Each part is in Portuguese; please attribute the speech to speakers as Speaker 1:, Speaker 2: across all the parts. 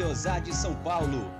Speaker 1: Guiosá de São Paulo.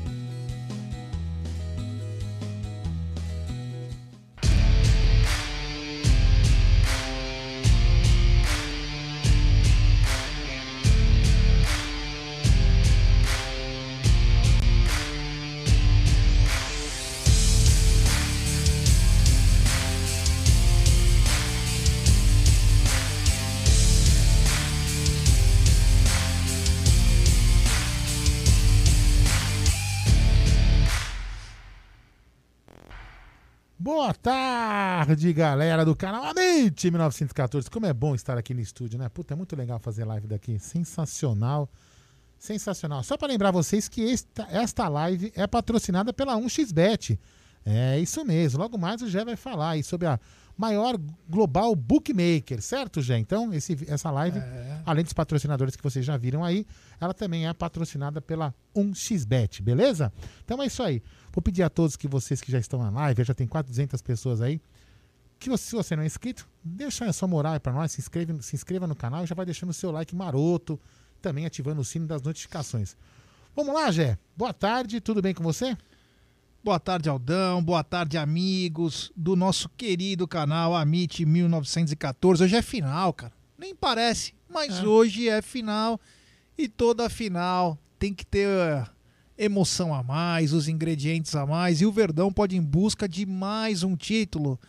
Speaker 2: Tarde, galera do canal Amite 1914. Como é bom estar aqui no estúdio, né? Puta, é muito legal fazer live daqui. Sensacional. Sensacional. Só para lembrar vocês que esta, esta live é patrocinada pela 1xBet. É isso mesmo. Logo mais o Gé vai falar aí sobre a maior global bookmaker, certo, Gé? Então, esse, essa live,
Speaker 3: É.
Speaker 2: além dos patrocinadores que vocês já viram aí, ela também é patrocinada pela 1xBet, beleza? Então é isso aí. Vou pedir a todos que vocês que já estão na live, já tem quase 200 pessoas aí, que você, se você não é inscrito, deixa a sua moral aí pra nós, se inscreve, se inscreva no canal e já vai deixando o seu like maroto, também ativando o sino das notificações. Vamos lá, Gé. Boa tarde, tudo bem com você?
Speaker 3: Boa tarde, Aldão. Boa tarde, amigos do nosso querido canal Amit 1914. Hoje é final, cara. Nem parece, mas
Speaker 2: É.
Speaker 3: hoje é final e toda final tem que ter eh, emoção a mais, os ingredientes a mais e o Verdão pode ir em busca de mais um título.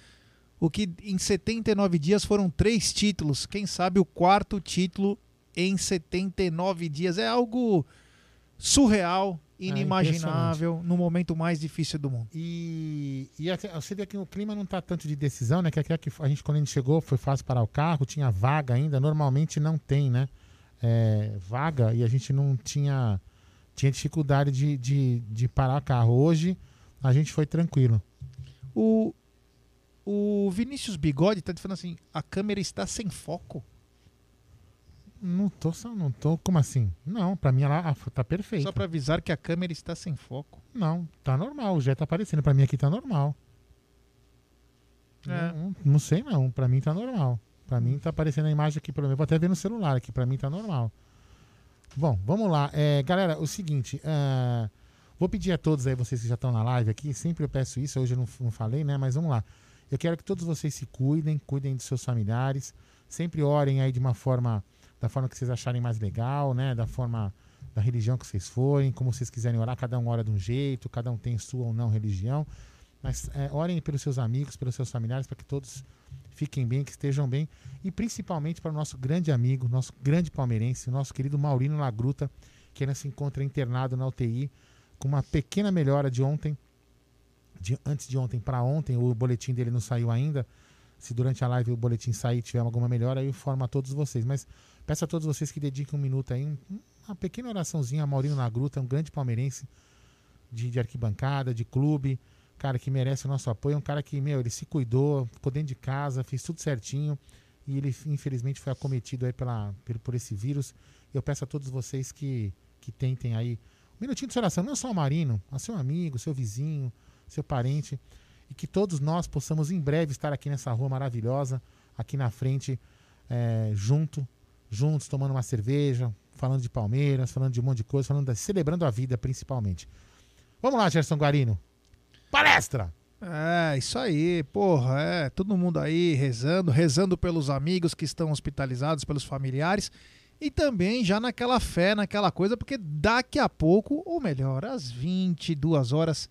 Speaker 3: O que em 79 dias foram três títulos. Quem sabe o quarto título em 79 dias é algo surreal, inimaginável, no momento mais difícil do mundo.
Speaker 2: E, e você vê que o clima não tá tanto de decisão, né? Que aqui que a gente, quando a gente chegou, foi fácil parar o carro, tinha vaga ainda. Normalmente não tem, né? É, vaga e a gente não tinha, tinha dificuldade de, de, de parar o carro. Hoje a gente foi tranquilo.
Speaker 3: O, o Vinícius Bigode tá falando assim: a câmera está sem foco.
Speaker 2: Não tô, só- não tô, como assim? Não, pra mim ela tá perfeita.
Speaker 3: Só para avisar que a câmera está sem foco.
Speaker 2: Não, tá normal, já tá aparecendo. Pra mim aqui tá normal.
Speaker 3: É.
Speaker 2: Não, não sei não, pra mim tá normal. Pra mim tá aparecendo a imagem aqui, pelo menos. Vou até ver no celular aqui, pra mim tá normal. Bom, vamos lá. É, galera, o seguinte, ah, vou pedir a todos aí, vocês que já estão na live aqui, sempre eu peço isso, hoje eu não, não falei, né? Mas vamos lá. Eu quero que todos vocês se cuidem, cuidem dos seus familiares, sempre orem aí de uma forma, da forma que vocês acharem mais legal, né? Da forma da religião que vocês forem, como vocês quiserem orar, cada um ora de um jeito, cada um tem sua ou não religião. Mas é, orem pelos seus amigos, pelos seus familiares, para que todos fiquem bem, que estejam bem. E principalmente para o nosso grande amigo, nosso grande palmeirense, nosso querido Maurino Lagruta, que ainda se encontra internado na UTI, com uma pequena melhora de ontem, de, antes de ontem para ontem, o boletim dele não saiu ainda. Se durante a live o boletim sair e tiver alguma melhora, eu informo a todos vocês. Mas peço a todos vocês que dediquem um minuto aí, um, uma pequena oraçãozinha a Maurino Lagruta, um grande palmeirense de, de arquibancada, de clube, cara que merece o nosso apoio, um cara que, meu, ele se cuidou, ficou dentro de casa, fez tudo certinho e ele infelizmente foi acometido aí pela, por, por esse vírus. Eu peço a todos vocês que, que tentem aí um minutinho de oração, não só o Marino, a seu amigo, seu vizinho, seu parente, e que todos nós possamos em breve estar aqui nessa rua maravilhosa, aqui na frente, é, junto, juntos, tomando uma cerveja, falando de Palmeiras, falando de um monte de coisa, falando da, celebrando a vida principalmente. Vamos lá, Gerson Guarino. Palestra!
Speaker 3: É, isso aí, porra, é, todo mundo aí rezando, rezando pelos amigos que estão hospitalizados, pelos familiares e também já naquela fé, naquela coisa, porque daqui a pouco, ou melhor, às 22 horas,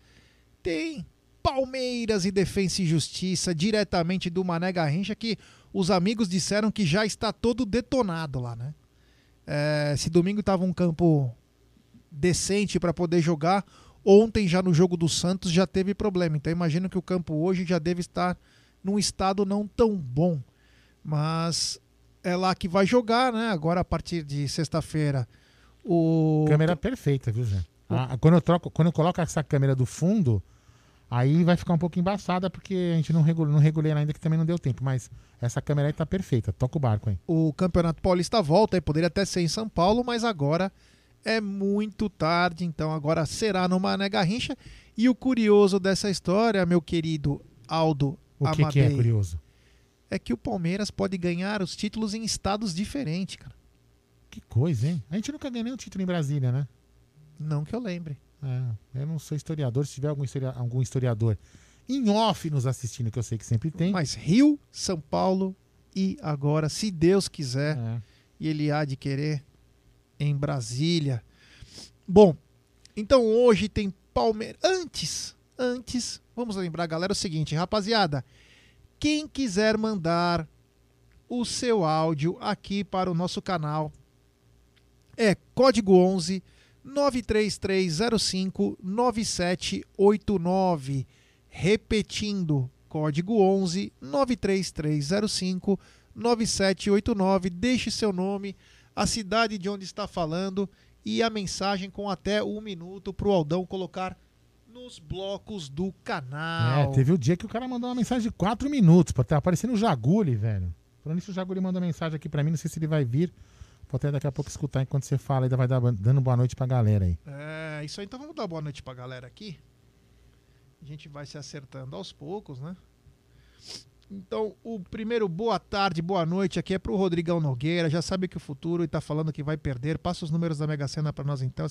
Speaker 3: tem Palmeiras e Defensa e Justiça diretamente do Mané Garrincha, que os amigos disseram que já está todo detonado lá, né? É, esse domingo estava um campo decente para poder jogar. Ontem, já no jogo do Santos, já teve problema. Então, imagino que o campo hoje já deve estar num estado não tão bom. Mas é lá que vai jogar, né? Agora, a partir de sexta-feira, o.
Speaker 2: Câmera perfeita, viu, Zé? Ah, quando, eu troco, quando eu coloco essa câmera do fundo, aí vai ficar um pouco embaçada, porque a gente não, regula, não regulei ainda, que também não deu tempo. Mas essa câmera aí tá perfeita. Toca o barco aí.
Speaker 3: O Campeonato Paulista volta, aí poderia até ser em São Paulo, mas agora é muito tarde, então agora será no Mané Garrincha. E o curioso dessa história, meu querido Aldo
Speaker 2: O que, que é
Speaker 3: Amadei,
Speaker 2: curioso?
Speaker 3: é que o Palmeiras pode ganhar os títulos em estados diferentes, cara.
Speaker 2: Que coisa, hein? A gente nunca ganhou nenhum título em Brasília, né?
Speaker 3: Não que eu lembre.
Speaker 2: É, eu não sou historiador. Se tiver algum, historia- algum historiador em off nos assistindo, que eu sei que sempre tem.
Speaker 3: Mas Rio, São Paulo e agora, se Deus quiser,
Speaker 2: É.
Speaker 3: e ele há de querer, em Brasília. Bom, então hoje tem Palmeiras. Antes, antes, vamos lembrar, galera, o seguinte, rapaziada. Quem quiser mandar o seu áudio aqui para o nosso canal é código 11 93305 9789. Repetindo, código 11 93305 9789. Deixe seu nome, a cidade de onde está falando e a mensagem com até um minuto para o Aldão colocar nos blocos do canal.
Speaker 2: É, teve o dia que o cara mandou uma mensagem de 4 minutos. Pô, tá aparecendo o Jaguli, velho. Falando isso, o Jaguli mandou mensagem aqui pra mim. Não sei se ele vai vir. Vou até daqui a pouco escutar enquanto você fala. Ainda vai dar, dando boa noite pra galera aí.
Speaker 3: É, isso aí, então vamos dar boa noite pra galera aqui. A gente vai se acertando aos poucos, né? Então, o primeiro boa tarde, boa noite aqui é pro Rodrigão Nogueira. Já sabe que o futuro e tá falando que vai perder. Passa os números da Mega Sena pra nós então.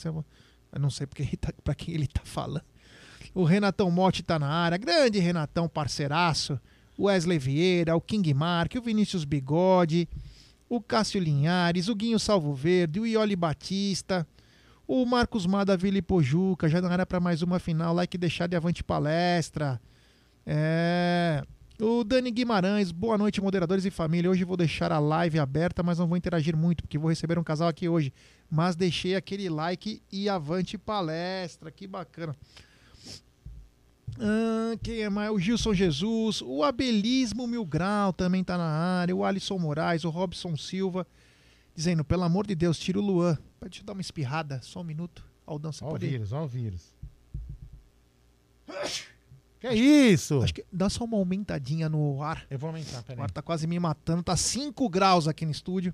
Speaker 3: Eu não sei porque tá, pra quem ele tá falando. O Renatão Motti tá na área. Grande Renatão, parceiraço. O Wesley Vieira, o King Mark, o Vinícius Bigode, o Cássio Linhares, o Guinho Salvo Verde, o Ioli Batista, o Marcos Má da Vila Ipojuca, já na área para mais uma final, like deixar de avante palestra. É. O Dani Guimarães, boa noite, moderadores e família. Hoje vou deixar a live aberta, mas não vou interagir muito, porque vou receber um casal aqui hoje. Mas deixei aquele like e avante palestra, que bacana. Ah, quem é mais? O Gilson Jesus, o Abelismo Mil Grau também tá na área, o Alisson Moraes, o Robson Silva, dizendo, pelo amor de Deus, tira o Luan. Deixa eu dar uma espirrada, só um minuto. Aldão, você
Speaker 2: Ó o
Speaker 3: pode...
Speaker 2: vírus, ó o vírus. Que é isso?
Speaker 3: Acho que dá só uma aumentadinha no ar.
Speaker 2: Eu vou aumentar,
Speaker 3: O
Speaker 2: peraí.
Speaker 3: ar tá quase me matando, tá 5 graus aqui no estúdio.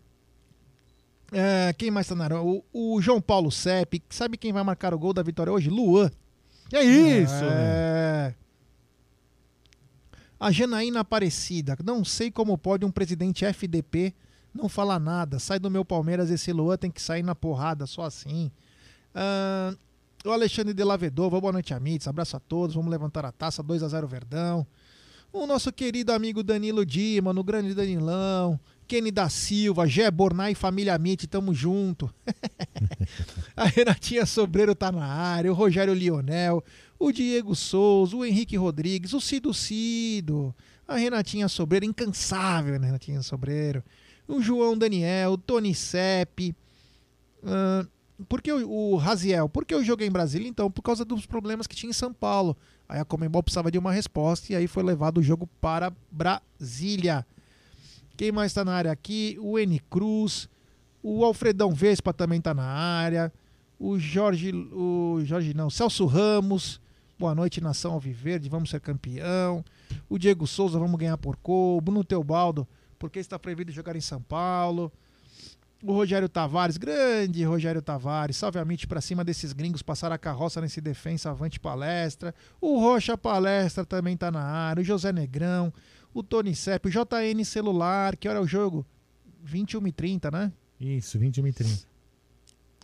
Speaker 3: É, quem mais tá na área? O, o João Paulo Sepp, sabe quem vai marcar o gol da vitória hoje? Luan.
Speaker 2: É isso? velho?
Speaker 3: É... A Janaína Aparecida. Não sei como pode um presidente FDP não falar nada. Sai do meu Palmeiras, esse Luan tem que sair na porrada, só assim. Ah, o Alexandre de Lavedova, boa noite, amigos. Abraço a todos. Vamos levantar a taça 2 a 0 Verdão. O nosso querido amigo Danilo Dima, no grande Danilão. Kenny da Silva, Gé Bornai Família Amit, tamo junto. a Renatinha Sobreiro tá na área, o Rogério Lionel, o Diego Souza, o Henrique Rodrigues, o Cido Cido, A Renatinha Sobreiro, incansável, né, Renatinha Sobreiro. O João Daniel, o Tony Sepp. Uh, por que o, o Raziel? Por que eu joguei em Brasília? Então, por causa dos problemas que tinha em São Paulo. Aí a Comembol precisava de uma resposta e aí foi levado o jogo para Brasília. Quem mais está na área aqui? O N Cruz. O Alfredão Vespa também está na área. O Jorge. O Jorge não, Celso Ramos. Boa noite, Nação Alviverde. Vamos ser campeão. O Diego Souza, vamos ganhar por gol. Bruno Teobaldo, porque está proibido jogar em São Paulo. O Rogério Tavares, grande Rogério Tavares, salve a mente pra cima desses gringos, passar a carroça nesse defensa avante palestra. O Rocha Palestra também tá na área, o José Negrão, o Tony Sepp, o JN Celular, que hora é o jogo? 21 e 30, né?
Speaker 2: Isso, 21 e 30.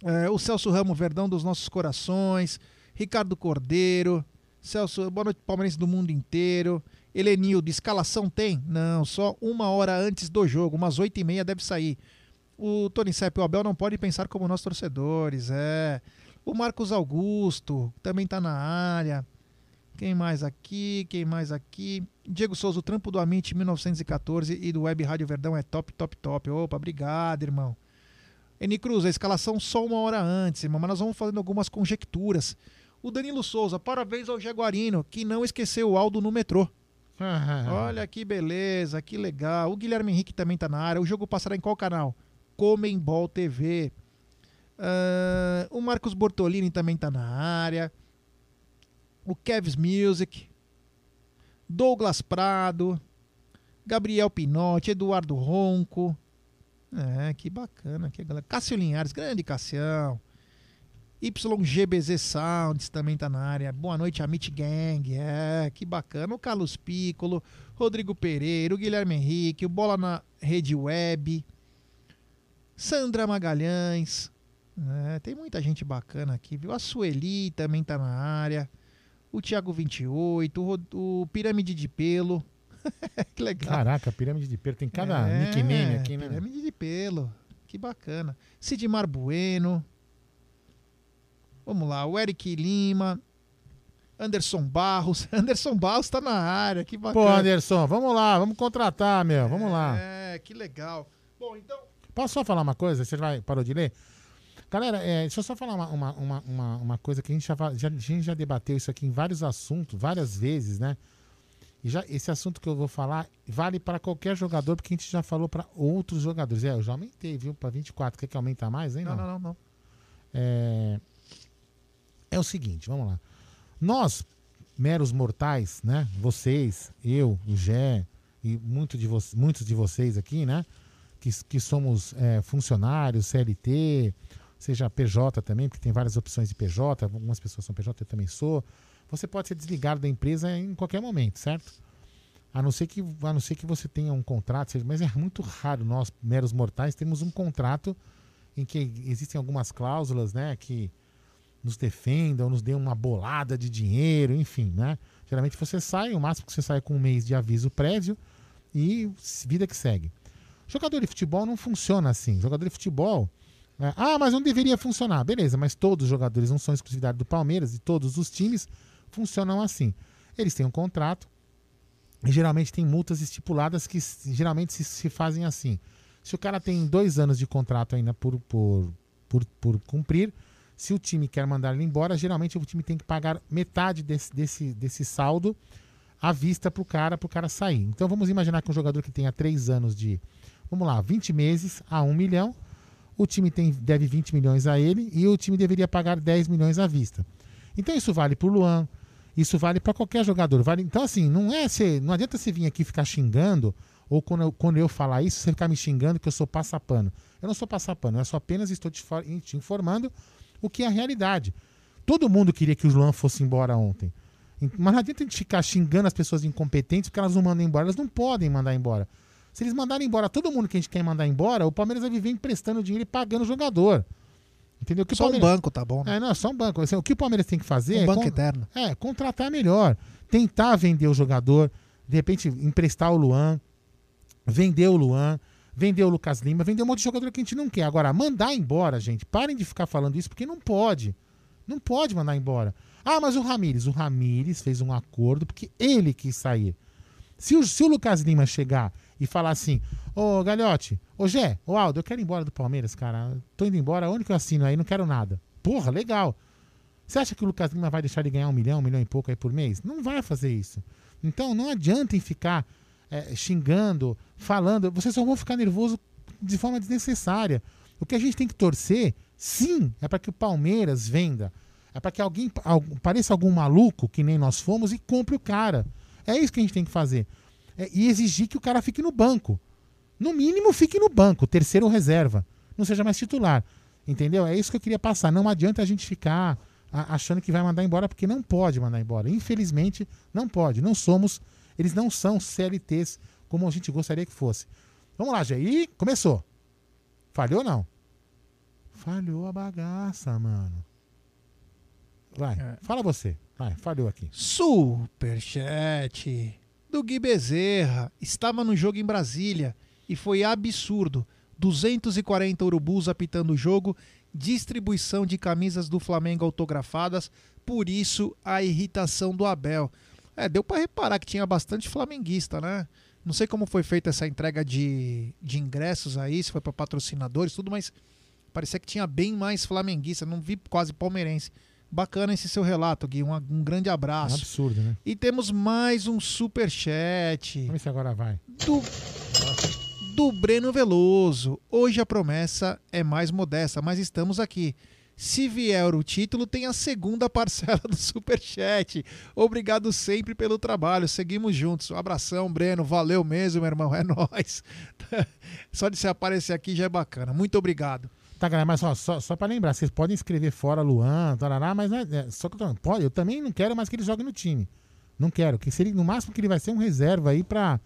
Speaker 3: É, o Celso Ramo Verdão dos nossos corações, Ricardo Cordeiro, Celso, boa noite, palmeirense do mundo inteiro. Helenildo, escalação tem? Não, só uma hora antes do jogo, umas oito e meia deve sair. O Tony Sepp e o Abel não podem pensar como nós torcedores, é. O Marcos Augusto também tá na área. Quem mais aqui? Quem mais aqui? Diego Souza, o trampo do Amit 1914 e do Web Rádio Verdão é top, top, top. Opa, obrigado, irmão. Eni Cruz, a escalação só uma hora antes, irmão, mas nós vamos fazendo algumas conjecturas. O Danilo Souza, parabéns ao Jaguarino, que não esqueceu o Aldo no metrô. Olha que beleza, que legal. O Guilherme Henrique também tá na área. O jogo passará em qual canal? Comembol TV. Uh, o Marcos Bortolini também está na área. O Kevs Music. Douglas Prado. Gabriel Pinotti. Eduardo Ronco. É, que bacana. Que galera. Cássio Linhares, grande Cassião. YGBZ Sounds também tá na área. Boa noite, Amit Gang. É, que bacana. O Carlos Piccolo, Rodrigo Pereira, o Guilherme Henrique, o Bola na Rede Web. Sandra Magalhães. É, tem muita gente bacana aqui, viu? A Sueli também tá na área. O Thiago 28, o, o Pirâmide de Pelo. que legal.
Speaker 2: Caraca, Pirâmide de Pelo. Tem cada é, nickname aqui, né?
Speaker 3: Pirâmide de Pelo. Que bacana. Sidmar Bueno. Vamos lá, o Eric Lima. Anderson Barros. Anderson Barros tá na área, que bacana.
Speaker 2: Pô, Anderson, vamos lá, vamos contratar, meu. Vamos
Speaker 3: é,
Speaker 2: lá.
Speaker 3: É, que legal. Bom, então
Speaker 2: Posso só falar uma coisa? Você vai, parou de ler? Galera, é, deixa eu só falar uma, uma, uma, uma, coisa que a gente já, já, a gente já debateu isso aqui em vários assuntos, várias vezes, né? E já, esse assunto que eu vou falar vale para qualquer jogador, porque a gente já falou para outros jogadores. É, eu já aumentei, viu? Para 24. Quer que aumentar mais, hein?
Speaker 3: Não, não, não. não.
Speaker 2: É, é o seguinte, vamos lá. Nós, meros mortais, né? Vocês, eu, o Gé e muito de muitos de vocês aqui, né? que, que somos é, funcionários, CLT, seja PJ também, porque tem várias opções de PJ, algumas pessoas são PJ, eu também sou. Você pode ser desligado da empresa em qualquer momento, certo? A não ser que, a não ser que você tenha um contrato, mas é muito raro nós, meros mortais, temos um contrato em que existem algumas cláusulas, né, que nos defendam, nos dêem uma bolada de dinheiro, enfim, né? Geralmente você sai, o máximo que você sai é com um mês de aviso prévio e vida que segue. Jogador de futebol não funciona assim. Jogador de futebol. Né? Ah, mas não deveria funcionar. Beleza, mas todos os jogadores não são exclusividade do Palmeiras e todos os times funcionam assim. Eles têm um contrato e geralmente tem multas estipuladas que geralmente se, se fazem assim. Se o cara tem dois anos de contrato ainda por, por, por, por cumprir, se o time quer mandar ele embora, geralmente o time tem que pagar metade desse, desse, desse saldo à vista para o cara, para o cara sair. Então vamos imaginar que um jogador que tenha três anos de, vamos lá, 20 meses a 1 milhão. O time tem, deve 20 milhões a ele e o time deveria pagar 10 milhões à vista. Então isso vale para o Luan, isso vale para qualquer jogador. Vale, então, assim, não é ser, não adianta você vir aqui ficar xingando, ou quando eu, quando eu falar isso, você ficar me xingando que eu sou passapano. Eu não sou passapano, eu só apenas estou te, te informando o que é a realidade. Todo mundo queria que o Luan fosse embora ontem. Mas não adianta a gente ficar xingando as pessoas incompetentes porque elas não mandam embora. Elas não podem mandar embora. Se eles mandarem embora todo mundo que a gente quer mandar embora, o Palmeiras vai viver emprestando dinheiro e pagando o jogador. Entendeu? Que
Speaker 3: só
Speaker 2: Palmeiras...
Speaker 3: um banco, tá bom?
Speaker 2: Né? É, não, só um banco. Assim, o que o Palmeiras tem que fazer
Speaker 3: um
Speaker 2: é.
Speaker 3: banco eterno.
Speaker 2: É, contratar melhor. Tentar vender o jogador, de repente emprestar o Luan, vender o Luan, vender o Lucas Lima, vender um monte de jogador que a gente não quer. Agora, mandar embora, gente, parem de ficar falando isso, porque não pode. Não pode mandar embora. Ah, mas o Ramires. O Ramires fez um acordo porque ele quis sair. Se o, se o Lucas Lima chegar e falar assim, ô Galhote, ô Gé, ô Aldo, eu quero ir embora do Palmeiras, cara. Tô indo embora, onde que eu assino aí? Não quero nada. Porra, legal. Você acha que o Lucas Lima vai deixar de ganhar um milhão, um milhão e pouco aí por mês? Não vai fazer isso. Então não adianta em ficar é, xingando, falando. Vocês só vão ficar nervoso de forma desnecessária. O que a gente tem que torcer, sim, é para que o Palmeiras venda. É para que alguém pareça algum maluco, que nem nós fomos, e compre o cara. É isso que a gente tem que fazer. É, e exigir que o cara fique no banco. No mínimo, fique no banco, terceiro reserva. Não seja mais titular. Entendeu? É isso que eu queria passar. Não adianta a gente ficar achando que vai mandar embora, porque não pode mandar embora. Infelizmente, não pode. Não somos, eles não são CLTs como a gente gostaria que fosse. Vamos lá, Jair. Começou. Falhou ou não? Falhou a bagaça, mano. Vai, é. fala você. Vai, falhou aqui.
Speaker 3: Superchat do Gui Bezerra. Estava no jogo em Brasília e foi absurdo. 240 urubus apitando o jogo, distribuição de camisas do Flamengo autografadas, por isso a irritação do Abel. É, deu para reparar que tinha bastante flamenguista, né? Não sei como foi feita essa entrega de, de ingressos aí, se foi para patrocinadores, tudo, mas parecia que tinha bem mais flamenguista, não vi quase palmeirense. Bacana esse seu relato, Gui. Um, um grande abraço.
Speaker 2: É um absurdo, né?
Speaker 3: E temos mais um super chat.
Speaker 2: Vamos ver se agora vai.
Speaker 3: Do, do Breno Veloso. Hoje a promessa é mais modesta, mas estamos aqui. Se vier o título, tem a segunda parcela do Superchat. Obrigado sempre pelo trabalho. Seguimos juntos. Um abração, Breno. Valeu mesmo, meu irmão. É nóis. Só de você aparecer aqui já é bacana. Muito obrigado.
Speaker 2: Tá, galera, mas ó, só, só pra lembrar, vocês podem escrever fora Luan, tarará, mas né, é, só que eu, pode, eu também não quero mais que ele jogue no time. Não quero. Que seria, no máximo que ele vai ser um reserva aí pra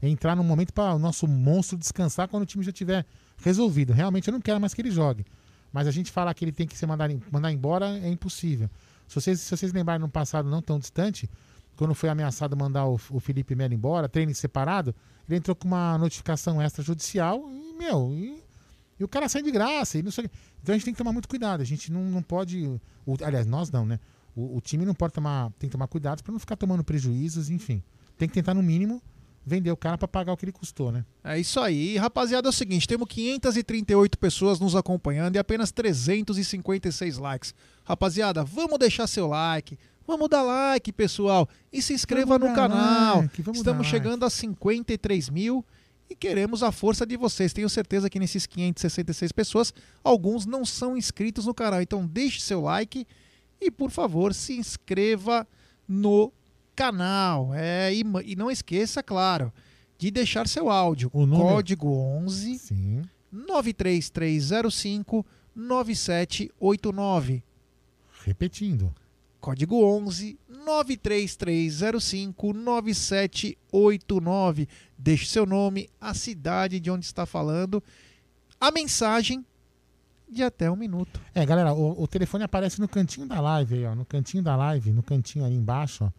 Speaker 2: entrar no momento para o nosso monstro descansar quando o time já tiver resolvido. Realmente eu não quero mais que ele jogue. Mas a gente falar que ele tem que ser mandar, mandar embora é impossível. Se vocês, se vocês lembrarem no passado não tão distante, quando foi ameaçado mandar o, o Felipe Melo embora, treino separado, ele entrou com uma notificação extrajudicial e, meu, e, e o cara sai de graça. E não sei, então a gente tem que tomar muito cuidado. A gente não, não pode. O, aliás, nós não, né? O, o time não pode tomar. Tem que tomar cuidado para não ficar tomando prejuízos, enfim. Tem que tentar, no mínimo, vender o cara para pagar o que ele custou, né?
Speaker 3: É isso aí. Rapaziada, é o seguinte, temos 538 pessoas nos acompanhando e apenas 356 likes. Rapaziada, vamos deixar seu like, vamos dar like, pessoal, e se inscreva vamos no canal. Like, Estamos chegando like. a 53 mil e queremos a força de vocês. Tenho certeza que nesses 566 pessoas, alguns não são inscritos no canal. Então deixe seu like e, por favor, se inscreva no canal. É, e, e não esqueça, claro, de deixar seu áudio. O Código 11 Sim. 93305 9789.
Speaker 2: Repetindo.
Speaker 3: Código 11 93305 9789. Deixe seu nome, a cidade de onde está falando, a mensagem de até um minuto.
Speaker 2: É, galera, o, o telefone aparece no cantinho da live aí, ó. No cantinho da live, no cantinho ali embaixo, ó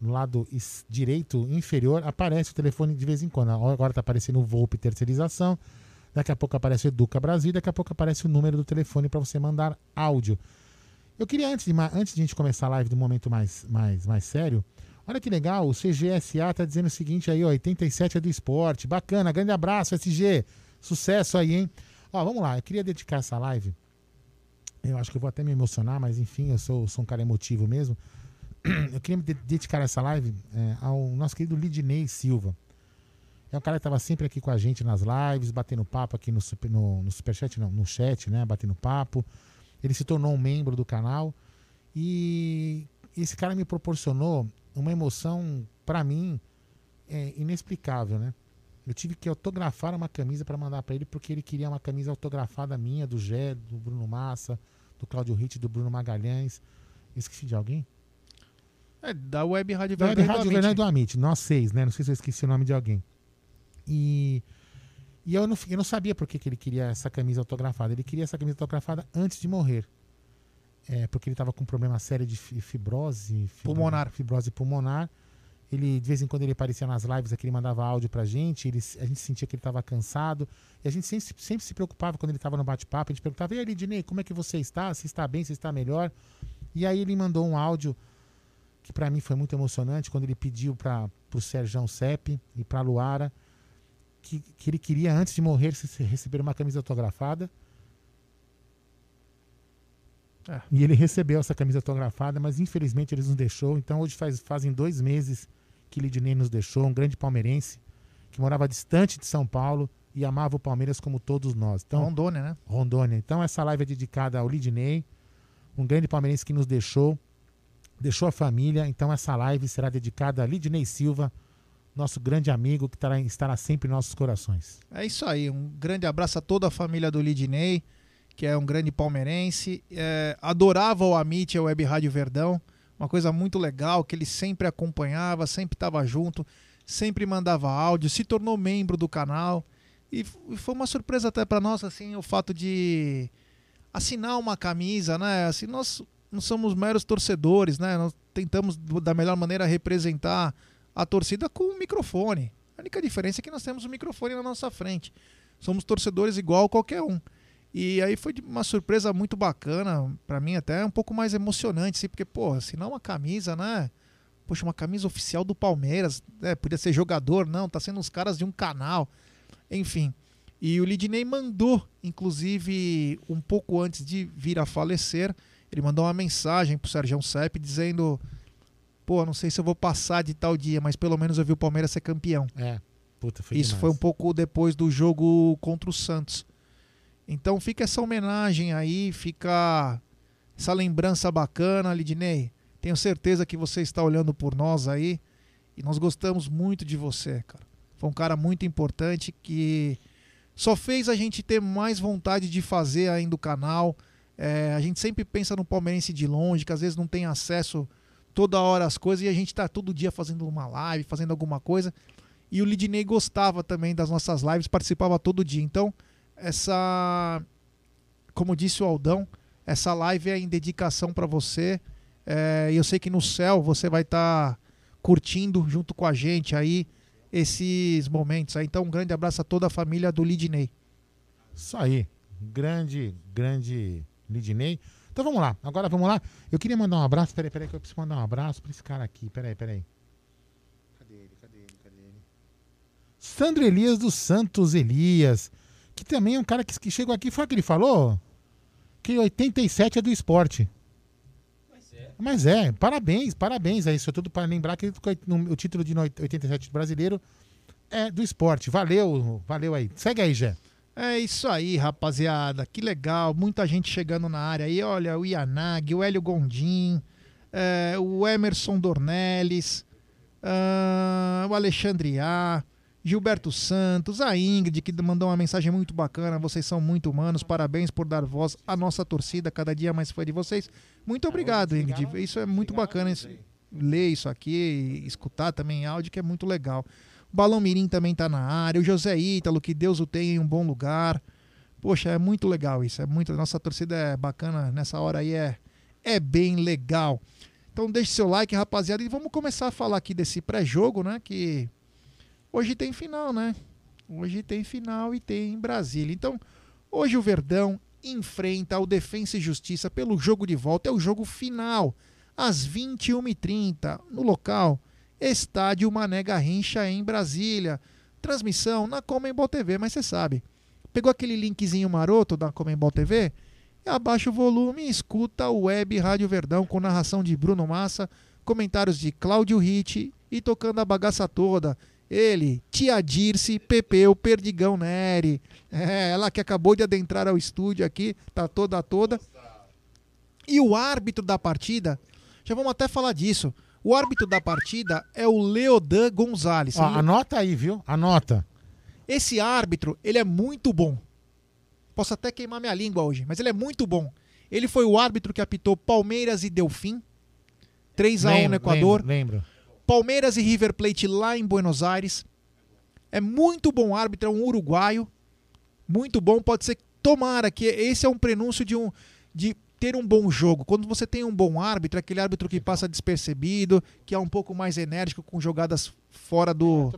Speaker 2: no lado direito inferior, aparece o telefone de vez em quando. Agora está aparecendo o Volpe Terceirização, daqui a pouco aparece o Educa Brasil, daqui a pouco aparece o número do telefone para você mandar áudio. Eu queria, antes de, antes de a gente começar a live do momento mais, mais, mais sério, olha que legal, o CGSA está dizendo o seguinte aí, ó, 87 é do esporte, bacana, grande abraço, SG, sucesso aí, hein? Ó, vamos lá, eu queria dedicar essa live, eu acho que eu vou até me emocionar, mas enfim, eu sou, sou um cara emotivo mesmo, eu queria dedicar essa live é, ao nosso querido Lidney Silva. É um cara que estava sempre aqui com a gente nas lives, batendo papo aqui no, super, no, no Superchat, não, no chat, né? Batendo papo. Ele se tornou um membro do canal. E esse cara me proporcionou uma emoção, para mim, é, inexplicável, né? Eu tive que autografar uma camisa para mandar para ele, porque ele queria uma camisa autografada minha, do Gé, do Bruno Massa, do Claudio Ritt, do Bruno Magalhães. Esqueci de alguém?
Speaker 3: É, da Web Rádio
Speaker 2: da Web Rádio Verdade do Amit. Nós seis, né? Não sei se eu esqueci o nome de alguém. E, e eu, não, eu não sabia por que, que ele queria essa camisa autografada. Ele queria essa camisa autografada antes de morrer. É, porque ele estava com um problema sério de fibrose,
Speaker 3: fibro, pulmonar.
Speaker 2: Fibrose pulmonar. Ele, de vez em quando, ele aparecia nas lives aqui, ele mandava áudio pra gente. Ele, a gente sentia que ele estava cansado. E a gente sempre, sempre se preocupava quando ele estava no bate-papo. A gente perguntava: E aí, Lidney, como é que você está? Se está bem, se está melhor? E aí ele mandou um áudio que para mim foi muito emocionante quando ele pediu para o Sérgio Sepp e para Luara que, que ele queria, antes de morrer, se- receber uma camisa autografada.
Speaker 3: É.
Speaker 2: E ele recebeu essa camisa autografada, mas infelizmente ele nos deixou. Então hoje faz, fazem dois meses que Lidney nos deixou, um grande palmeirense que morava distante de São Paulo e amava o Palmeiras como todos nós. Então,
Speaker 3: Rondônia, né?
Speaker 2: Rondônia. Então essa live é dedicada ao Lidney, um grande palmeirense que nos deixou, deixou a família. Então essa live será dedicada a Lidney Silva, nosso grande amigo que estará, estará sempre em nossos corações.
Speaker 3: É isso aí. Um grande abraço a toda a família do Lidney, que é um grande palmeirense. É, adorava o Amit, a Web Rádio Verdão. Uma coisa muito legal, que ele sempre acompanhava, sempre estava junto, sempre mandava áudio, se tornou membro do canal. E e foi uma surpresa até para nós, assim, o fato de assinar uma camisa, né? Assim, nós não somos meros torcedores, né? Nós tentamos, da melhor maneira, representar a torcida com o microfone. A única diferença é que nós temos o microfone na nossa frente. Somos torcedores igual qualquer um. E aí foi uma surpresa muito bacana, pra mim até um pouco mais emocionante, assim, porque, pô, assinar uma camisa, né? Poxa, uma camisa oficial do Palmeiras, né? Podia ser jogador, não, tá sendo os caras de um canal. Enfim. E o Lidney mandou, inclusive, um pouco antes de vir a falecer, ele mandou uma mensagem pro Sérgio Sepp dizendo: Pô, não sei se eu vou passar de tal dia, mas pelo menos eu vi o Palmeiras ser campeão.
Speaker 2: É, puta, foi
Speaker 3: Isso
Speaker 2: demais.
Speaker 3: foi um pouco depois do jogo contra o Santos. Então fica essa homenagem aí, fica essa lembrança bacana, Lidney. Tenho certeza que você está olhando por nós aí e nós gostamos muito de você, cara. Foi um cara muito importante que só fez a gente ter mais vontade de fazer ainda o canal. É, a gente sempre pensa no palmeirense de longe, que às vezes não tem acesso toda hora às coisas e a gente tá todo dia fazendo uma live, fazendo alguma coisa. E o Lidney gostava também das nossas lives, participava todo dia. Então, essa. Como disse o Aldão, essa live é em dedicação para você. É, eu sei que no céu você vai estar curtindo junto com a gente aí esses momentos. aí. Então, um grande abraço a toda a família do Lidney.
Speaker 2: Isso aí. Grande, grande Lidney. Então vamos lá. Agora vamos lá. Eu queria mandar um abraço. Peraí, peraí, que eu preciso mandar um abraço pra esse cara aqui. Peraí, peraí. Cadê ele? Cadê ele? Cadê ele? Sandro Elias dos Santos Elias. Que também é um cara que, que chegou aqui. Foi o que ele falou? Que 87 é do esporte. Mas é, parabéns, parabéns a isso. Tudo para lembrar que o título de no- 87 brasileiro é do esporte. Valeu, valeu aí. Segue aí, Jé.
Speaker 3: É isso aí, rapaziada. Que legal. Muita gente chegando na área aí. Olha, o Yanag, o Hélio Gondim, é, o Emerson Dornelles, ah, o Alexandre A, Gilberto Santos, a Ingrid, que mandou uma mensagem muito bacana. Vocês são muito humanos. Parabéns por dar voz à nossa torcida. Cada dia mais fã de vocês. Muito obrigado, Ingrid. Isso é muito bacana. Isso, ler isso aqui, escutar também áudio, que é muito legal. Balão Mirim também tá na área. O José Ítalo, que Deus o tenha em um bom lugar. Poxa, é muito legal isso. É muito. Nossa torcida é bacana nessa hora aí, é, é bem legal. Então deixe seu like, rapaziada, e vamos começar a falar aqui desse pré-jogo, né? Que hoje tem final, né? Hoje tem final e tem em Brasília. Então, hoje o Verdão enfrenta o Defensa e Justiça pelo jogo de volta. É o jogo final, às 21h30, no local Estádio Mané Garrincha, em Brasília. Transmissão na Comembol TV, mas você sabe. Pegou aquele linkzinho maroto da Comembol TV? Abaixa o volume e escuta o Web Rádio Verdão com narração de Bruno Massa, comentários de Cláudio Ritt e tocando a bagaça toda. Ele, Tia Dirce, Pepeu, Perdigão Neri. É, ela que acabou de adentrar ao estúdio aqui, tá toda toda. E o árbitro da partida, já vamos até falar disso. O árbitro da partida é o Leodan Gonzalez.
Speaker 2: Ó, anota aí, viu? Anota.
Speaker 3: Esse árbitro, ele é muito bom. Posso até queimar minha língua hoje, mas ele é muito bom. Ele foi o árbitro que apitou Palmeiras e Delfim, 3 a 1 no Equador.
Speaker 2: Lembro, lembro.
Speaker 3: Palmeiras e River Plate lá em Buenos Aires. É muito bom árbitro, é um uruguaio. Muito bom, pode ser tomara que esse é um prenúncio de um de ter um bom jogo. Quando você tem um bom árbitro, aquele árbitro que passa despercebido, que é um pouco mais enérgico com jogadas fora do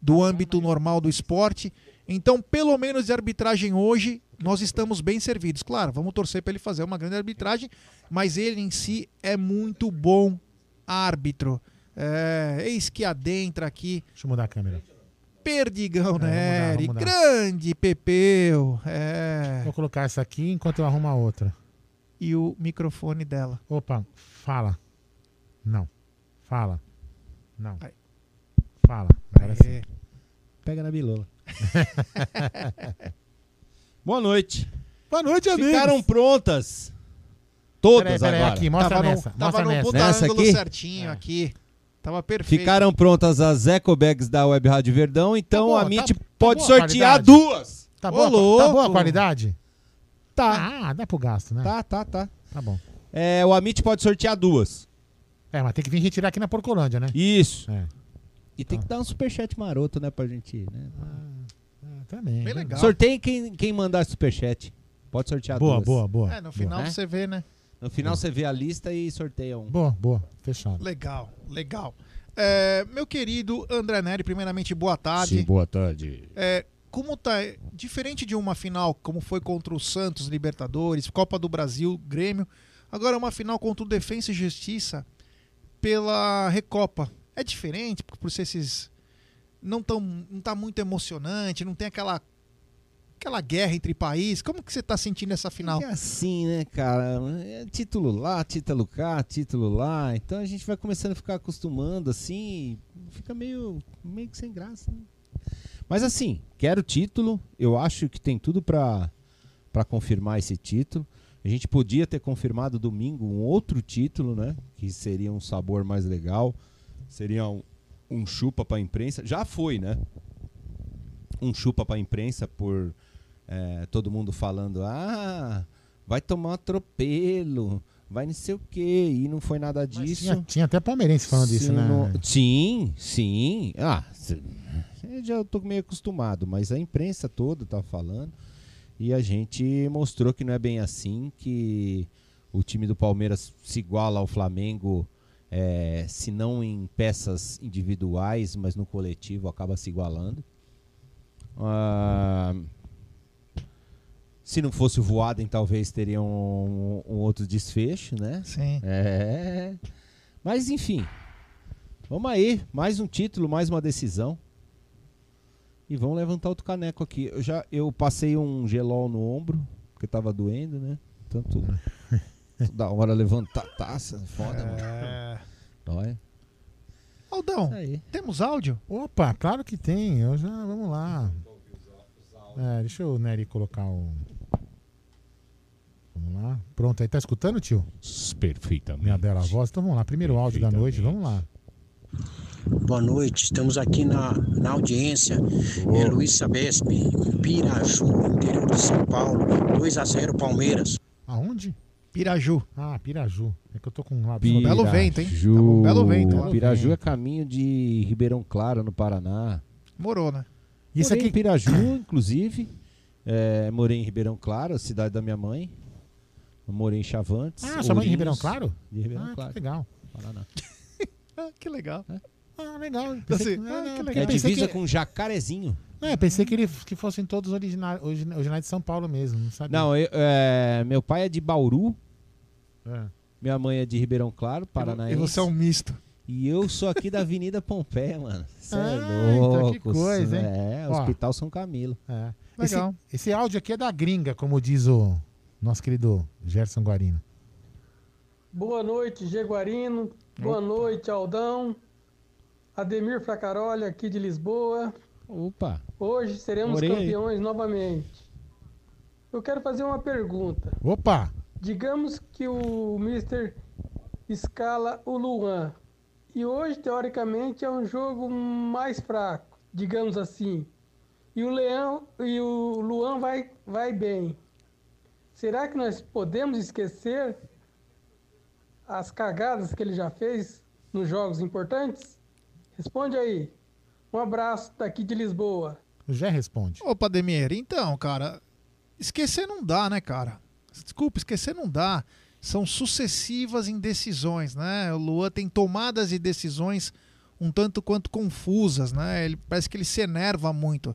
Speaker 3: do âmbito normal do esporte. Então, pelo menos de arbitragem hoje, nós estamos bem servidos. Claro, vamos torcer para ele fazer uma grande arbitragem, mas ele em si é muito bom árbitro. É, eis que adentra aqui
Speaker 2: Deixa eu mudar a câmera.
Speaker 3: Perdigão
Speaker 2: É,
Speaker 3: Neri,
Speaker 2: vamos mudar.
Speaker 3: grande Pepeu. É,
Speaker 2: Vou colocar essa aqui enquanto eu arrumo a outra.
Speaker 3: E o microfone dela.
Speaker 2: Opa, fala. Não. Fala. Não.
Speaker 3: Aí.
Speaker 2: Fala. Agora sim.
Speaker 3: É.
Speaker 4: Pega na bilola. Boa noite.
Speaker 2: Boa noite, amigos.
Speaker 4: Ficaram prontas? Todas
Speaker 2: Peraí, peraí,
Speaker 4: agora.
Speaker 2: aqui, mostra
Speaker 3: tava
Speaker 2: nessa.
Speaker 3: no,
Speaker 2: mostra
Speaker 3: tava no
Speaker 2: nessa.
Speaker 3: puta
Speaker 4: Nessa
Speaker 3: ângulo
Speaker 4: aqui?
Speaker 3: certinho aqui. Tava perfeito.
Speaker 4: Ficaram prontas as Eco Bags da Web Rádio Verdão, então
Speaker 2: boa,
Speaker 4: a
Speaker 2: tá-
Speaker 4: MIT
Speaker 2: tá
Speaker 4: pode
Speaker 2: a
Speaker 4: sortear
Speaker 2: qualidade.
Speaker 4: duas.
Speaker 2: Tá
Speaker 3: Ô,
Speaker 2: boa, tá boa a qualidade?
Speaker 4: Tá,
Speaker 2: Ah, dá pro gasto, né?
Speaker 4: tá, tá, tá.
Speaker 2: Tá bom.
Speaker 4: É, o Amit pode sortear duas.
Speaker 2: É, mas tem que vir retirar aqui na Porcolândia, né?
Speaker 4: Isso.
Speaker 2: É.
Speaker 4: E tem que dar um superchat maroto, né, pra gente. Né?
Speaker 2: Ah, também.
Speaker 3: Bem legal.
Speaker 4: Sorteiem quem, quem mandar superchat. Pode sortear
Speaker 2: Boa,
Speaker 4: duas.
Speaker 2: boa, boa.
Speaker 3: É, no final
Speaker 4: Boa, né?
Speaker 3: você vê, né?
Speaker 4: No final você vê a lista e sorteia um.
Speaker 2: Boa, boa. Fechado.
Speaker 3: Legal, legal. É, meu querido André Neri, primeiramente, boa tarde.
Speaker 4: boa tarde.
Speaker 3: É, como tá. Diferente de uma final como foi contra o Santos, Libertadores, Copa do Brasil, Grêmio, agora é uma final contra o Defensa e Justiça pela Recopa. É diferente, por ser esses. Não, tão, não tá muito emocionante, não tem aquela. Aquela guerra entre países. Como que você tá sentindo essa final?
Speaker 4: É assim, né, cara? É título lá, título cá, título lá. Então a gente vai começando a ficar acostumando, assim. Fica meio, meio que sem graça. Né? Mas assim, quero título. Eu acho que tem tudo pra confirmar esse título. A gente podia ter confirmado domingo um outro título, né? Que seria um sabor mais legal. Seria um, um chupa pra imprensa. Já foi, né? Um chupa pra imprensa por é, todo mundo falando, ah, vai tomar um atropelo, vai não sei o quê, e não foi nada disso.
Speaker 2: Tinha, tinha até palmeirense falando
Speaker 4: Se
Speaker 2: disso, né?
Speaker 4: não- Sim, sim. Ah, eu já tô meio acostumado, mas a imprensa toda tá falando. E a gente mostrou que não é bem assim, que o time do Palmeiras se iguala ao Flamengo, é, se não em peças individuais, mas no coletivo acaba se igualando. Ah, se não fosse o Voaden, talvez teria um, um outro desfecho, né?
Speaker 3: Sim.
Speaker 4: É. Mas enfim. Vamos aí. Mais um título, mais uma decisão. E vamos levantar outro caneco aqui. Eu já eu passei um gelol no ombro, porque tava doendo, né? Tanto da hora levantar a taça, foda, mano.
Speaker 3: É...
Speaker 4: Dói.
Speaker 3: Aldão, temos áudio?
Speaker 2: Opa, claro que tem. Eu já, vamos lá. É, deixa o Nery colocar o. Vamos lá. Pronto, aí tá escutando, tio?
Speaker 4: Perfeitamente.
Speaker 2: Minha bela voz. Então vamos lá. Primeiro áudio da noite, vamos lá.
Speaker 5: Boa noite, estamos aqui na, na audiência. É Luiz Sabesp, Piraju, interior de São Paulo, 2 a 0 Palmeiras.
Speaker 2: Aonde?
Speaker 3: Piraju.
Speaker 2: Ah, Piraju. É que eu tô com um lado
Speaker 3: Pi-
Speaker 2: só.
Speaker 3: belo vento, hein?
Speaker 4: Piraju.
Speaker 3: Tava um belo vento, hein?
Speaker 4: Piraju
Speaker 2: Belo
Speaker 4: é caminho de Ribeirão Claro, no Paraná.
Speaker 3: Morou, né?
Speaker 2: Isso
Speaker 4: morei
Speaker 2: aqui.
Speaker 4: em Piraju, inclusive. É, morei em Ribeirão Claro, cidade da minha mãe. Eu morei em Chavantes.
Speaker 2: Ah, sua mãe é de Ribeirão Claro?
Speaker 4: De Ribeirão
Speaker 2: Ah,
Speaker 4: Claro,
Speaker 2: que legal.
Speaker 4: Paraná.
Speaker 3: Ah, que legal.
Speaker 2: Ah, legal.
Speaker 3: Assim,
Speaker 2: Pensei,
Speaker 3: ah,
Speaker 2: não,
Speaker 3: que
Speaker 2: porque
Speaker 4: É divisa
Speaker 2: que,
Speaker 4: com Jacarezinho.
Speaker 2: é, pensei que, ele, que fossem todos originais, originais de São Paulo mesmo. Não sabia.
Speaker 4: Não, eu- é, meu pai é de Bauru,
Speaker 2: É.
Speaker 4: minha mãe é de Ribeirão Claro,
Speaker 3: E
Speaker 4: Paranaense.
Speaker 3: você é um misto.
Speaker 4: E eu sou aqui da Avenida Pompeia, mano. Você
Speaker 2: Ah,
Speaker 4: é
Speaker 2: então
Speaker 4: louco.
Speaker 2: que coisa, hein?
Speaker 4: É,
Speaker 2: Ó.
Speaker 4: Hospital São Camilo.
Speaker 2: É. Esse,
Speaker 3: Legal.
Speaker 2: esse áudio aqui é da gringa, como diz o nosso querido Gerson Guarino.
Speaker 6: Boa noite, Jaguarino. Boa noite, Aldão. Ademir Fracaroli, aqui de Lisboa.
Speaker 4: Opa.
Speaker 6: Hoje seremos
Speaker 4: Morei
Speaker 6: campeões novamente. Eu quero fazer uma pergunta.
Speaker 2: Opa!
Speaker 6: Digamos que o Mister escala o Luan. E hoje, teoricamente, é um jogo mais fraco, digamos assim. E o Leão e o Luan vai, vai bem. Será que nós podemos esquecer as cagadas que ele já fez nos jogos importantes? Responde aí. Um abraço daqui de Lisboa.
Speaker 2: Jé responde.
Speaker 3: Opa, Demir, então, cara, esquecer não dá, né, cara? Desculpa, esquecer não dá. São sucessivas indecisões, né? O Luan tem tomadas de decisões um tanto quanto confusas, né? Ele parece que ele se enerva muito.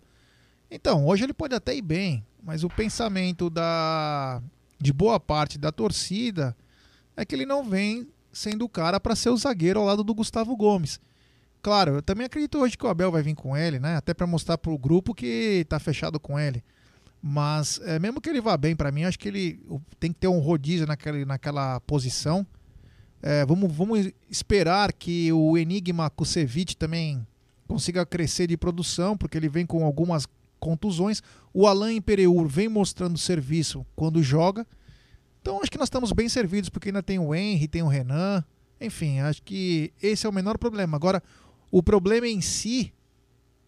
Speaker 3: Então, hoje ele pode até ir bem, mas o pensamento da de boa parte da torcida é que ele não vem sendo o cara para ser o zagueiro ao lado do Gustavo Gomes. Claro, eu também acredito hoje que o Abel vai vir com ele, né? Até para mostrar pro grupo que tá fechado com ele. Mas é, mesmo que ele vá bem para mim, acho que ele o- tem que ter um rodízio naquela, naquela posição. É, vamos, vamos esperar que o Enigma Kusevich também consiga crescer de produção, porque ele vem com algumas contusões. O Alain Pereur vem mostrando serviço quando joga. Então acho que nós estamos bem servidos, porque ainda tem o Henry, tem o Renan. Enfim, acho que esse é o menor problema. Agora, o problema em si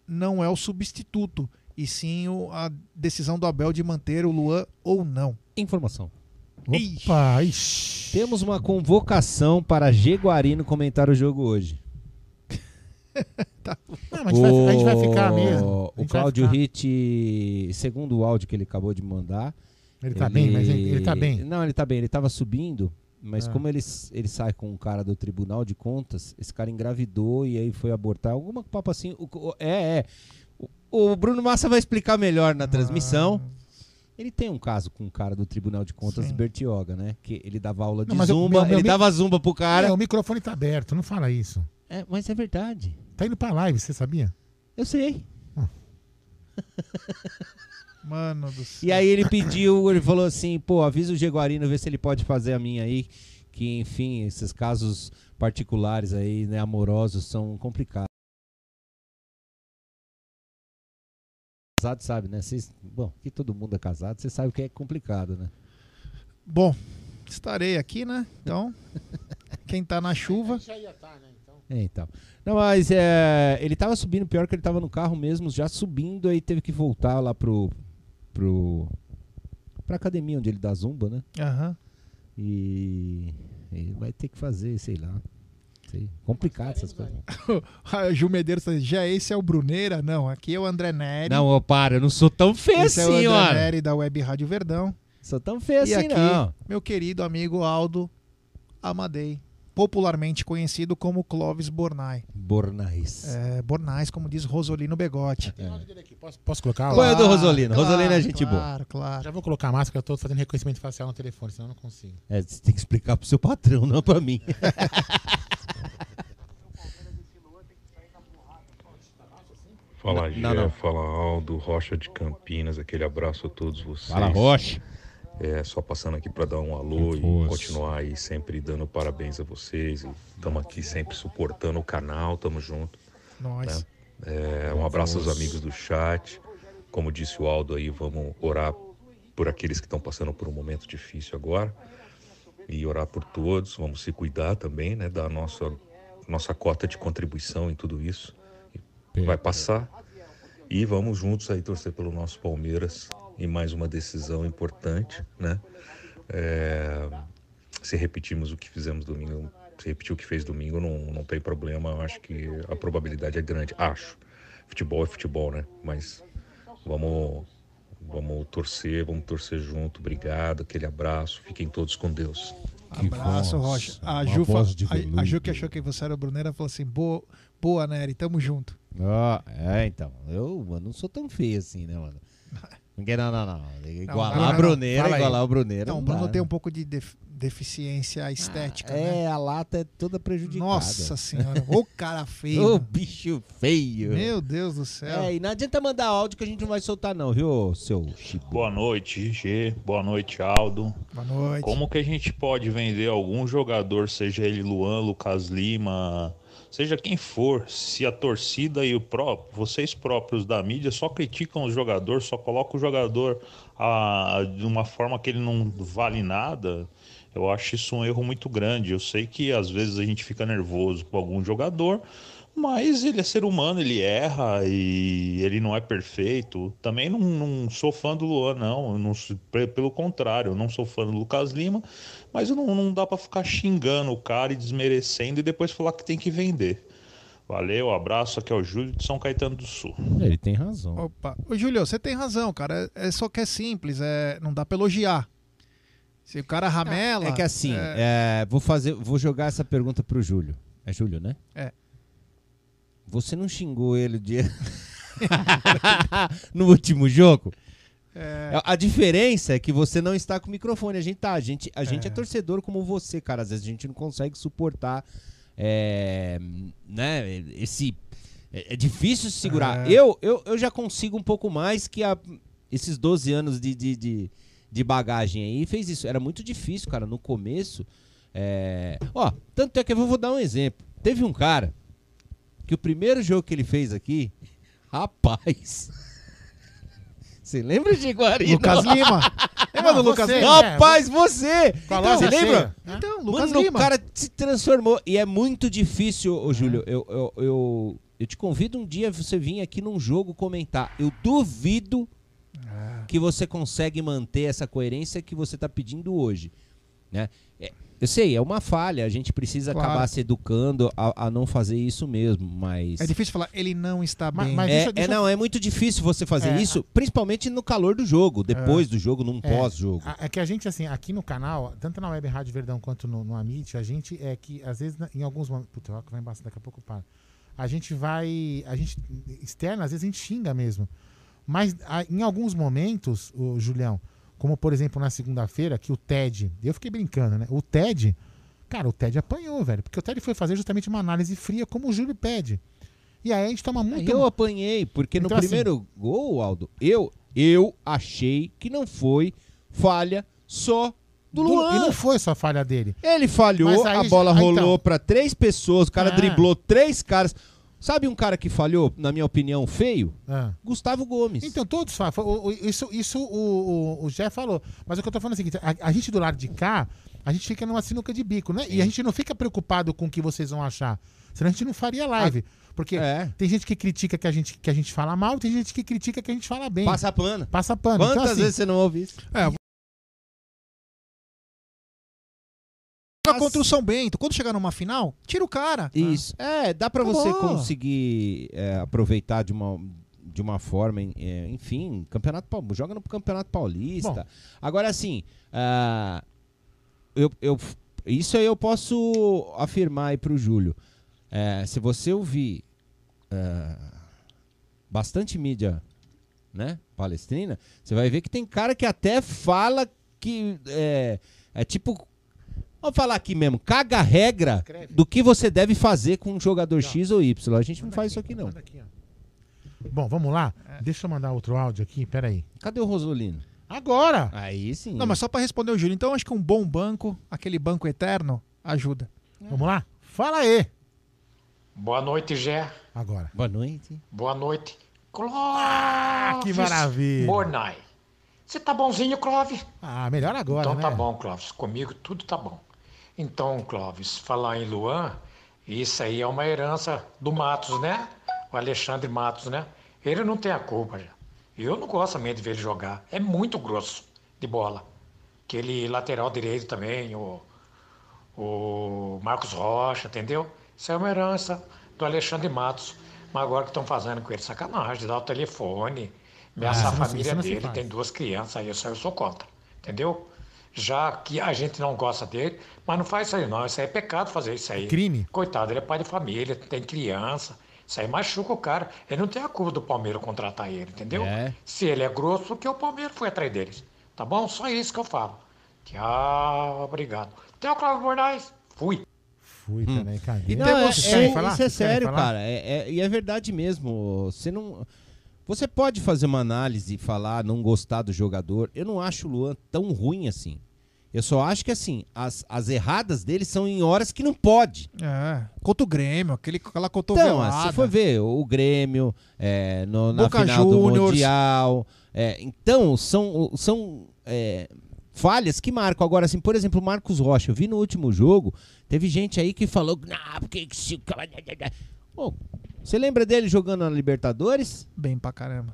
Speaker 3: não é o substituto, e sim o- a decisão do Abel de manter o Luan ou não.
Speaker 4: Informação.
Speaker 2: Opa, ixi.
Speaker 4: Temos uma convocação para Jaguarino comentar o jogo hoje.
Speaker 2: Não, mas a gente, vai, a gente vai ficar mesmo.
Speaker 4: O
Speaker 2: ficar.
Speaker 4: Ritt, segundo o áudio que ele acabou de mandar.
Speaker 2: Ele tá bem, mas ele, ele tá bem.
Speaker 4: Não, ele tá bem. Ele tava subindo, mas
Speaker 2: Ah.
Speaker 4: como ele, ele sai com um cara do Tribunal de Contas, esse cara engravidou e aí foi abortar. Alguma papo assim. o- o- é, é. O, o Bruno Massa vai explicar melhor na transmissão. Ele tem um caso com um cara do Tribunal de Contas
Speaker 3: Sim.
Speaker 4: Bertioga, né? Que ele dava aula de
Speaker 2: Não, mas eu-
Speaker 4: zumba,
Speaker 2: meu- meu
Speaker 4: ele dava zumba pro cara.
Speaker 2: É, o microfone tá aberto, não fala isso.
Speaker 4: É, mas é verdade.
Speaker 2: Tá indo pra live, você sabia?
Speaker 4: Eu sei.
Speaker 3: Mano do céu.
Speaker 4: E aí ele pediu, ele falou assim, pô, avisa o Jaguarino, vê se ele pode fazer a minha aí. Que, enfim, esses casos particulares aí, né, amorosos, são complicados. Casado sabe, né? Vocês, bom, que todo mundo é casado, você sabe que é complicado, né?
Speaker 3: Bom, estarei aqui, né? Então, quem tá na chuva.
Speaker 2: Já ia estar, né? Então.
Speaker 4: É, então. Não, mas é, ele tava subindo, pior que ele tava no carro mesmo, já subindo, aí teve que voltar lá pro. Pro. pra academia onde ele dá zumba, né?
Speaker 3: Aham.
Speaker 4: E ele vai ter que fazer, sei lá. Sei. Complicado essas coisas.
Speaker 3: A Ju Medeiros tá já esse é o Bruneira? Não, aqui é o André Neri.
Speaker 4: Não, ó, para, eu não sou tão feio
Speaker 3: esse é o
Speaker 4: assim,
Speaker 3: André
Speaker 4: ó.
Speaker 3: Neri da Web Rádio Verdão.
Speaker 4: Sou tão feio
Speaker 3: e
Speaker 4: assim,
Speaker 3: aqui,
Speaker 4: não.
Speaker 3: meu querido amigo Aldo Amadei, popularmente conhecido como Clóvis Bornai.
Speaker 4: Bornais.
Speaker 3: É, Bornais, como diz Rosolino Begote.
Speaker 2: Tem áudio dele aqui. Posso, posso colocar?
Speaker 4: Põe o do
Speaker 3: Claro,
Speaker 4: Rosolino. Rosolino é gente boa.
Speaker 3: Claro, claro.
Speaker 2: Já vou colocar a máscara, eu tô fazendo reconhecimento facial no telefone, senão eu não consigo.
Speaker 4: É, você tem que explicar pro seu patrão, não pra mim.
Speaker 7: Fala Gé,
Speaker 4: Não, não.
Speaker 7: fala Aldo, Rocha de Campinas, aquele abraço a todos vocês.
Speaker 4: Fala, Rocha.
Speaker 7: É, só passando aqui para dar um alô e continuar aí sempre dando parabéns a vocês. Estamos aqui sempre suportando o canal, tamo junto.
Speaker 3: Nós.
Speaker 7: É, um abraço aos amigos do chat. Como disse o Aldo aí, vamos orar por aqueles que estão passando por um momento difícil agora. E orar por todos, vamos se cuidar também, né? Da nossa, nossa cota de contribuição em tudo isso. Vai passar. E vamos juntos aí torcer pelo nosso Palmeiras em mais uma decisão importante, né? É, se repetirmos o que fizemos domingo, se repetir o que fez domingo, não, não tem problema. Eu acho que a probabilidade é grande. Acho. Futebol é futebol, né? Mas vamos, vamos torcer, vamos torcer junto. Obrigado, aquele abraço. Fiquem todos com Deus.
Speaker 3: Abraço,
Speaker 2: voz,
Speaker 3: Rocha. A Ju, fa-
Speaker 2: voz de
Speaker 3: a, a Ju que achou que você era o Bruneira falou assim: boa, boa Nery, tamo junto.
Speaker 4: Ó, é, então. Eu, mano, não sou tão feio assim, né, mano? Ninguém, não, não, não. Igualar
Speaker 3: não,
Speaker 4: a
Speaker 3: não.
Speaker 4: Bruneira,
Speaker 2: Fala aí.
Speaker 4: igualar o Bruneira.
Speaker 3: Então, o
Speaker 4: não
Speaker 3: Bruno tem
Speaker 4: né?
Speaker 3: um pouco de def- deficiência estética, né?
Speaker 4: É, a lata é toda prejudicada.
Speaker 3: Nossa senhora, ô cara feio.
Speaker 4: Ô,
Speaker 3: mano.
Speaker 4: bicho feio.
Speaker 3: Meu Deus do céu.
Speaker 4: É, e não adianta mandar áudio que a gente não vai soltar, não, viu, seu Chico?
Speaker 8: Boa noite, G. Boa noite, Aldo.
Speaker 3: Boa noite.
Speaker 8: Como que a gente pode vender algum jogador, seja ele Luan, Lucas Lima, seja quem for, se a torcida e o pró vocês próprios da mídia só criticam o jogador, só colocam o jogador ah, de uma forma que ele não vale nada? Eu acho isso um erro muito grande. Eu sei que às vezes a gente fica nervoso com algum jogador, mas ele é ser humano, ele erra e ele não é perfeito. Também não, não sou fã do Luan, não. Eu não pelo contrário, eu não sou fã do Lucas Lima, mas eu não, não dá pra ficar xingando o cara e desmerecendo e depois falar que tem que vender. Valeu, abraço. Aqui é o Júlio de São Caetano do Sul.
Speaker 4: Ele tem razão.
Speaker 3: Opa. Ô, Júlio, você tem razão, cara. É é só que é simples, é, não dá pra elogiar. Se o cara ramela.
Speaker 4: É que assim,
Speaker 3: é,
Speaker 4: é, vou fazer, vou jogar essa pergunta pro Júlio. É Júlio, né?
Speaker 3: É.
Speaker 4: Você não xingou ele dia no último jogo? É, A diferença é que você não está com o microfone. A gente tá. A gente, a gente é. torcedor como você, cara. Às vezes a gente não consegue suportar. é, né, esse. É, é difícil se segurar.
Speaker 3: É.
Speaker 4: Eu, eu, eu já consigo um pouco mais que a- esses 12 anos de, de, de, de bagagem aí fez isso. Era muito difícil, cara, no começo. É... Ó, tanto é que eu vou dar um exemplo. Teve um cara que o primeiro jogo que ele fez aqui, rapaz. Você lembra de Guarino?
Speaker 3: Lucas Lima. Lembra do Lucas Lima?
Speaker 4: Rapaz, você!
Speaker 2: Falou
Speaker 4: você
Speaker 2: você,
Speaker 4: lembra?
Speaker 2: né?
Speaker 3: Então, Lucas
Speaker 4: Mano,
Speaker 3: Lima.
Speaker 4: o cara se transformou. E é muito difícil, ô Júlio. Eu, eu, eu, eu te convido um dia você vir aqui num jogo comentar. Eu duvido que você consegue manter essa coerência que você tá pedindo hoje. Né? É, eu sei, é uma falha. A gente precisa
Speaker 3: Claro.
Speaker 4: acabar se educando a, a não fazer isso mesmo. Mas.
Speaker 3: É difícil falar, ele não está
Speaker 2: Mas-
Speaker 3: bem.
Speaker 2: mas
Speaker 4: É,
Speaker 2: deixa-
Speaker 4: é,
Speaker 2: deixa eu-
Speaker 4: não, é muito difícil você fazer
Speaker 2: É,
Speaker 4: isso, principalmente no calor do jogo, depois do jogo, num
Speaker 2: É,
Speaker 4: pós-jogo.
Speaker 2: a- É que a gente, assim, aqui no canal, tanto na Web Rádio Verdão quanto no, no Amit, a gente é que, às vezes, em alguns momentos. Puta, vai embaixo, daqui a pouco para. A gente vai. A gente. Externa, às vezes a gente xinga mesmo. Mas a- em alguns momentos, o Julião, como por exemplo na segunda-feira, que o Ted. Eu fiquei brincando, né? O Ted. Cara, o Ted apanhou, velho. Porque o Ted foi fazer justamente uma análise fria, como o Júlio pede. E aí a gente toma muito.
Speaker 4: Eu apanhei, porque no
Speaker 2: Então, assim-
Speaker 4: primeiro gol, Aldo, eu, eu achei que não foi falha só do Luan.
Speaker 2: E não foi só falha dele.
Speaker 4: Ele falhou,
Speaker 2: aí
Speaker 4: a bola
Speaker 2: ah,
Speaker 4: rolou
Speaker 2: então.
Speaker 4: pra três pessoas, o cara
Speaker 2: Ah.
Speaker 4: driblou três caras. Sabe um cara que falhou, na minha opinião, feio?
Speaker 2: Ah.
Speaker 4: Gustavo Gomes.
Speaker 2: Então, todos falam. Isso, isso o, o, o Jé falou. Mas o que eu tô falando é o seguinte: a, a gente do lado de cá, a gente fica numa sinuca de bico, né? E a gente não fica preocupado com o que vocês vão achar. Senão a gente não faria live. Porque
Speaker 4: É.
Speaker 2: tem gente que critica que a, gente, que a gente fala mal, tem gente que critica que a gente fala bem.
Speaker 4: Passa pano.
Speaker 2: Passa pano.
Speaker 4: Quantas
Speaker 2: então, assim,
Speaker 4: vezes você não ouve isso?
Speaker 3: É, Joga contra o São Bento. Quando chegar numa final, tira o cara.
Speaker 4: Isso. É, dá pra você conseguir é, aproveitar de uma, de uma forma, é, enfim, campeonato joga no Campeonato Paulista.
Speaker 2: Bom.
Speaker 4: Agora, assim, ah, eu, eu, isso aí eu posso afirmar aí pro Júlio. É, se você ouvir ah, bastante mídia, né, palestrina, você vai ver que tem cara que até fala que é, é tipo Vamos falar aqui mesmo, caga a regra do que você deve fazer com um jogador X ou Y. A gente não faz isso aqui, não.
Speaker 2: Bom, vamos lá? Deixa eu mandar outro áudio aqui, peraí.
Speaker 4: Cadê o Rosolino?
Speaker 2: Agora!
Speaker 4: Aí sim.
Speaker 3: Não, mas só pra responder o Júlio. Então, acho que um bom banco, aquele banco eterno, ajuda.
Speaker 2: Vamos lá? Fala aí!
Speaker 9: Boa noite, Gé.
Speaker 2: Agora.
Speaker 4: Boa noite.
Speaker 9: Boa noite. Clóvis.
Speaker 2: Ah, que maravilha.
Speaker 9: Mornay. Você tá bonzinho, Clóvis?
Speaker 2: Ah, melhor agora,
Speaker 9: então
Speaker 2: né?
Speaker 9: tá bom, Clóvis. Comigo tudo tá bom. Então, Clóvis, falar em Luan, isso aí é uma herança do Matos, né? O Alexandre Matos, né? Ele não tem a culpa, já. Eu não gosto também de ver ele jogar. É muito grosso de bola. Aquele lateral direito também, o, o Marcos Rocha, entendeu? Isso é uma herança do Alexandre Matos. Mas agora que estão fazendo com ele, sacanagem, dar o telefone, ameaçar
Speaker 2: Ah,
Speaker 9: a família dele, tem duas crianças, aí eu sou contra, entendeu? Já que a gente não gosta dele, mas não faz isso aí não, isso aí é pecado fazer isso aí.
Speaker 2: crime.
Speaker 9: Coitado, ele é pai de família, tem criança, isso aí machuca o cara. Ele não tem a culpa do Palmeiras contratar ele, entendeu?
Speaker 4: É.
Speaker 9: Se ele é grosso, porque o Palmeiras foi atrás deles, tá bom? Só isso que eu falo. Tchau, obrigado. Tchau, Cláudio Bornais. Fui.
Speaker 2: Fui também, cara.
Speaker 4: E
Speaker 2: Não,
Speaker 4: é, é- isso é sério, cara. É, é- e é verdade mesmo. Você não. Você pode fazer uma análise e falar, não gostar do jogador. Eu não acho o Luan tão ruim assim. Eu só acho que assim, as, as erradas dele são em horas que não pode.
Speaker 3: É. Contra o Grêmio, aquele, aquela
Speaker 4: Então,
Speaker 3: cotovelada.
Speaker 4: se for ver o Grêmio é, no- na
Speaker 3: Boca
Speaker 4: final do
Speaker 3: Juniors.
Speaker 4: Mundial. é, então, são, são é, falhas que marcam. Agora, assim, por exemplo, o Marcos Rocha, eu vi no último jogo, teve gente aí que falou. Ah, porque que se. Você lembra dele jogando na Libertadores?
Speaker 3: Bem pra caramba.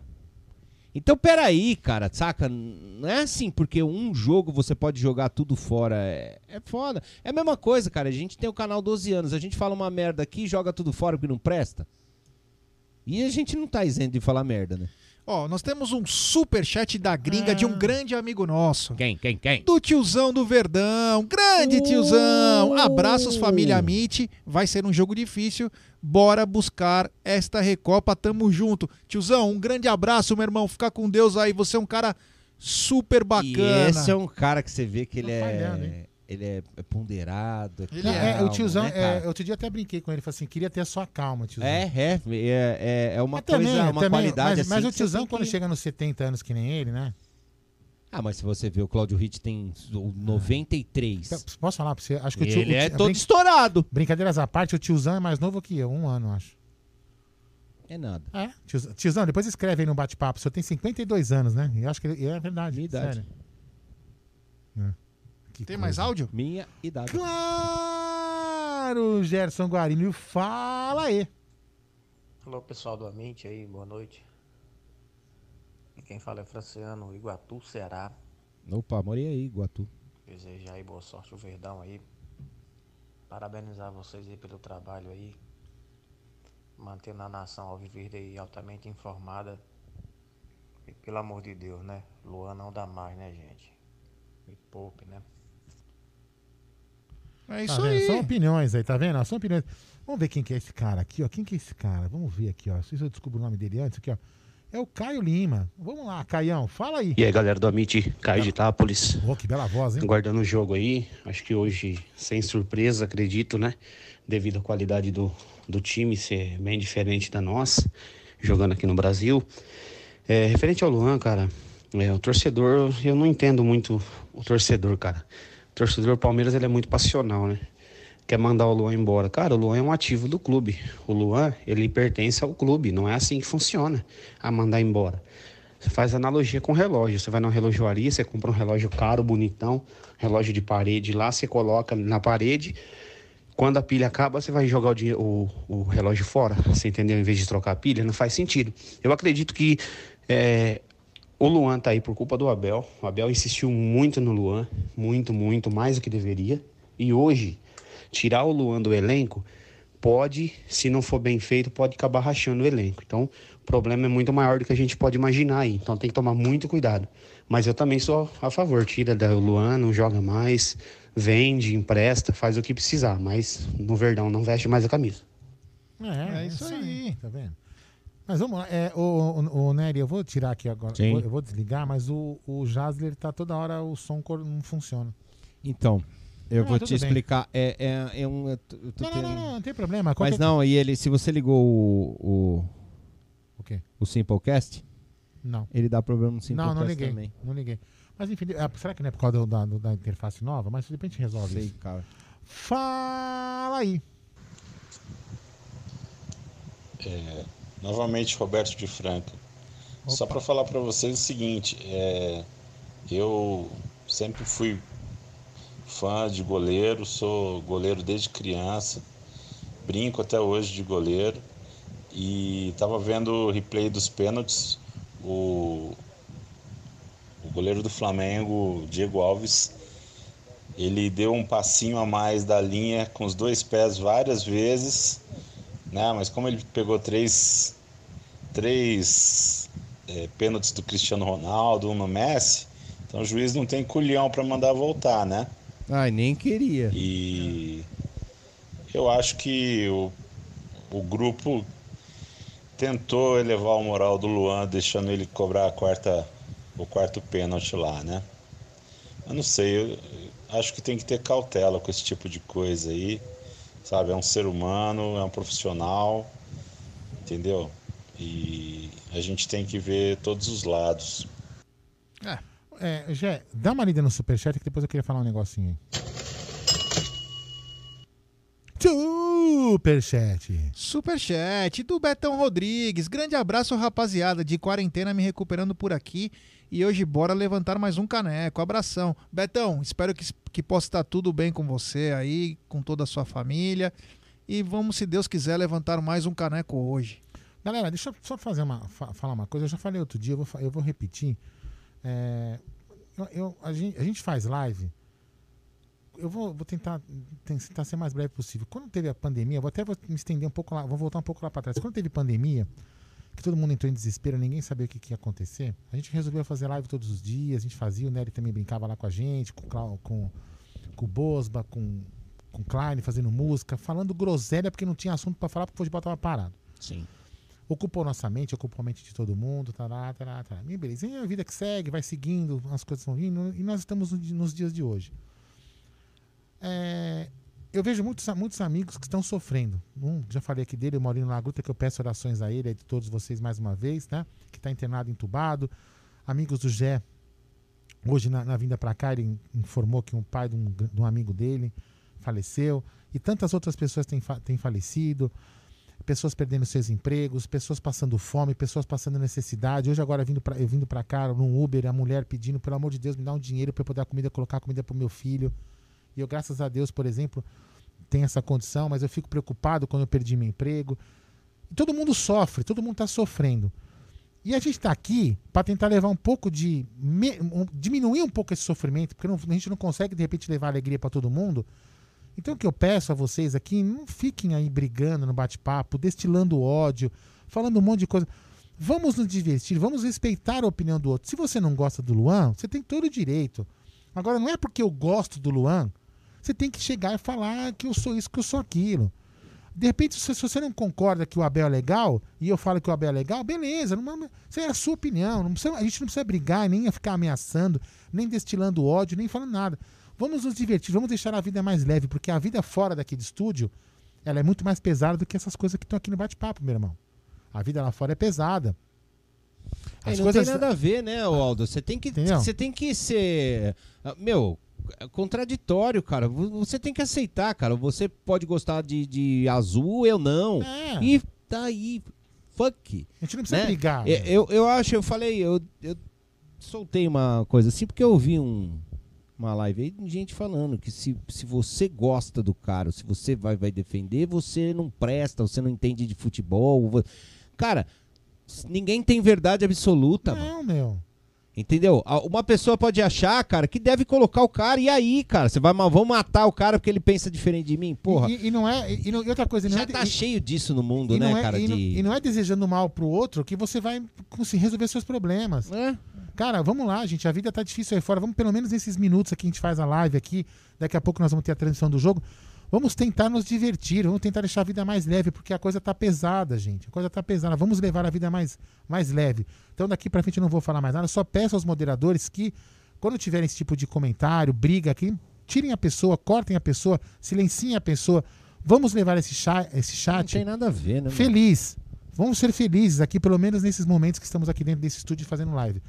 Speaker 4: Então, peraí, cara, saca? Não é assim, porque um jogo você pode jogar tudo fora. É, é foda. É a mesma coisa, cara. A gente tem o canal 12 anos. A gente fala uma merda aqui joga tudo fora porque não presta. E a gente não tá isento de falar merda, né?
Speaker 3: Ó, nós temos um super chat da gringa de um grande amigo nosso.
Speaker 4: Quem, quem, quem?
Speaker 3: Do tiozão do Verdão. Grande tiozão. Abraços, família Amit. Vai ser um jogo difícil. Bora buscar esta Recopa. Tamo junto. Tiozão, um grande abraço, meu irmão. Fica com Deus aí. Você é um cara super bacana.
Speaker 4: E esse é um cara que você vê que ele
Speaker 2: Tá falhando,
Speaker 4: é, ele é é ponderado. é
Speaker 2: Não, é, o
Speaker 4: calmo,
Speaker 2: tiozão,
Speaker 4: né,
Speaker 2: é, outro dia até brinquei com ele, falei assim, queria ter a sua calma, tiozão.
Speaker 4: É, é, é, é, é uma
Speaker 2: também,
Speaker 4: coisa, uma
Speaker 2: também,
Speaker 4: qualidade
Speaker 2: mas,
Speaker 4: assim.
Speaker 2: mas o tiozão, quando
Speaker 4: que-
Speaker 2: chega nos 70 anos que nem ele, né?
Speaker 4: Ah, mas se você vê, o Claudio Ritt tem o 93.
Speaker 2: Então, Posso falar pra você? Acho que o tio,
Speaker 4: Ele
Speaker 2: o
Speaker 4: é
Speaker 2: tio-
Speaker 4: todo estourado.
Speaker 2: Brincadeiras à parte, o tiozão é mais novo que eu, um ano, acho.
Speaker 4: É nada.
Speaker 2: É? Tiozão, tiozão, depois escreve aí no bate-papo. O senhor tem 52 anos, né? Eu acho que ele- é verdade.
Speaker 4: Minha idade.
Speaker 2: sério. Que
Speaker 3: Tem
Speaker 2: coisa.
Speaker 3: mais áudio?
Speaker 4: Minha idade.
Speaker 2: Claro, Gerson Guarino, fala aí.
Speaker 10: Alô pessoal do Amite aí, boa noite. E quem fala é Franciano, Iguatu, Ceará.
Speaker 4: Opa, morei aí, Guatu.
Speaker 10: Desejar aí boa sorte o Verdão aí. Parabenizar vocês aí pelo trabalho aí. Mantendo a nação alviverde aí altamente informada. E pelo amor de Deus, né? Luan não dá mais, né, gente? Me poupe, né?
Speaker 3: É
Speaker 2: Tá
Speaker 3: isso
Speaker 2: vendo?
Speaker 3: aí.
Speaker 2: São opiniões aí, tá vendo? São opiniões. Vamos ver quem que é esse cara aqui, ó. Quem que é esse cara? Vamos ver aqui, ó. Não sei se eu descubro o nome dele antes aqui, ó. É o Caio Lima. Vamos lá, Caião, fala aí.
Speaker 11: E aí, galera do Amit, Caio de Itápolis.
Speaker 2: Ô, que bela voz, hein?
Speaker 11: Aguardando o jogo aí. Acho que hoje, sem surpresa, acredito, né? Devido à qualidade do, do time ser bem diferente da nossa, jogando aqui no Brasil. É, referente ao Luan, cara, é, o torcedor, eu não entendo muito o torcedor, cara. Torcedor Palmeiras, ele é muito passional, né? Quer mandar o Luan embora. Cara, o Luan é um ativo do clube. O Luan, ele pertence ao clube. Não é assim que funciona a mandar embora. Você faz analogia com relógio. Você vai na relojoaria, você compra um relógio caro, bonitão, relógio de parede lá, você coloca na parede. Quando a pilha acaba, você vai jogar o, dinhe- o, o relógio fora. Você entendeu? Em vez de trocar a pilha, não faz sentido. Eu acredito que é, o Luan tá aí por culpa do Abel. O Abel insistiu muito no Luan, muito, muito, mais do que deveria. E hoje, tirar o Luan do elenco pode, se não for bem feito, pode acabar rachando o elenco. Então, o problema é muito maior do que a gente pode imaginar aí. Então, tem que tomar muito cuidado. Mas eu também sou a favor. Tira da Luan, não joga mais, vende, empresta, faz o que precisar. Mas no Verdão não veste mais a camisa.
Speaker 2: É,
Speaker 3: É isso aí.
Speaker 2: Tá vendo? Mas vamos lá. É, o, o, o Nery, eu vou tirar aqui agora.
Speaker 4: Sim.
Speaker 2: Eu vou, eu vou desligar, mas o, o Jasler tá toda hora, o som cor- não funciona.
Speaker 4: Então, eu
Speaker 2: Ah,
Speaker 4: vou te explicar. É, é, é um. eu tô-
Speaker 2: Não, não,
Speaker 4: tendo-
Speaker 2: não, não, não tem problema.
Speaker 4: Mas
Speaker 2: Qualquer-
Speaker 4: não, e ele, se você ligou o. O,
Speaker 2: O quê?
Speaker 4: o Simplecast,
Speaker 2: Não.
Speaker 4: ele dá problema no Simplecast
Speaker 2: Não, não liguei.
Speaker 4: também.
Speaker 2: Não liguei. Mas enfim, é, será que não é por causa do- da, da interface nova? Mas de repente resolve
Speaker 4: Sei,
Speaker 2: isso.
Speaker 4: cara.
Speaker 2: Fala aí.
Speaker 8: É, novamente, Roberto de Franca. Só para falar para vocês o seguinte: é, eu sempre fui fã de goleiro, sou goleiro desde criança, brinco até hoje de goleiro e estava vendo o replay dos pênaltis. O, o goleiro do Flamengo, Diego Alves, ele deu um passinho a mais da linha com os dois pés várias vezes, né? Mas como ele pegou três, três é, pênaltis do Cristiano Ronaldo, um no Messi, então o juiz não tem culhão para mandar voltar, né?
Speaker 4: Ai, nem queria.
Speaker 8: E eu acho que o, o grupo tentou elevar o moral do Luan, deixando ele cobrar a quarta, o quarto pênalti lá, né? Eu não sei, eu, acho que tem que ter cautela com esse tipo de coisa aí, sabe? É um ser humano, é um profissional, entendeu? E a gente tem que ver todos os lados.
Speaker 2: É, Gé, dá uma lida no superchat que depois eu queria falar um negocinho aí. Superchat.
Speaker 3: Superchat do Betão Rodrigues. Grande abraço, rapaziada. De quarentena me recuperando por aqui. E hoje bora levantar mais um caneco. Abração. Betão, espero que, que possa estar tudo bem com você aí, com toda a sua família. E vamos, se Deus quiser, levantar mais um caneco hoje.
Speaker 2: Galera, deixa eu só fazer uma, fa- falar uma coisa. Eu já falei outro dia, eu vou, eu vou repetir. É, eu, eu- a, gente, a gente faz live. Eu vou, vou tentar, tentar ser mais breve possível. Quando teve a pandemia, vou até me estender um pouco lá, vou voltar um pouco lá para trás. Quando teve pandemia, que todo mundo entrou em desespero, ninguém sabia o que, que ia acontecer. A gente resolveu fazer live todos os dias, a gente fazia, o Nery também brincava lá com a gente, com, com, com o Bosba, com, com o Klein, fazendo música, falando groselha porque não tinha assunto pra falar porque o futebol tava parado.
Speaker 4: Sim.
Speaker 2: Ocupou nossa mente, ocupou a mente de todo mundo, tará, tará, tará. E beleza, e a vida que segue, vai seguindo, as coisas vão vindo, e nós estamos nos dias de hoje. É, eu vejo muitos, muitos amigos que estão sofrendo. Um, já falei aqui dele, o Maurinho Laguta, que eu peço orações a ele, a de todos vocês mais uma vez, né? Que está internado, entubado. Amigos do Gé, hoje na, na vinda para cá, ele informou que um pai de um, de um amigo dele faleceu. E tantas outras pessoas têm, têm falecido. Pessoas perdendo seus empregos, pessoas passando fome, pessoas passando necessidade. Hoje, agora, vindo eu vindo para cá, num Uber, a mulher pedindo, pelo amor de Deus, me dá um dinheiro para eu poder dar comida, colocar comida para meu filho. E eu, graças a Deus, por exemplo, tenho essa condição, mas eu fico preocupado quando eu perdi meu emprego. E todo mundo sofre, todo mundo está sofrendo. E a gente está aqui para tentar levar um pouco de. me- um- diminuir um pouco esse sofrimento, porque não- a gente não consegue, de repente, levar alegria para todo mundo. Então, o que eu peço a vocês aqui, não fiquem aí brigando no bate-papo, destilando ódio, falando um monte de coisa. Vamos nos divertir, vamos respeitar a opinião do outro. Se você não gosta do Luan, você tem todo o direito. Agora, não é porque eu gosto do Luan, você tem que chegar e falar que eu sou isso, que eu sou aquilo. De repente, se, você não concorda que o Abel é legal, e eu falo que o Abel é legal, beleza, não, isso é a sua opinião. Precisa- a gente não precisa brigar, nem ficar ameaçando, nem destilando ódio, nem falando nada. Vamos nos divertir, vamos deixar a vida mais leve, porque a vida fora daqui de estúdio, ela é muito mais pesada do que essas coisas que estão aqui no bate-papo, meu irmão. A vida lá fora é pesada.
Speaker 4: É,
Speaker 2: As
Speaker 4: não
Speaker 2: coisas-
Speaker 4: tem nada a ver, né, Aldo? Você tem que, você tem que ser, ah, meu, é contraditório, cara. Vo- Você tem que aceitar, cara. Você pode gostar de, de azul, eu não.
Speaker 2: É.
Speaker 4: E tá aí, fuck.
Speaker 2: A gente não precisa
Speaker 4: né?
Speaker 2: brigar.
Speaker 4: É, Eu, eu acho, eu falei, eu, eu soltei uma coisa assim porque eu ouvi um, uma live aí de gente falando que se, se você gosta do cara, se você vai, vai defender, você não presta, você não entende de futebol. Cara, ninguém tem verdade absoluta, mano.
Speaker 2: Não, meu.
Speaker 4: Entendeu? Uma pessoa pode achar, cara, que deve colocar o cara, e aí, cara? Você vai vão matar o cara porque ele pensa diferente de mim? Porra.
Speaker 2: E, e não é. E, não- e outra coisa, não
Speaker 4: Já
Speaker 2: é,
Speaker 4: tá
Speaker 2: e-
Speaker 4: cheio disso no mundo, né,
Speaker 2: não é,
Speaker 4: cara?
Speaker 2: e, não,
Speaker 4: de...
Speaker 2: e não é desejando mal pro outro que você vai conseguir resolver seus problemas.
Speaker 4: É.
Speaker 2: Cara, vamos lá, gente. A vida tá difícil aí fora. Vamos pelo menos nesses minutos aqui, a gente faz a live aqui. Daqui a pouco nós vamos ter a transmissão do jogo. Vamos tentar nos divertir, vamos tentar deixar a vida mais leve, porque a coisa tá pesada, gente. A coisa tá pesada. Vamos levar a vida mais, mais leve. Então daqui pra frente eu não vou falar mais nada. Só peço aos moderadores que, quando tiverem esse tipo de comentário, briga aqui, tirem a pessoa, cortem a pessoa, silenciem a pessoa. Vamos levar esse chat, esse chat
Speaker 4: Não tem nada a ver, né? mano?
Speaker 2: feliz. Vamos ser felizes aqui, pelo menos nesses momentos que estamos aqui dentro desse estúdio fazendo live.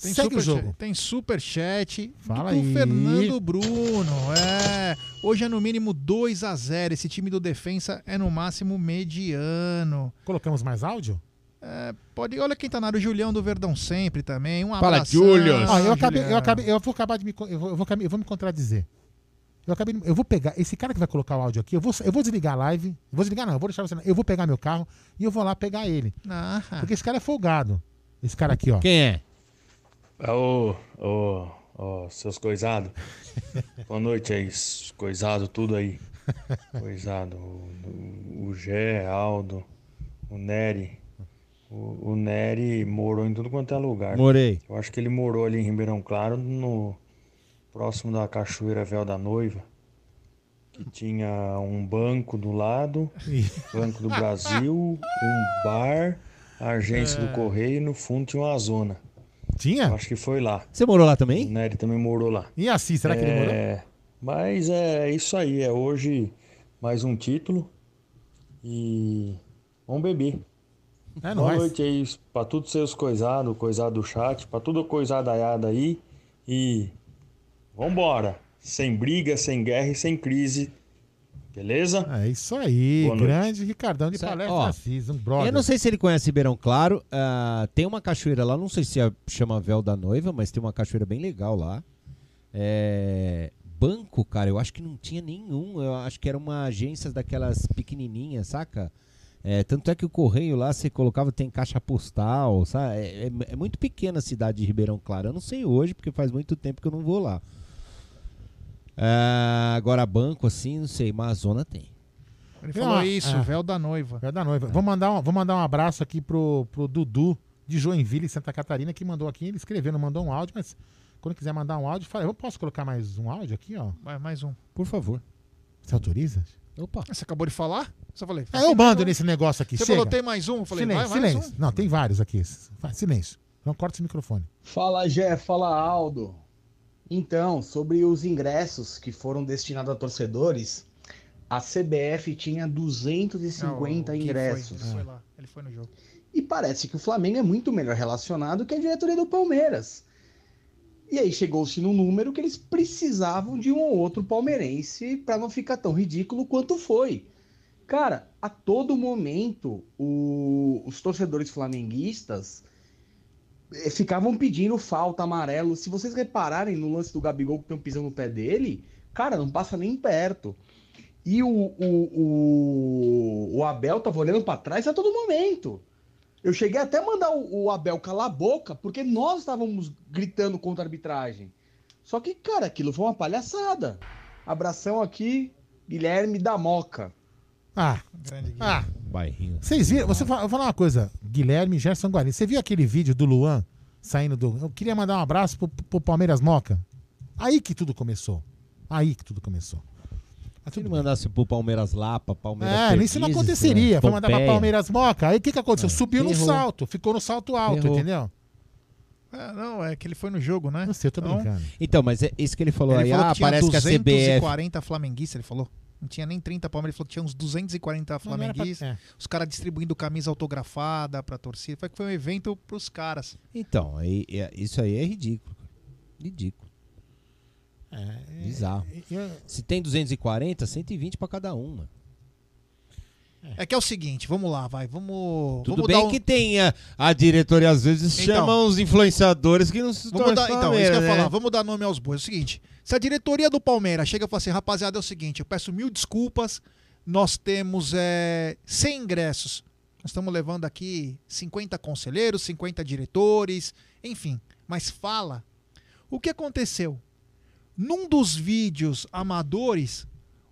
Speaker 3: Tem
Speaker 2: Segue o
Speaker 3: super
Speaker 2: jogo.
Speaker 3: Chat, tem super chat
Speaker 2: Fala
Speaker 3: do
Speaker 2: aí.
Speaker 3: Fernando Bruno. É, hoje é no mínimo 2 a 0 Esse time do defensa é no máximo mediano.
Speaker 2: Colocamos mais áudio?
Speaker 3: É, pode, olha quem tá na área, o Julião do Verdão sempre também. Um
Speaker 4: Fala,
Speaker 3: abração.
Speaker 4: Julius.
Speaker 2: Ó, eu, acabei, eu, acabei, eu vou acabar de me. Eu vou, eu vou, eu vou me contradizer. Eu acabei. Eu vou pegar. Esse cara que vai colocar o áudio aqui, eu vou, eu vou desligar a live. Eu vou desligar, não, eu vou deixar você. Eu vou pegar meu carro e eu vou lá pegar ele.
Speaker 3: Ah,
Speaker 2: Porque esse cara é folgado. Esse cara aqui, ó.
Speaker 4: Quem é?
Speaker 12: Ô, ô, ô, seus coisados. Boa noite aí, coisado, tudo aí. Coisado. O, o Gé, Aldo, o Nery. O, o Nery morou em tudo quanto é lugar.
Speaker 4: Morei.
Speaker 12: Eu acho que ele morou ali em Ribeirão Claro, no próximo da Cachoeira Véu da Noiva. Que tinha um banco do lado, Banco do Brasil, um bar, a agência do Correio e no fundo tinha uma zona.
Speaker 2: Tinha?
Speaker 12: Eu acho que foi lá.
Speaker 4: Você morou lá também?
Speaker 12: O Nery também morou lá.
Speaker 2: E assim, será que ele morou?
Speaker 12: É, Mas é isso aí, é hoje mais um título e vamos beber.
Speaker 2: É
Speaker 12: Boa
Speaker 2: nóis.
Speaker 12: noite aí pra todos os seus coisados, coisado do chat, pra tudo coisadaiada aí e vambora. Sem briga, sem guerra e sem crise. Beleza?
Speaker 2: É isso aí.
Speaker 12: Boa noite.
Speaker 2: Grande Ricardão de
Speaker 4: Sa-
Speaker 2: Palestra
Speaker 4: ó,
Speaker 2: Assis, um brother.
Speaker 4: Eu não sei se ele conhece Ribeirão Claro. ah, tem uma cachoeira lá, não sei se é- chama Véu da Noiva, mas tem uma cachoeira bem legal lá. É, banco, cara, eu acho que não tinha nenhum. Eu acho que era uma agência daquelas pequenininhas, saca? É, tanto é que o correio lá você colocava, tem caixa postal, sabe? É, é- é muito pequena a cidade de Ribeirão Claro. Eu não sei hoje, porque faz muito tempo que eu não vou lá. Ah, agora, banco assim, não sei, mas a zona tem.
Speaker 3: Ele falou isso,
Speaker 2: é.
Speaker 3: véu da noiva.
Speaker 2: Véu da noiva. Vou mandar, um, vou mandar um abraço aqui pro, pro Dudu de Joinville, Santa Catarina, que mandou aqui. Ele escreveu, não mandou um áudio, mas quando quiser mandar um áudio, fala. Eu posso colocar mais um áudio aqui, ó?
Speaker 3: Vai, mais um.
Speaker 4: Por favor.
Speaker 2: Você autoriza?
Speaker 4: Opa.
Speaker 3: Você acabou de falar? Só falei.
Speaker 2: É, eu mando nesse negócio aqui.
Speaker 3: Você
Speaker 2: chega.
Speaker 3: falou, tem mais um? Eu falei,
Speaker 2: silêncio,
Speaker 3: vai, mais
Speaker 2: silêncio.
Speaker 3: um.
Speaker 2: Não, tem vários aqui. Silêncio. Não corta esse microfone.
Speaker 8: Fala Jé, fala Aldo. Então, sobre os ingressos que foram destinados a torcedores, a CBF tinha 250
Speaker 3: Não,
Speaker 8: ingressos.
Speaker 3: Foi, ele foi lá, ele foi no jogo.
Speaker 8: E parece que o Flamengo é muito melhor relacionado que a diretoria do Palmeiras. E aí chegou-se num número que eles precisavam de um ou outro palmeirense para não ficar tão ridículo quanto foi. Cara, a todo momento o- os torcedores flamenguistas ficavam pedindo falta amarelo. Se vocês repararem no lance do Gabigol que tem um pisão no pé dele, cara, não passa nem perto. E o, o, o, o Abel tava olhando para trás a todo momento. Eu cheguei até a mandar o, o Abel calar a boca, porque nós estávamos gritando contra a arbitragem. Só que, cara, aquilo foi uma palhaçada. Abração aqui, Guilherme da Moca.
Speaker 2: Ah,
Speaker 3: Grande Gui.
Speaker 2: ah.
Speaker 4: Bairrinho.
Speaker 2: Vocês viram? Você fala, eu vou falar uma coisa. Guilherme Gerson Guarani. Você viu aquele vídeo do Luan saindo do. Eu queria mandar um abraço pro, pro Palmeiras Moca. Aí que tudo começou. Aí que tudo começou.
Speaker 4: Se ele mandasse pro Palmeiras Lapa, Palmeiras
Speaker 2: É, isso não aconteceria.
Speaker 4: né?
Speaker 2: Foi mandar pra. Palmeiras Moca. Aí o que, que aconteceu? Subiu no salto. Ficou no salto alto,
Speaker 4: Errou.
Speaker 2: entendeu?
Speaker 3: É, não, é que ele foi no jogo, né?
Speaker 2: Eu sei, eu tô
Speaker 3: Então,
Speaker 2: brincando.
Speaker 4: Então, mas é isso que ele falou
Speaker 3: Ele
Speaker 4: aí.
Speaker 3: falou
Speaker 4: ah, parece que a CBF.
Speaker 3: 240 flamenguistas, ele falou. Não tinha nem 30 Palmeiras, ele falou que tinha uns 240
Speaker 2: Não, não era pra-
Speaker 3: flamenguistas.
Speaker 2: é.
Speaker 3: Os caras distribuindo camisa autografada pra torcida. Foi que foi um evento pros caras.
Speaker 4: Então, aí, é- isso aí é ridículo. cara. Ridículo.
Speaker 2: É,
Speaker 4: Bizarro.
Speaker 2: eu-
Speaker 4: Se tem 240, 120 pra cada um,
Speaker 3: É que é o seguinte, vamos lá, vai, vamos.
Speaker 4: Tudo
Speaker 3: vamos
Speaker 4: bem
Speaker 3: dar um-
Speaker 4: que tem a, diretoria às vezes
Speaker 3: Então.
Speaker 4: chama os influenciadores que não se
Speaker 3: Vamos dar, então, isso que eu ia
Speaker 4: né?
Speaker 3: falar. Vamos dar nome aos bois. É o seguinte: se a diretoria do Palmeiras chega e fala assim, rapaziada, é o seguinte, eu peço mil desculpas, nós temos é, 100 ingressos. Nós estamos levando aqui 50 conselheiros, 50 diretores, enfim. Mas fala. O que aconteceu? Num dos vídeos amadores,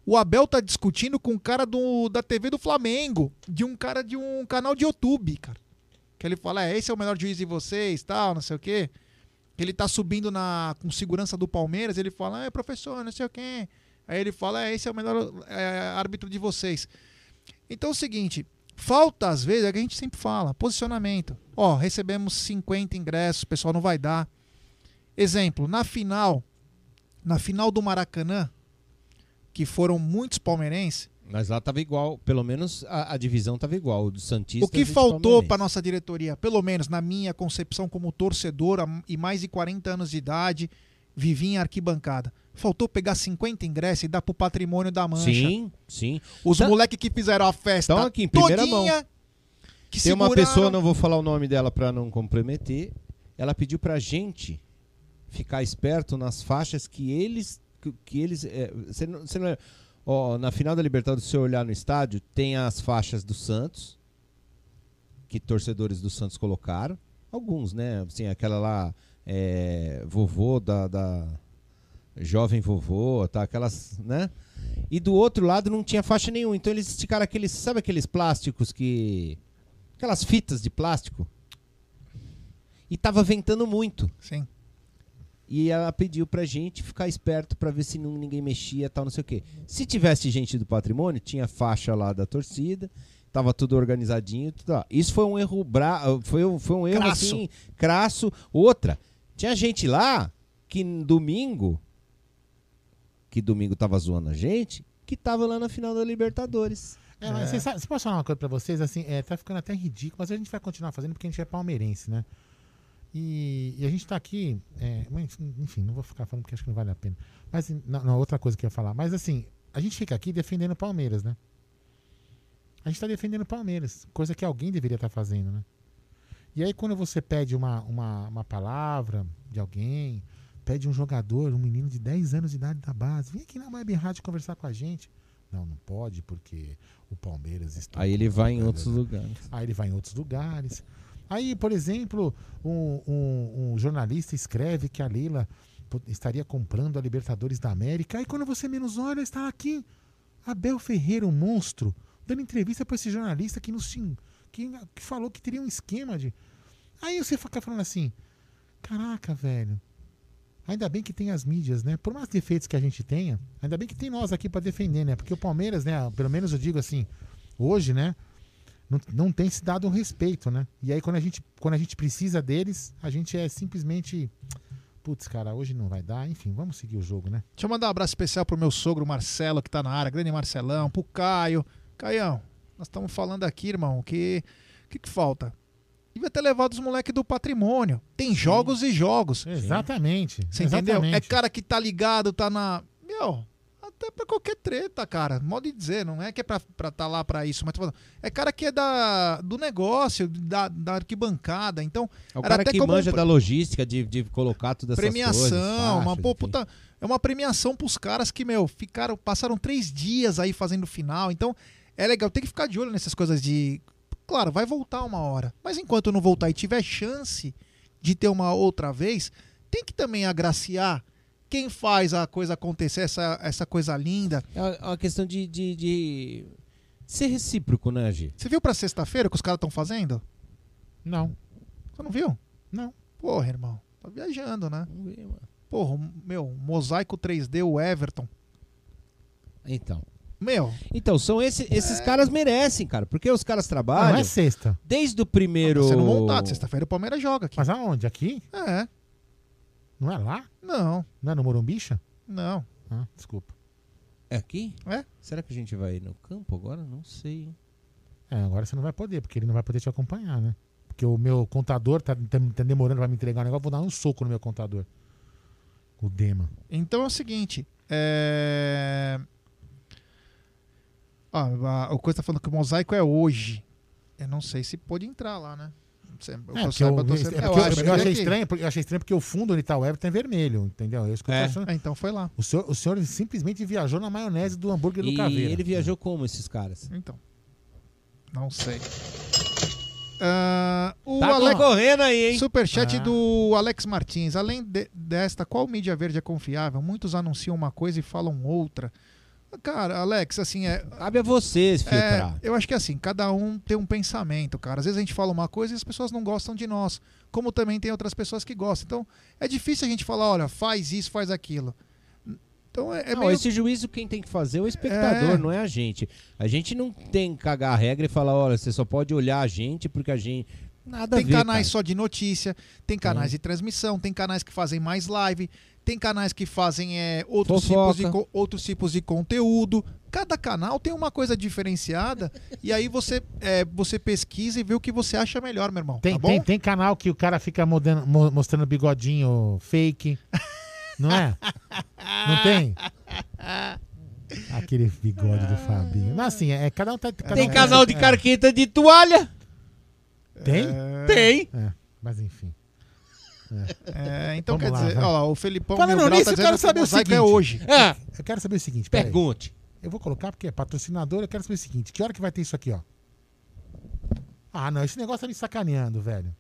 Speaker 3: o Abel tá discutindo com um cara do, da TV do Flamengo, de um cara de um canal de YouTube, cara. Que ele fala, é, esse é o melhor juiz de vocês, tal, não sei o quê. Ele tá subindo na, com segurança do Palmeiras, ele fala, é, professor, não sei o quê. Aí ele fala, é, esse é o melhor é, árbitro de vocês. Então é o seguinte, falta às vezes, é que a gente sempre fala, posicionamento. Ó, recebemos 50 ingressos, o pessoal não vai dar. Exemplo, na final, na final do Maracanã, que foram muitos palmeirenses,
Speaker 4: Mas lá tava igual, pelo menos a, a divisão tava igual, o do Santista.
Speaker 3: o que faltou para nossa diretoria, pelo menos na minha concepção como torcedor e mais de 40 anos de idade, vivi em arquibancada. Faltou pegar 50 ingressos e dar pro patrimônio da mancha.
Speaker 4: Sim, sim.
Speaker 3: Os
Speaker 4: Tá-
Speaker 3: moleques que fizeram a festa
Speaker 4: Estão aqui em primeira
Speaker 3: todinha,
Speaker 4: mão.
Speaker 3: que
Speaker 4: Tem uma
Speaker 3: seguraram-
Speaker 4: pessoa, não vou falar o nome dela pra não comprometer, ela pediu pra gente ficar esperto nas faixas que eles que, que eles é, você não, não é- ó, na final da Libertadores, se você olhar no estádio, tem as faixas do Santos que torcedores do Santos colocaram, alguns, né? Assim, aquela lá é, vovô da, da jovem vovô, tá? Aquelas, né? E do outro lado não tinha faixa nenhuma. Então eles esticaram aqueles, sabe aqueles plásticos que aquelas fitas de plástico? E tava ventando muito.
Speaker 3: Sim.
Speaker 4: E ela pediu pra gente ficar esperto pra ver se não, ninguém mexia, tal, não sei o quê. Se tivesse gente do patrimônio, tinha faixa lá da torcida, tava tudo organizadinho, tudo lá. Isso foi um erro bra... foi, um- foi um erro
Speaker 3: Crasso.
Speaker 4: assim, crasso. Outra, tinha gente lá que domingo que domingo tava zoando a gente, que tava lá na final da Libertadores.
Speaker 2: É, mas Você, sabe, você pode falar uma coisa pra vocês? Assim, é, tá ficando até ridículo, mas a gente vai continuar fazendo porque a gente é palmeirense, né? E, e a gente tá aqui. é, enfim, não vou ficar falando porque acho que não vale a pena. Mas, não, não, outra coisa que eu ia falar. Mas, assim, a gente fica aqui defendendo o Palmeiras, né? A gente tá defendendo o Palmeiras, coisa que alguém deveria estar fazendo, né? E aí, quando você pede uma, uma, uma palavra de alguém, pede um jogador, um menino de 10 anos de idade da base, vem aqui na Web Rádio conversar com a gente. Não, não pode, porque o Palmeiras está.
Speaker 4: Aí ele vai em outros lugares.
Speaker 2: Aí ele vai em outros lugares. Aí, por exemplo, um, um- um jornalista escreve que a Leila estaria comprando a Libertadores da América. Aí quando você menos olha, está aqui. Abel Ferreira, um monstro, dando entrevista para esse jornalista que nos que, que falou que teria um esquema de. Aí você fica falando assim: caraca, velho. Ainda bem que tem as mídias, né? Por mais defeitos que a gente tenha, ainda bem que tem nós aqui para defender, né? Porque o Palmeiras, né? Pelo menos eu digo assim, hoje, né? Não, não tem se dado um respeito, né? E aí quando a gente, quando a gente precisa deles, a gente é simplesmente. Putz, cara, hoje não vai dar. Enfim, vamos seguir o jogo, né?
Speaker 3: Deixa eu mandar um abraço especial pro meu sogro Marcelo, que tá na área, grande Marcelão, pro Caio. Caião, nós estamos falando aqui, irmão, que. O que, que falta? Devia ter levado os moleques do patrimônio. Tem jogos e jogos.
Speaker 2: Exatamente.
Speaker 3: Você entendeu?
Speaker 2: exatamente.
Speaker 3: É cara que tá ligado, tá na. Meu, até pra qualquer treta, cara. Modo de dizer, não é que é pra estar tá lá pra isso, mas tô falando, é cara que é da, do negócio, da, da arquibancada. Então,
Speaker 4: É o
Speaker 3: era
Speaker 4: cara que
Speaker 3: como
Speaker 4: manja da logística, de, de colocar todas essas
Speaker 3: premiação,
Speaker 4: coisas.
Speaker 3: uma
Speaker 4: faixa,
Speaker 3: pô, puta, é uma premiação pros caras que, meu, ficaram, passaram três dias aí fazendo final. Então, é legal, tem que ficar de olho nessas coisas de. Claro, vai voltar uma hora. Mas enquanto não voltar e tiver chance de ter uma outra vez, tem que também agraciar quem faz a coisa acontecer, essa, essa coisa linda.
Speaker 4: É uma- é uma questão de, de, de ser recíproco, né, Gi?
Speaker 3: Você viu pra sexta-feira o que os caras estão fazendo?
Speaker 2: Não.
Speaker 3: Você não viu?
Speaker 2: Não.
Speaker 3: Porra, irmão. Tá viajando, né?
Speaker 4: Vamos ver, mano.
Speaker 3: Porra, meu, mosaico 3D, o Everton.
Speaker 4: Então.
Speaker 3: Meu.
Speaker 4: Então, são esse, esses caras merecem, cara. Porque os caras trabalham.
Speaker 2: não é sexta.
Speaker 4: Desde o primeiro.
Speaker 3: Tá sendo montado. Sexta-feira o Palmeiras joga aqui.
Speaker 2: Mas aonde? Aqui?
Speaker 3: É.
Speaker 2: Não é lá?
Speaker 3: Não.
Speaker 2: Não é no Morumbicha?
Speaker 3: Não.
Speaker 2: Ah, desculpa.
Speaker 4: É aqui?
Speaker 3: É?
Speaker 4: Será que a gente vai no campo agora? Não sei. hein?
Speaker 2: É, agora você não vai poder, porque ele não vai poder te acompanhar, né? Porque o meu contador tá, tá- tá demorando pra me entregar o negócio, vou dar um soco no meu contador. O Dema.
Speaker 3: Então é o seguinte. É... Ah, a, o coisa tá falando que o mosaico é hoje. Eu não sei se pode entrar lá, né?
Speaker 2: É,
Speaker 3: eu
Speaker 2: porque eu,
Speaker 3: saiba, eu tô
Speaker 2: é
Speaker 3: sendo- eu acho
Speaker 2: achei estranho, porque eu achei estranho porque o fundo onde tá o Everton é vermelho, entendeu? É isso que eu tô
Speaker 4: É.
Speaker 2: achando.
Speaker 3: Então foi lá.
Speaker 2: O senhor, o senhor simplesmente viajou na maionese do hambúrguer do
Speaker 4: E
Speaker 2: Caveira.
Speaker 4: ele viajou como, esses caras?
Speaker 3: Então. Não sei. Ah, o
Speaker 4: Tá
Speaker 3: Ale-
Speaker 4: concorrendo aí, hein?
Speaker 3: Superchat
Speaker 4: Ah.
Speaker 3: do Alex Martins. Além de- desta, qual mídia verde é confiável? Muitos anunciam uma coisa e falam outra. Cara, Alex, assim, é.
Speaker 4: Cabe a vocês filtrar.
Speaker 3: É, eu acho que assim, cada um tem um pensamento, cara. Às vezes a gente fala uma coisa e as pessoas não gostam de nós. Como também tem outras pessoas que gostam. Então, é difícil a gente falar, olha, faz isso, faz aquilo. Então é, é
Speaker 4: não,
Speaker 3: meio.
Speaker 4: esse juízo quem tem que fazer é o espectador,
Speaker 3: É.
Speaker 4: não é a gente. A gente não tem que cagar a regra e falar, olha, você só pode olhar a gente porque a gente. Nada
Speaker 3: Tem
Speaker 4: a ver,
Speaker 3: canais
Speaker 4: cara.
Speaker 3: só de notícia, tem canais de transmissão, tem canais que fazem mais live, tem canais que fazem é, outros, tipos de, outros tipos de conteúdo. Cada canal tem uma coisa diferenciada e aí você, é, você pesquisa e vê o que você acha melhor, meu irmão.
Speaker 2: Tem,
Speaker 3: tá bom?
Speaker 2: tem, tem canal que o cara fica modendo- mo- mostrando bigodinho fake. Não é? Não tem? Aquele bigode do Fabinho. Não, assim, é, cada um tá. Cada
Speaker 4: Tem
Speaker 2: um
Speaker 4: canal de
Speaker 2: é.
Speaker 4: carqueta de toalha?
Speaker 2: Tem?
Speaker 4: Tem.
Speaker 2: É, mas enfim.
Speaker 3: É, então
Speaker 2: Vamos
Speaker 3: quer
Speaker 2: lá,
Speaker 3: dizer,
Speaker 2: vai.
Speaker 3: ó lá, o Felipão
Speaker 2: Falando nisso,
Speaker 3: tá
Speaker 2: eu quero
Speaker 3: que
Speaker 2: saber o seguinte.
Speaker 3: é hoje.
Speaker 4: Ah,
Speaker 2: Eu quero saber o seguinte.
Speaker 4: Pergunte.
Speaker 2: Eu vou colocar porque é patrocinador. Eu quero saber o seguinte: que hora que vai ter isso aqui, ó? Ah, não. Esse negócio tá me sacaneando, velho.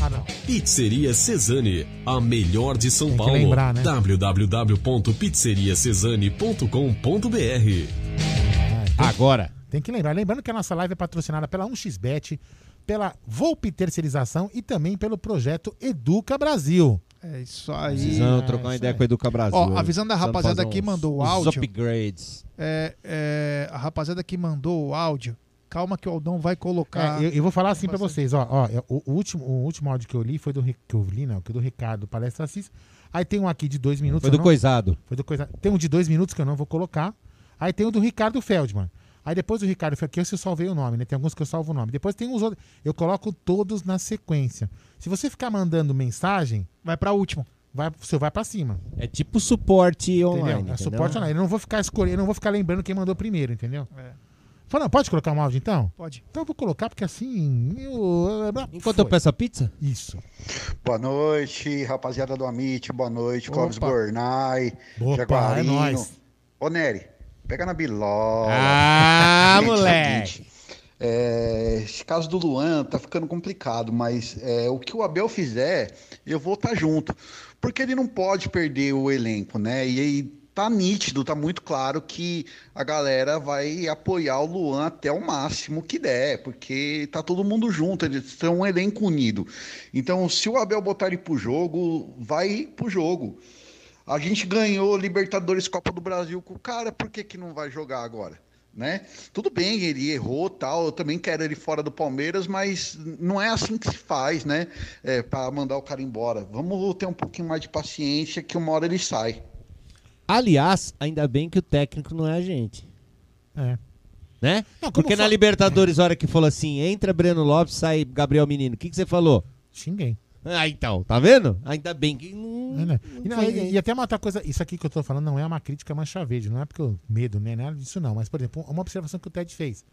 Speaker 2: Ah, não.
Speaker 13: Pizzeria Cesani, a melhor de São
Speaker 2: Tem que
Speaker 13: Paulo.
Speaker 2: lembrar, né?
Speaker 13: www.pizzeriacesani.com.br
Speaker 4: Agora.
Speaker 2: Tem que lembrar. Lembrando que a nossa live é patrocinada pela 1xBet, pela Volpe Terceirização e também pelo projeto Educa Brasil.
Speaker 3: É isso aí.
Speaker 4: Precisamos trocar uma ideia com o Educa Brasil.
Speaker 3: Ó, avisando a rapaziada que
Speaker 4: uns-
Speaker 3: mandou o áudio.
Speaker 4: upgrades.
Speaker 3: É, é, a rapaziada que mandou o áudio, calma que o Aldão vai colocar.
Speaker 2: É, eu, eu vou falar assim pra vocês, ó, ó, é, o, o último, o último áudio que eu li foi do que eu li, não, que é do Ricardo Palestra Assis. Aí tem um aqui de dois minutos.
Speaker 4: Foi do
Speaker 2: não-
Speaker 4: coisado.
Speaker 2: Foi do coisado. Tem um de dois minutos que eu não vou colocar. Aí tem o do Ricardo Feldman. Aí depois do Ricardo Feldman, que eu salvei o nome, né? Tem alguns que eu salvo o nome. Depois tem uns outros. Eu coloco todos na sequência. Se você ficar mandando mensagem,
Speaker 3: vai pra último.
Speaker 2: Vai, você vai pra cima.
Speaker 4: É tipo suporte online.
Speaker 2: Entendeu? É
Speaker 4: entendeu?
Speaker 2: suporte online. Eu não vou ficar escolhendo, eu não vou ficar lembrando quem mandou primeiro, entendeu?
Speaker 3: É.
Speaker 2: Fala, pode colocar um áudio então?
Speaker 3: Pode.
Speaker 2: Então eu vou colocar, porque assim. Eu...
Speaker 4: Enquanto eu peço a pizza?
Speaker 2: Isso.
Speaker 14: Boa noite, rapaziada do Amit. Boa noite, Clóvis. Gornai, Jaguarino.
Speaker 2: é nóis.
Speaker 14: Ô, Nery, pega na bilola.
Speaker 4: Ah,
Speaker 14: Gente,
Speaker 4: moleque.
Speaker 14: é, esse caso do Luan tá ficando complicado, mas é, o que o Abel fizer, eu vou estar junto. Porque ele não pode perder o elenco, né? E aí tá nítido, tá muito claro que a galera vai apoiar o Luan até o máximo que der, porque tá todo mundo junto, eles são um elenco unido. Então, se o Abel botar ele pro jogo, vai pro jogo. A gente ganhou Libertadores Copa do Brasil com o cara, por que, que não vai jogar agora? Né? Tudo bem, ele errou tal. Eu também quero ele fora do Palmeiras, mas não é assim que se faz, né? É, para mandar o cara embora. Vamos ter um pouquinho mais de paciência, que uma hora ele sai.
Speaker 4: Aliás, ainda bem que o técnico não é a gente.
Speaker 2: É.
Speaker 4: Né?
Speaker 2: Não,
Speaker 4: Porque na Libertadores, a hora que falou assim, entra Breno Lopes, sai Gabriel Menino, o que, que você falou?
Speaker 2: Xinguei.
Speaker 4: Ah, então, tá vendo? Ainda bem que não.
Speaker 2: É, né? E,
Speaker 4: não
Speaker 2: não, e- e até uma outra coisa, isso aqui que eu tô falando não é uma crítica mancha verde, não é porque eu medo, né? Nada disso não. Mas, por exemplo, uma observação que o Ted fez.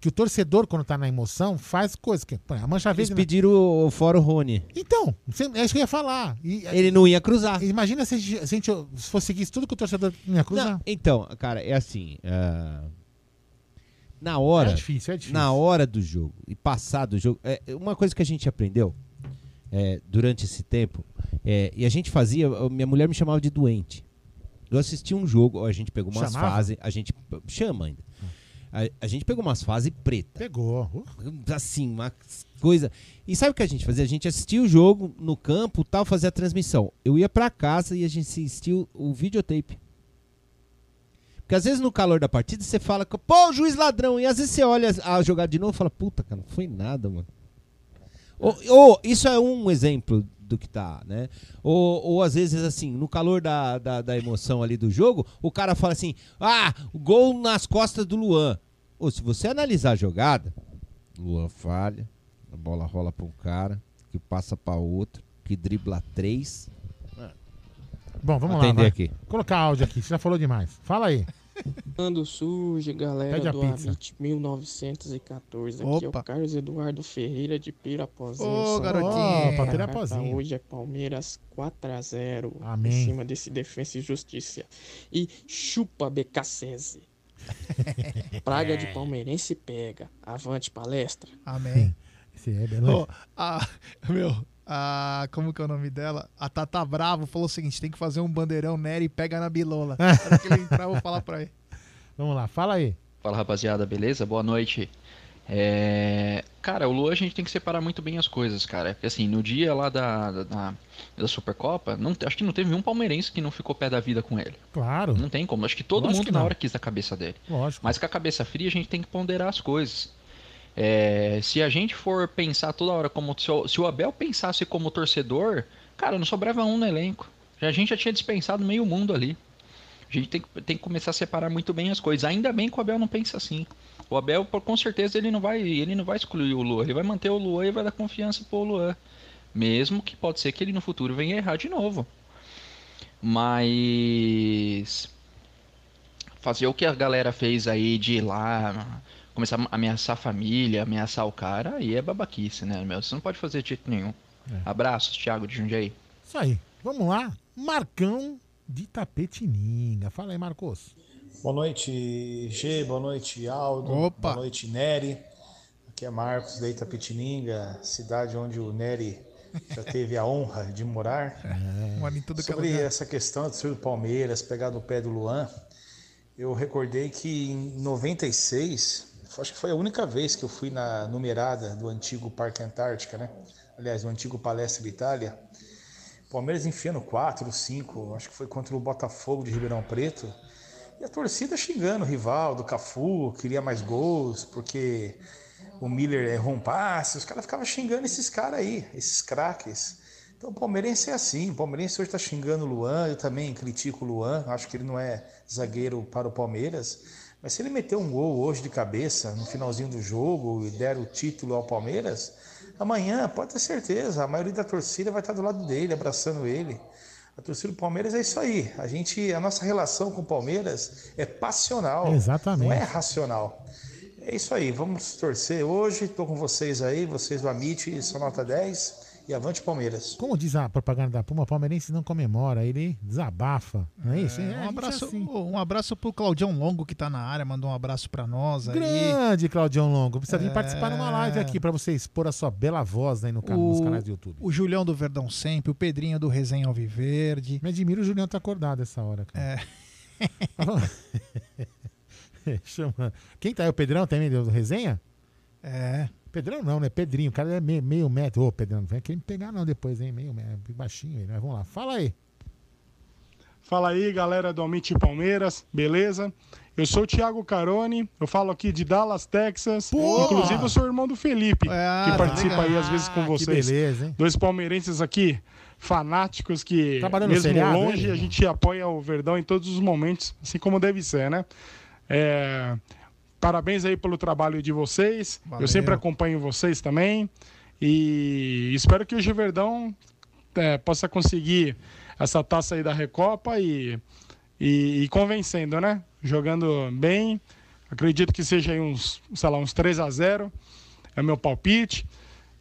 Speaker 2: Que o torcedor, quando tá na emoção, faz coisas que. pô, A mancha
Speaker 4: Eles
Speaker 2: verde.
Speaker 4: pediram o, o fora o Rony.
Speaker 2: Então, é isso que eu ia falar. E-
Speaker 4: Ele não ia cruzar.
Speaker 2: Imagina se a gente, se a gente fosse seguir tudo que o torcedor ia cruzar.
Speaker 4: Não, então, cara, é assim. ah, na hora.
Speaker 2: É difícil, é difícil.
Speaker 4: Na hora do jogo e passar do jogo. É, uma coisa que a gente aprendeu é, durante esse tempo. é, e a gente fazia. Minha mulher me chamava de doente. Eu assisti um jogo, a gente pegou umas fases. A gente. Chama ainda. A, a gente pegou umas fases preta.
Speaker 2: Pegou.
Speaker 4: Assim, uma coisa. E sabe o que a gente fazia? A gente assistia o jogo no campo, tal, fazia a transmissão. Eu ia pra casa e a gente assistia o videotape. Porque às vezes no calor da partida você fala, pô, o juiz ladrão. E às vezes você olha a jogada de novo e fala, puta, cara, não foi nada, mano. Ou, ou, isso é um exemplo do que tá, né? Ou, ou às vezes, assim, no calor da, da, da emoção ali do jogo, o cara fala assim, ah, gol nas costas do Luan. Ou se você analisar a jogada, Luan falha, a bola rola pra um cara, que passa pra outro, que dribla três.
Speaker 2: Bom, vamos
Speaker 4: Atender
Speaker 2: lá. vai.
Speaker 4: aqui.
Speaker 2: Colocar áudio aqui, você já falou demais. Fala aí.
Speaker 15: Ando surge, galera
Speaker 2: Pede a
Speaker 15: do. Amit 1914. Aqui é
Speaker 2: Opa.
Speaker 15: o Carlos Eduardo Ferreira de Pirapozinho.
Speaker 3: Ô,
Speaker 15: São
Speaker 3: garotinho.
Speaker 15: Paulo.
Speaker 3: Opa,
Speaker 15: A
Speaker 2: Pirapozinho.
Speaker 15: Hoje é Palmeiras 4x0
Speaker 2: Amém.
Speaker 15: em cima desse Defensa e Justiça. E chupa BKSS. Praga de palmeirense pega. Avante palestra.
Speaker 3: Amém.
Speaker 2: Esse é belo.
Speaker 3: Ô, a, meu, a, como que é o nome dela? A Tata Bravo falou o seguinte: tem que fazer um bandeirão Nery e pega na bilola. Na hora que ele entrar, eu vou falar pra ele.
Speaker 2: Vamos lá, fala aí.
Speaker 16: Fala rapaziada, beleza? Boa noite. É, Cara, o Lua a gente tem que separar muito bem as coisas, cara. Porque assim, no dia lá da, da, da- da Supercopa, não, acho que não teve um palmeirense que não ficou pé da vida com ele.
Speaker 2: Claro.
Speaker 16: Não tem como. Acho que todo
Speaker 2: Lógico
Speaker 16: mundo
Speaker 2: que
Speaker 16: na hora quis a cabeça dele.
Speaker 2: Lógico.
Speaker 16: Mas com a cabeça fria a gente tem que ponderar as coisas. É, se a gente for pensar toda hora como. Se o, se o Abel pensasse como torcedor, cara, não sobrava um no elenco. A gente já tinha dispensado meio mundo ali. A gente tem, tem que começar a separar muito bem as coisas. Ainda bem que o Abel não pensa assim. O Abel, com certeza, ele não vai, ele não vai excluir o Luan. Ele vai manter o Luan e vai dar confiança pro Luan. Mesmo que pode ser que ele no futuro venha errar de novo. Mas fazer o que a galera fez aí de ir lá, começar a ameaçar a família, ameaçar o cara, aí é babaquice, né, meu? Você não pode fazer de jeito nenhum. Abraços, Thiago de Jundiaí.
Speaker 2: Isso aí. Vamos lá. Marcão de Tapetininga. Fala aí, Marcos.
Speaker 17: Boa noite, G. Boa noite, Aldo.
Speaker 2: Opa.
Speaker 17: Boa noite, Nery. Aqui é Marcos da Itapetininga, cidade onde o Nery já teve a honra de morar.
Speaker 3: Que é
Speaker 17: Sobre essa questão do do Palmeiras, pegar no pé do Luan, eu recordei que em 96, acho que foi a única vez que eu fui na numerada do antigo Parque Antártica, né? Aliás, do antigo Palestra Itália. Palmeiras enfiando 4, 5, acho que foi contra o Botafogo de Ribeirão Preto. E a torcida xingando o rival do Cafu, queria mais gols, porque o Miller errou um passe. Os caras ficavam xingando esses caras aí, esses craques. Então o palmeirense é assim. O palmeirense hoje tá xingando o Luan. Eu também critico o Luan. Acho que ele não é zagueiro para o Palmeiras. Mas se ele meter um gol hoje de cabeça, no finalzinho do jogo, e der o título ao Palmeiras, amanhã, pode ter certeza, a maioria da torcida vai estar do lado dele, abraçando ele. A torcida do Palmeiras é isso aí. A gente, a nossa relação com o Palmeiras é passional.
Speaker 2: Exatamente.
Speaker 17: Não é racional. É isso aí, vamos torcer hoje. Estou com vocês aí, vocês do Amit, só nota 10 e avante Palmeiras.
Speaker 2: Como diz a propaganda da Puma, o palmeirense não comemora, ele desabafa. Não é isso? É, a
Speaker 3: um,
Speaker 2: é
Speaker 3: abraço,
Speaker 2: assim.
Speaker 3: um abraço pro Claudião Longo que tá na área, mandou um abraço pra nós aí.
Speaker 2: Grande Claudião Longo. Precisa vir
Speaker 3: É.
Speaker 2: participar numa live aqui pra você expor a sua bela voz aí no canal, nos canais do YouTube.
Speaker 3: O Julião do Verdão Sempre, o Pedrinho do Resenha Alviverde.
Speaker 2: Me admira o Julião tá acordado essa hora, cara.
Speaker 3: É.
Speaker 2: Chama. Quem tá aí? O Pedrão também deu resenha?
Speaker 3: É.
Speaker 2: Pedrão não, né? Pedrinho. O cara é meio, meio metro. Ô, Pedrão, não vem aqui me pegar não depois, hein? Meio metro. Baixinho aí, mas vamos lá. Fala aí.
Speaker 18: Fala aí, galera do Almite Palmeiras, beleza? Eu sou o Thiago Carone, eu falo aqui de Dallas, Texas.
Speaker 2: Pô!
Speaker 18: Inclusive, eu sou irmão do Felipe,
Speaker 3: Ah,
Speaker 18: que participa aí
Speaker 2: legal.
Speaker 18: às vezes com
Speaker 2: Ah, que
Speaker 18: vocês.
Speaker 2: beleza, hein?
Speaker 18: Dois palmeirenses aqui, fanáticos, que mesmo
Speaker 2: seriado,
Speaker 18: longe,
Speaker 2: ele?
Speaker 18: a gente apoia o Verdão em todos os momentos, assim como deve ser, né? É, Parabéns aí pelo trabalho de vocês.
Speaker 3: Valeu.
Speaker 18: Eu sempre acompanho vocês também. E espero que o Verdão é, possa conseguir essa taça aí da Recopa e, e, e convencendo, né? Jogando bem. Acredito que seja aí uns, sei lá, uns 3 a 0 É meu palpite.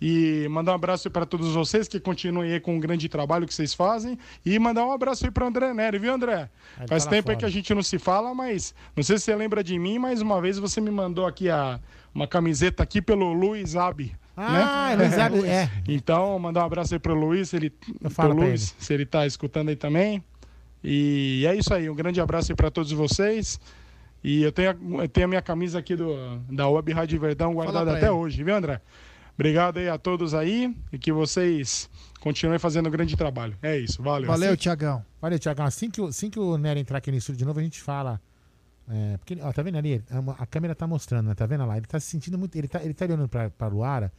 Speaker 18: E mandar um abraço para todos vocês que continuem aí com o grande trabalho que vocês fazem. E mandar um abraço aí para o André Nery, viu, André?
Speaker 2: Ele
Speaker 18: Faz
Speaker 2: tá
Speaker 18: tempo aí que a gente não se fala, mas não sei se você lembra de mim, mas uma vez você me mandou aqui a, uma camiseta aqui pelo Luiz Abi.
Speaker 2: Ah,
Speaker 18: né?
Speaker 2: Luiz Abi, é.
Speaker 18: Então, mandar um abraço aí pro Luiz, ele,
Speaker 2: falo
Speaker 18: pro Luiz, se ele tá escutando aí também. E é isso aí, um grande abraço aí para todos vocês. E eu tenho, a- eu tenho a minha camisa aqui do, da Web Rádio Verdão guardada até
Speaker 3: ele.
Speaker 18: hoje, viu, André? Obrigado aí a todos aí e que vocês continuem fazendo um grande trabalho. É isso, valeu.
Speaker 3: Valeu, Tiagão.
Speaker 2: Valeu, Tiagão. Assim que, o- assim que o Nery entrar aqui no estúdio de novo, a gente fala. É, porque, ó, tá vendo ali? A, a câmera tá mostrando, né? Tá vendo lá? Ele tá se sentindo muito. Ele tá, ele tá olhando pra, pra Luara,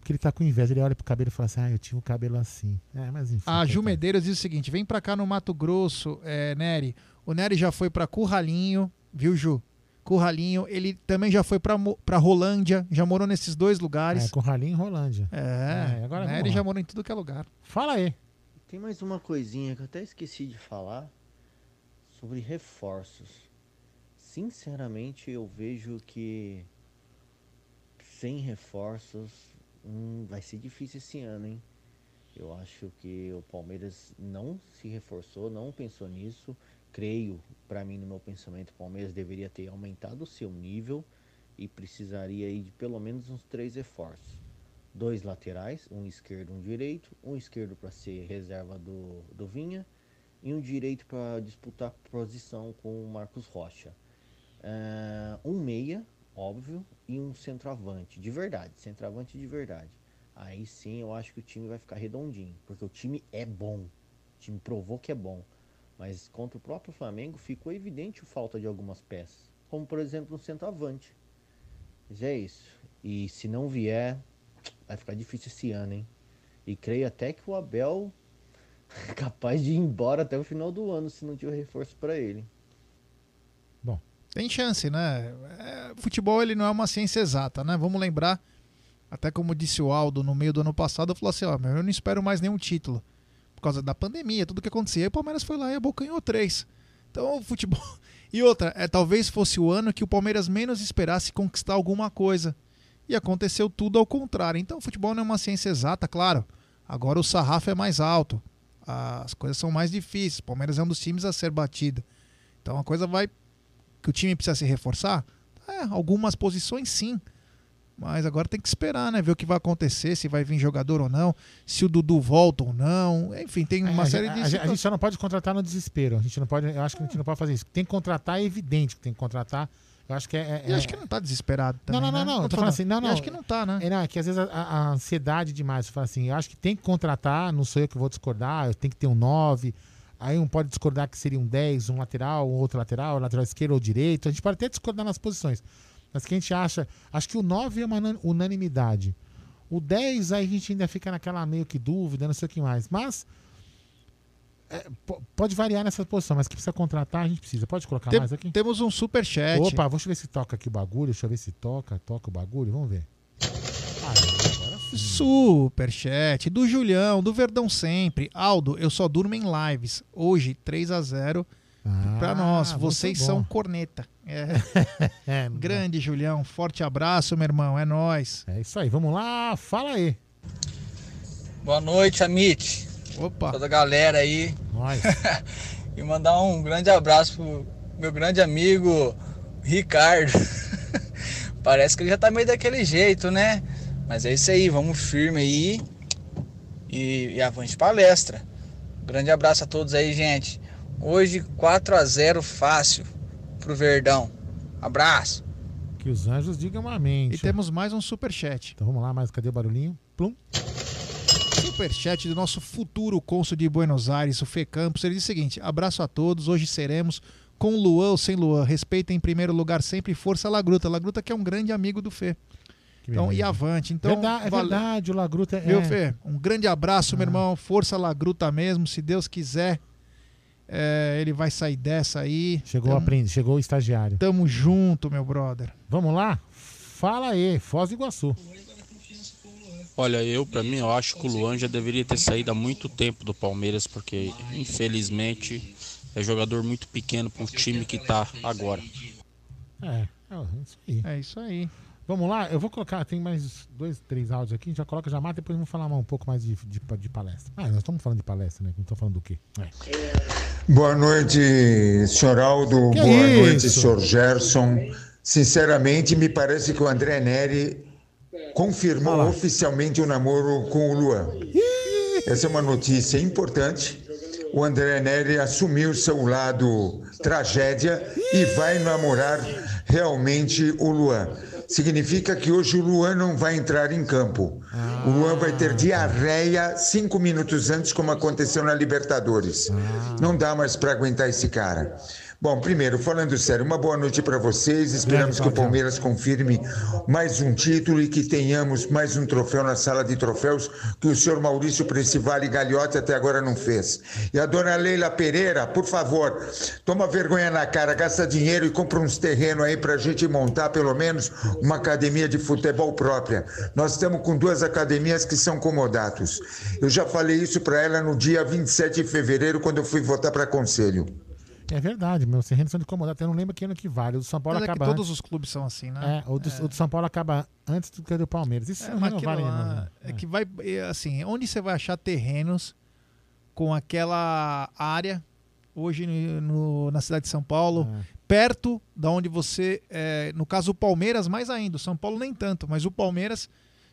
Speaker 2: porque ele tá com inveja. Ele olha pro cabelo e fala assim: Ah, eu tinha um cabelo assim. É, mas enfim.
Speaker 3: A Ju Medeiros diz o seguinte: vem pra cá no Mato Grosso, é, Nery. O Nery já foi pra Curralinho, viu, Ju? Curralinho. Ele também já foi pra Rolândia, já morou nesses dois lugares.
Speaker 2: É, com Ralinho em Rolândia.
Speaker 3: É,
Speaker 2: É, agora
Speaker 3: Nery
Speaker 2: lá.
Speaker 3: já morou em tudo que é lugar.
Speaker 2: Fala aí.
Speaker 19: Tem mais uma coisinha que eu até esqueci de falar sobre reforços. Sinceramente, eu vejo que sem reforços hum, vai ser difícil esse ano, hein? Eu acho que o Palmeiras não se reforçou, não pensou nisso. Creio, para mim, no meu pensamento, o Palmeiras deveria ter aumentado o seu nível e precisaria de pelo menos uns três reforços dois laterais, um esquerdo um direito, um esquerdo para ser reserva do, do Vinha e um direito para disputar posição com o Marcos Rocha. Ah, um meia, óbvio, e um centroavante, de verdade, centroavante de verdade. Aí sim eu acho que o time vai ficar redondinho, porque o time é bom, o time provou que é bom, mas contra o próprio Flamengo ficou evidente a falta de algumas peças, como por exemplo um centroavante. Mas é isso. E se não vier, vai ficar difícil esse ano, hein? E creio até que o Abel é capaz de ir embora até o final do ano se não tiver reforço para ele.
Speaker 3: Tem chance, né? É, futebol ele não é uma ciência exata, né? Vamos lembrar, até como disse o Aldo no meio do ano passado, falou assim, ó, eu não espero mais nenhum título. Por causa da pandemia, tudo que acontecia. E o Palmeiras foi lá e abocanhou três. Então, o futebol. E outra, é, talvez fosse o ano que o Palmeiras menos esperasse conquistar alguma coisa. E aconteceu tudo ao contrário. Então, o futebol não é uma ciência exata, claro. Agora o sarrafo é mais alto. As coisas são mais difíceis. O Palmeiras é um dos times a ser batido. Então a coisa vai. Que o time precisa se reforçar? É, algumas posições sim. Mas agora tem que esperar, né? Ver o que vai acontecer, se vai vir jogador ou não, se o Dudu volta ou não. Enfim, tem uma
Speaker 2: É, a,
Speaker 3: série
Speaker 2: gente-
Speaker 3: de.
Speaker 2: a, gente- a gente só não pode contratar no desespero. A gente não pode. Eu acho que a gente não pode fazer isso. Tem que contratar, é evidente que tem que contratar. Eu acho que é. é-
Speaker 3: E acho
Speaker 2: é-
Speaker 3: que não tá desesperado
Speaker 2: Não,
Speaker 3: também.
Speaker 2: não, não,
Speaker 3: né?
Speaker 2: não. Eu tô falando assim, não, não.
Speaker 3: acho que não tá, né?
Speaker 2: É, não, é que às vezes a, a- a ansiedade demais. Você fala assim, eu acho que tem que contratar, não sou eu que vou discordar, eu tenho que ter um 9. Aí um pode discordar que seria um 10, um lateral, um outro lateral, lateral esquerdo ou direito. A gente pode até discordar nas posições. Mas que a gente acha. Acho que o 9 é uma unan- unanimidade. O 10, aí a gente ainda fica naquela meio que dúvida, não sei o que mais. Mas. é, po- pode variar nessa posição, mas que precisa contratar, a gente precisa. Pode colocar
Speaker 3: Tem-
Speaker 2: mais aqui?
Speaker 3: Temos um superchat.
Speaker 2: Opa, deixa eu ver se toca aqui o bagulho. Deixa eu ver se toca. Toca o bagulho. Vamos ver.
Speaker 3: Superchat do Julião, do Verdão Sempre. Aldo, eu só durmo em lives. Hoje, 3 a 0 pra nós.
Speaker 2: muito
Speaker 3: Vocês são corneta. É.
Speaker 2: É,
Speaker 3: Grande, Julião. Forte abraço, meu irmão. É nóis.
Speaker 2: É isso aí. Vamos lá. Fala aí.
Speaker 20: Boa noite, Amit.
Speaker 3: Opa.
Speaker 20: Toda a galera aí.
Speaker 2: Nós.
Speaker 20: e mandar um grande abraço pro meu grande amigo Ricardo. Parece que ele já tá meio daquele jeito, né? Mas é isso aí, vamos firme aí. E, e avante palestra. Grande abraço a todos aí, gente. Hoje 4 a 0 fácil pro Verdão. Abraço.
Speaker 2: Que os anjos digam amém.
Speaker 3: E temos mais um superchat.
Speaker 2: Então vamos lá, mas cadê o barulhinho? Plum.
Speaker 3: Superchat do nosso futuro cônsul de Buenos Aires, o Fê Campos. Ele diz o seguinte: abraço a todos. Hoje seremos com Luan ou sem Luan. Respeita em primeiro lugar sempre Força Lagruta. Lagruta que é um grande amigo do Fê.
Speaker 2: Que
Speaker 3: Então,
Speaker 2: beleza.
Speaker 3: e avante. Então,
Speaker 2: Verdade- é
Speaker 3: vale-
Speaker 2: verdade, o Lagruta é.
Speaker 3: Viu, Fê? Um grande abraço, meu irmão. Força Lagruta mesmo. Se Deus quiser, é, ele vai sair dessa aí.
Speaker 2: Chegou,
Speaker 3: Tamo-
Speaker 2: aprende, chegou o estagiário.
Speaker 3: Tamo junto, meu brother.
Speaker 2: Vamos lá? Fala aí, Foz do Iguaçu.
Speaker 21: Olha, eu, pra mim, eu acho que o Luan já deveria ter saído há muito tempo do Palmeiras, porque, infelizmente, é jogador muito pequeno pro time que tá agora.
Speaker 2: É, é isso aí.
Speaker 3: É isso aí.
Speaker 2: Vamos lá, eu vou colocar, tem mais dois, três áudios aqui, já coloca, já mata, depois vamos falar um pouco mais de, de, de palestra. Ah, nós estamos falando de palestra, né? Não estamos falando do quê? É.
Speaker 22: Boa noite, senhor Aldo.
Speaker 2: Que
Speaker 22: Boa noite, senhor Gerson. Sinceramente, me parece que o André Neri confirmou oficialmente o namoro com o Luan. Essa é uma notícia importante. O André Neri assumiu seu lado tragédia e vai namorar realmente o Luan. Significa que hoje o Luan não vai entrar em campo. O Luan vai ter diarreia cinco minutos antes, como aconteceu na Libertadores. Não dá mais para aguentar esse cara. Bom, primeiro, falando sério, uma boa noite para vocês. Esperamos que o Palmeiras confirme mais um título e que tenhamos mais um troféu na sala de troféus que o senhor Maurício Principale Gagliotti até agora não fez. E a dona Leila Pereira, por favor, toma vergonha na cara, gasta dinheiro e compra uns terrenos aí para a gente montar pelo menos uma academia de futebol própria. Nós estamos com duas academias que são comodatos. Eu já falei isso para ela no dia 27 de fevereiro, quando eu fui votar para conselho.
Speaker 2: É verdade, meu. Terrenos são de comodato. Eu não lembro que ano que vale. O do São Paulo
Speaker 3: Mas é
Speaker 2: acaba
Speaker 3: todos
Speaker 2: antes.
Speaker 3: os clubes são assim, né?
Speaker 2: É, o do, o do São Paulo acaba antes do que o do Palmeiras. Isso
Speaker 3: É,
Speaker 2: não, vale,
Speaker 3: lá
Speaker 2: não.
Speaker 3: é que vai, é, assim, onde você vai achar terrenos com aquela área hoje no, no- na cidade de São Paulo,
Speaker 2: É.
Speaker 3: perto da onde você, é, no caso o Palmeiras mais ainda, o São Paulo nem tanto, mas o Palmeiras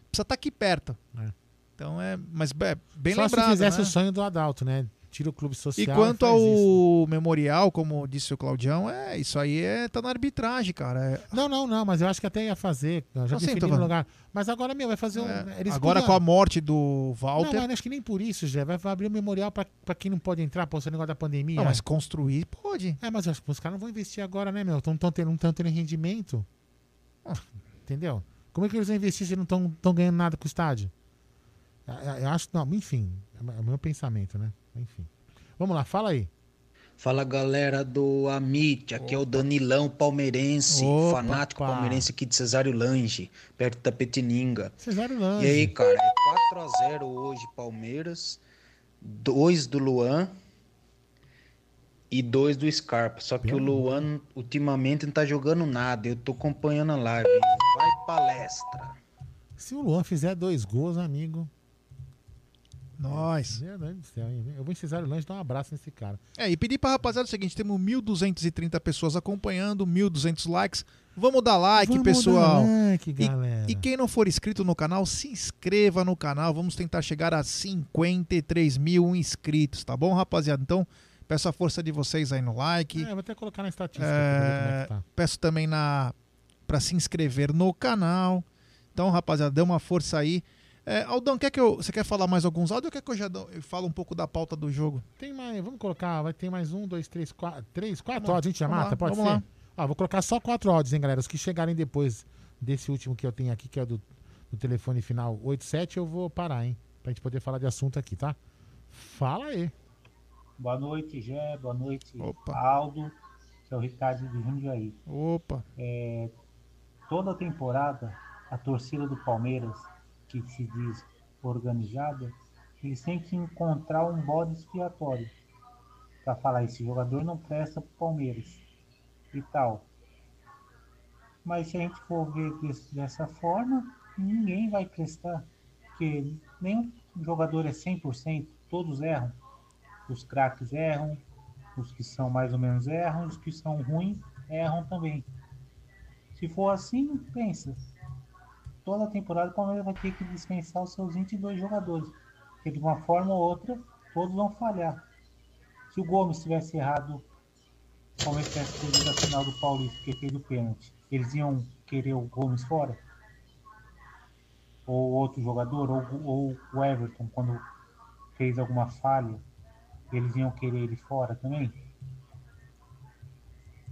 Speaker 3: precisa estar aqui perto.
Speaker 2: É.
Speaker 3: Então é, mas é, bem
Speaker 2: Só
Speaker 3: lembrado,
Speaker 2: se fizesse
Speaker 3: né?
Speaker 2: o sonho do Adalto, né? Tira o clube social.
Speaker 3: E quanto
Speaker 2: faz
Speaker 3: ao
Speaker 2: isso.
Speaker 3: memorial, como disse o Claudião, é isso aí é tá na arbitragem, cara. É-
Speaker 2: Não, não, não, mas eu acho que até ia fazer. Eu já
Speaker 3: Não,
Speaker 2: defini no lugar. Mas agora, meu, vai fazer um.
Speaker 3: É, agora
Speaker 2: podiam-
Speaker 3: com a morte do Walter.
Speaker 2: Não, mas acho que nem por isso, já. Vai abrir um memorial pra, pra quem não pode entrar, pô, esse negócio da pandemia.
Speaker 3: Não, mas construir pode.
Speaker 2: É, mas acho os caras não vão investir agora, né, meu? Tão, tão tendo, não estão tendo rendimento. Ah, Entendeu? Como é que eles vão investir se não estão ganhando nada com o estádio? Eu, eu- eu acho. Não, enfim. É o meu pensamento, né? Enfim. Vamos lá, fala aí.
Speaker 23: Fala galera do Amit, aqui é o Danilão palmeirense,
Speaker 2: Opa,
Speaker 23: fanático
Speaker 2: pá.
Speaker 23: palmeirense aqui de Cesário Lange, perto da Petininga.
Speaker 2: Cesário Lange.
Speaker 23: E aí, cara, é 4x0 hoje Palmeiras, 2 do Luan e 2 do Scarpa. Só que o Luan ultimamente não tá jogando nada, eu tô acompanhando a live. Vai palestra.
Speaker 2: Se o Luan fizer dois gols, amigo.
Speaker 3: Nós.
Speaker 2: Meu Deus do céu, hein? Eu vou em Cesário Lange dar um abraço nesse cara.
Speaker 3: É, e pedir pra rapaziada o seguinte: temos 1.230 pessoas acompanhando, 1.200 likes. Vamos dar like,
Speaker 2: Vamos
Speaker 3: pessoal.
Speaker 2: dar like,
Speaker 3: E-
Speaker 2: galera.
Speaker 3: E, quem não for inscrito no canal, se inscreva no canal. Vamos tentar chegar a 53 mil inscritos, tá bom, rapaziada? Então, peço a força de vocês aí no like.
Speaker 2: É, vou até colocar na estatística aqui pra ver como é
Speaker 3: É,
Speaker 2: que tá.
Speaker 3: peço também na para se inscrever no canal. Então, rapaziada, dê uma força aí. É, Aldão, quer que eu, você quer falar mais alguns áudios ou quer que eu já dou- eu falo um pouco da pauta do jogo?
Speaker 2: Tem mais, vamos colocar, vai ter mais um, dois, três, quatro, três, quatro
Speaker 3: Vamos
Speaker 2: áudios, a gente já
Speaker 3: vamos
Speaker 2: mata,
Speaker 3: lá,
Speaker 2: pode
Speaker 3: vamos
Speaker 2: ser?
Speaker 3: lá.
Speaker 2: Ah, vou colocar só quatro áudios, hein, galera. Os que chegarem depois desse último que eu tenho aqui, que é do, do telefone final 87, eu vou parar, hein? Pra gente poder falar de assunto aqui, tá? Fala aí.
Speaker 24: Boa noite, Gé. Boa noite, Aldo. Que é o Ricardo de Jundiaí.
Speaker 3: Opa.
Speaker 24: É, toda temporada, a torcida do Palmeiras, que se diz organizada, eles têm que encontrar um bode expiatório para falar: esse jogador não presta pro Palmeiras e tal. Mas se a gente for ver desse- dessa forma, ninguém vai prestar, porque nenhum jogador é 100%, todos erram. Os craques erram, os que são mais ou menos erram, os que são ruins erram também. Se for assim, pensa. Toda temporada o Palmeiras vai ter que dispensar os seus 22 jogadores. Porque de uma forma ou outra, todos vão falhar. Se o Gomes tivesse errado, o Palmeiras tivesse perdido a final do Paulista, porque fez o pênalti, eles iam querer o Gomes fora? Ou outro jogador, ou, ou o Everton, quando fez alguma falha, eles iam querer ele fora também?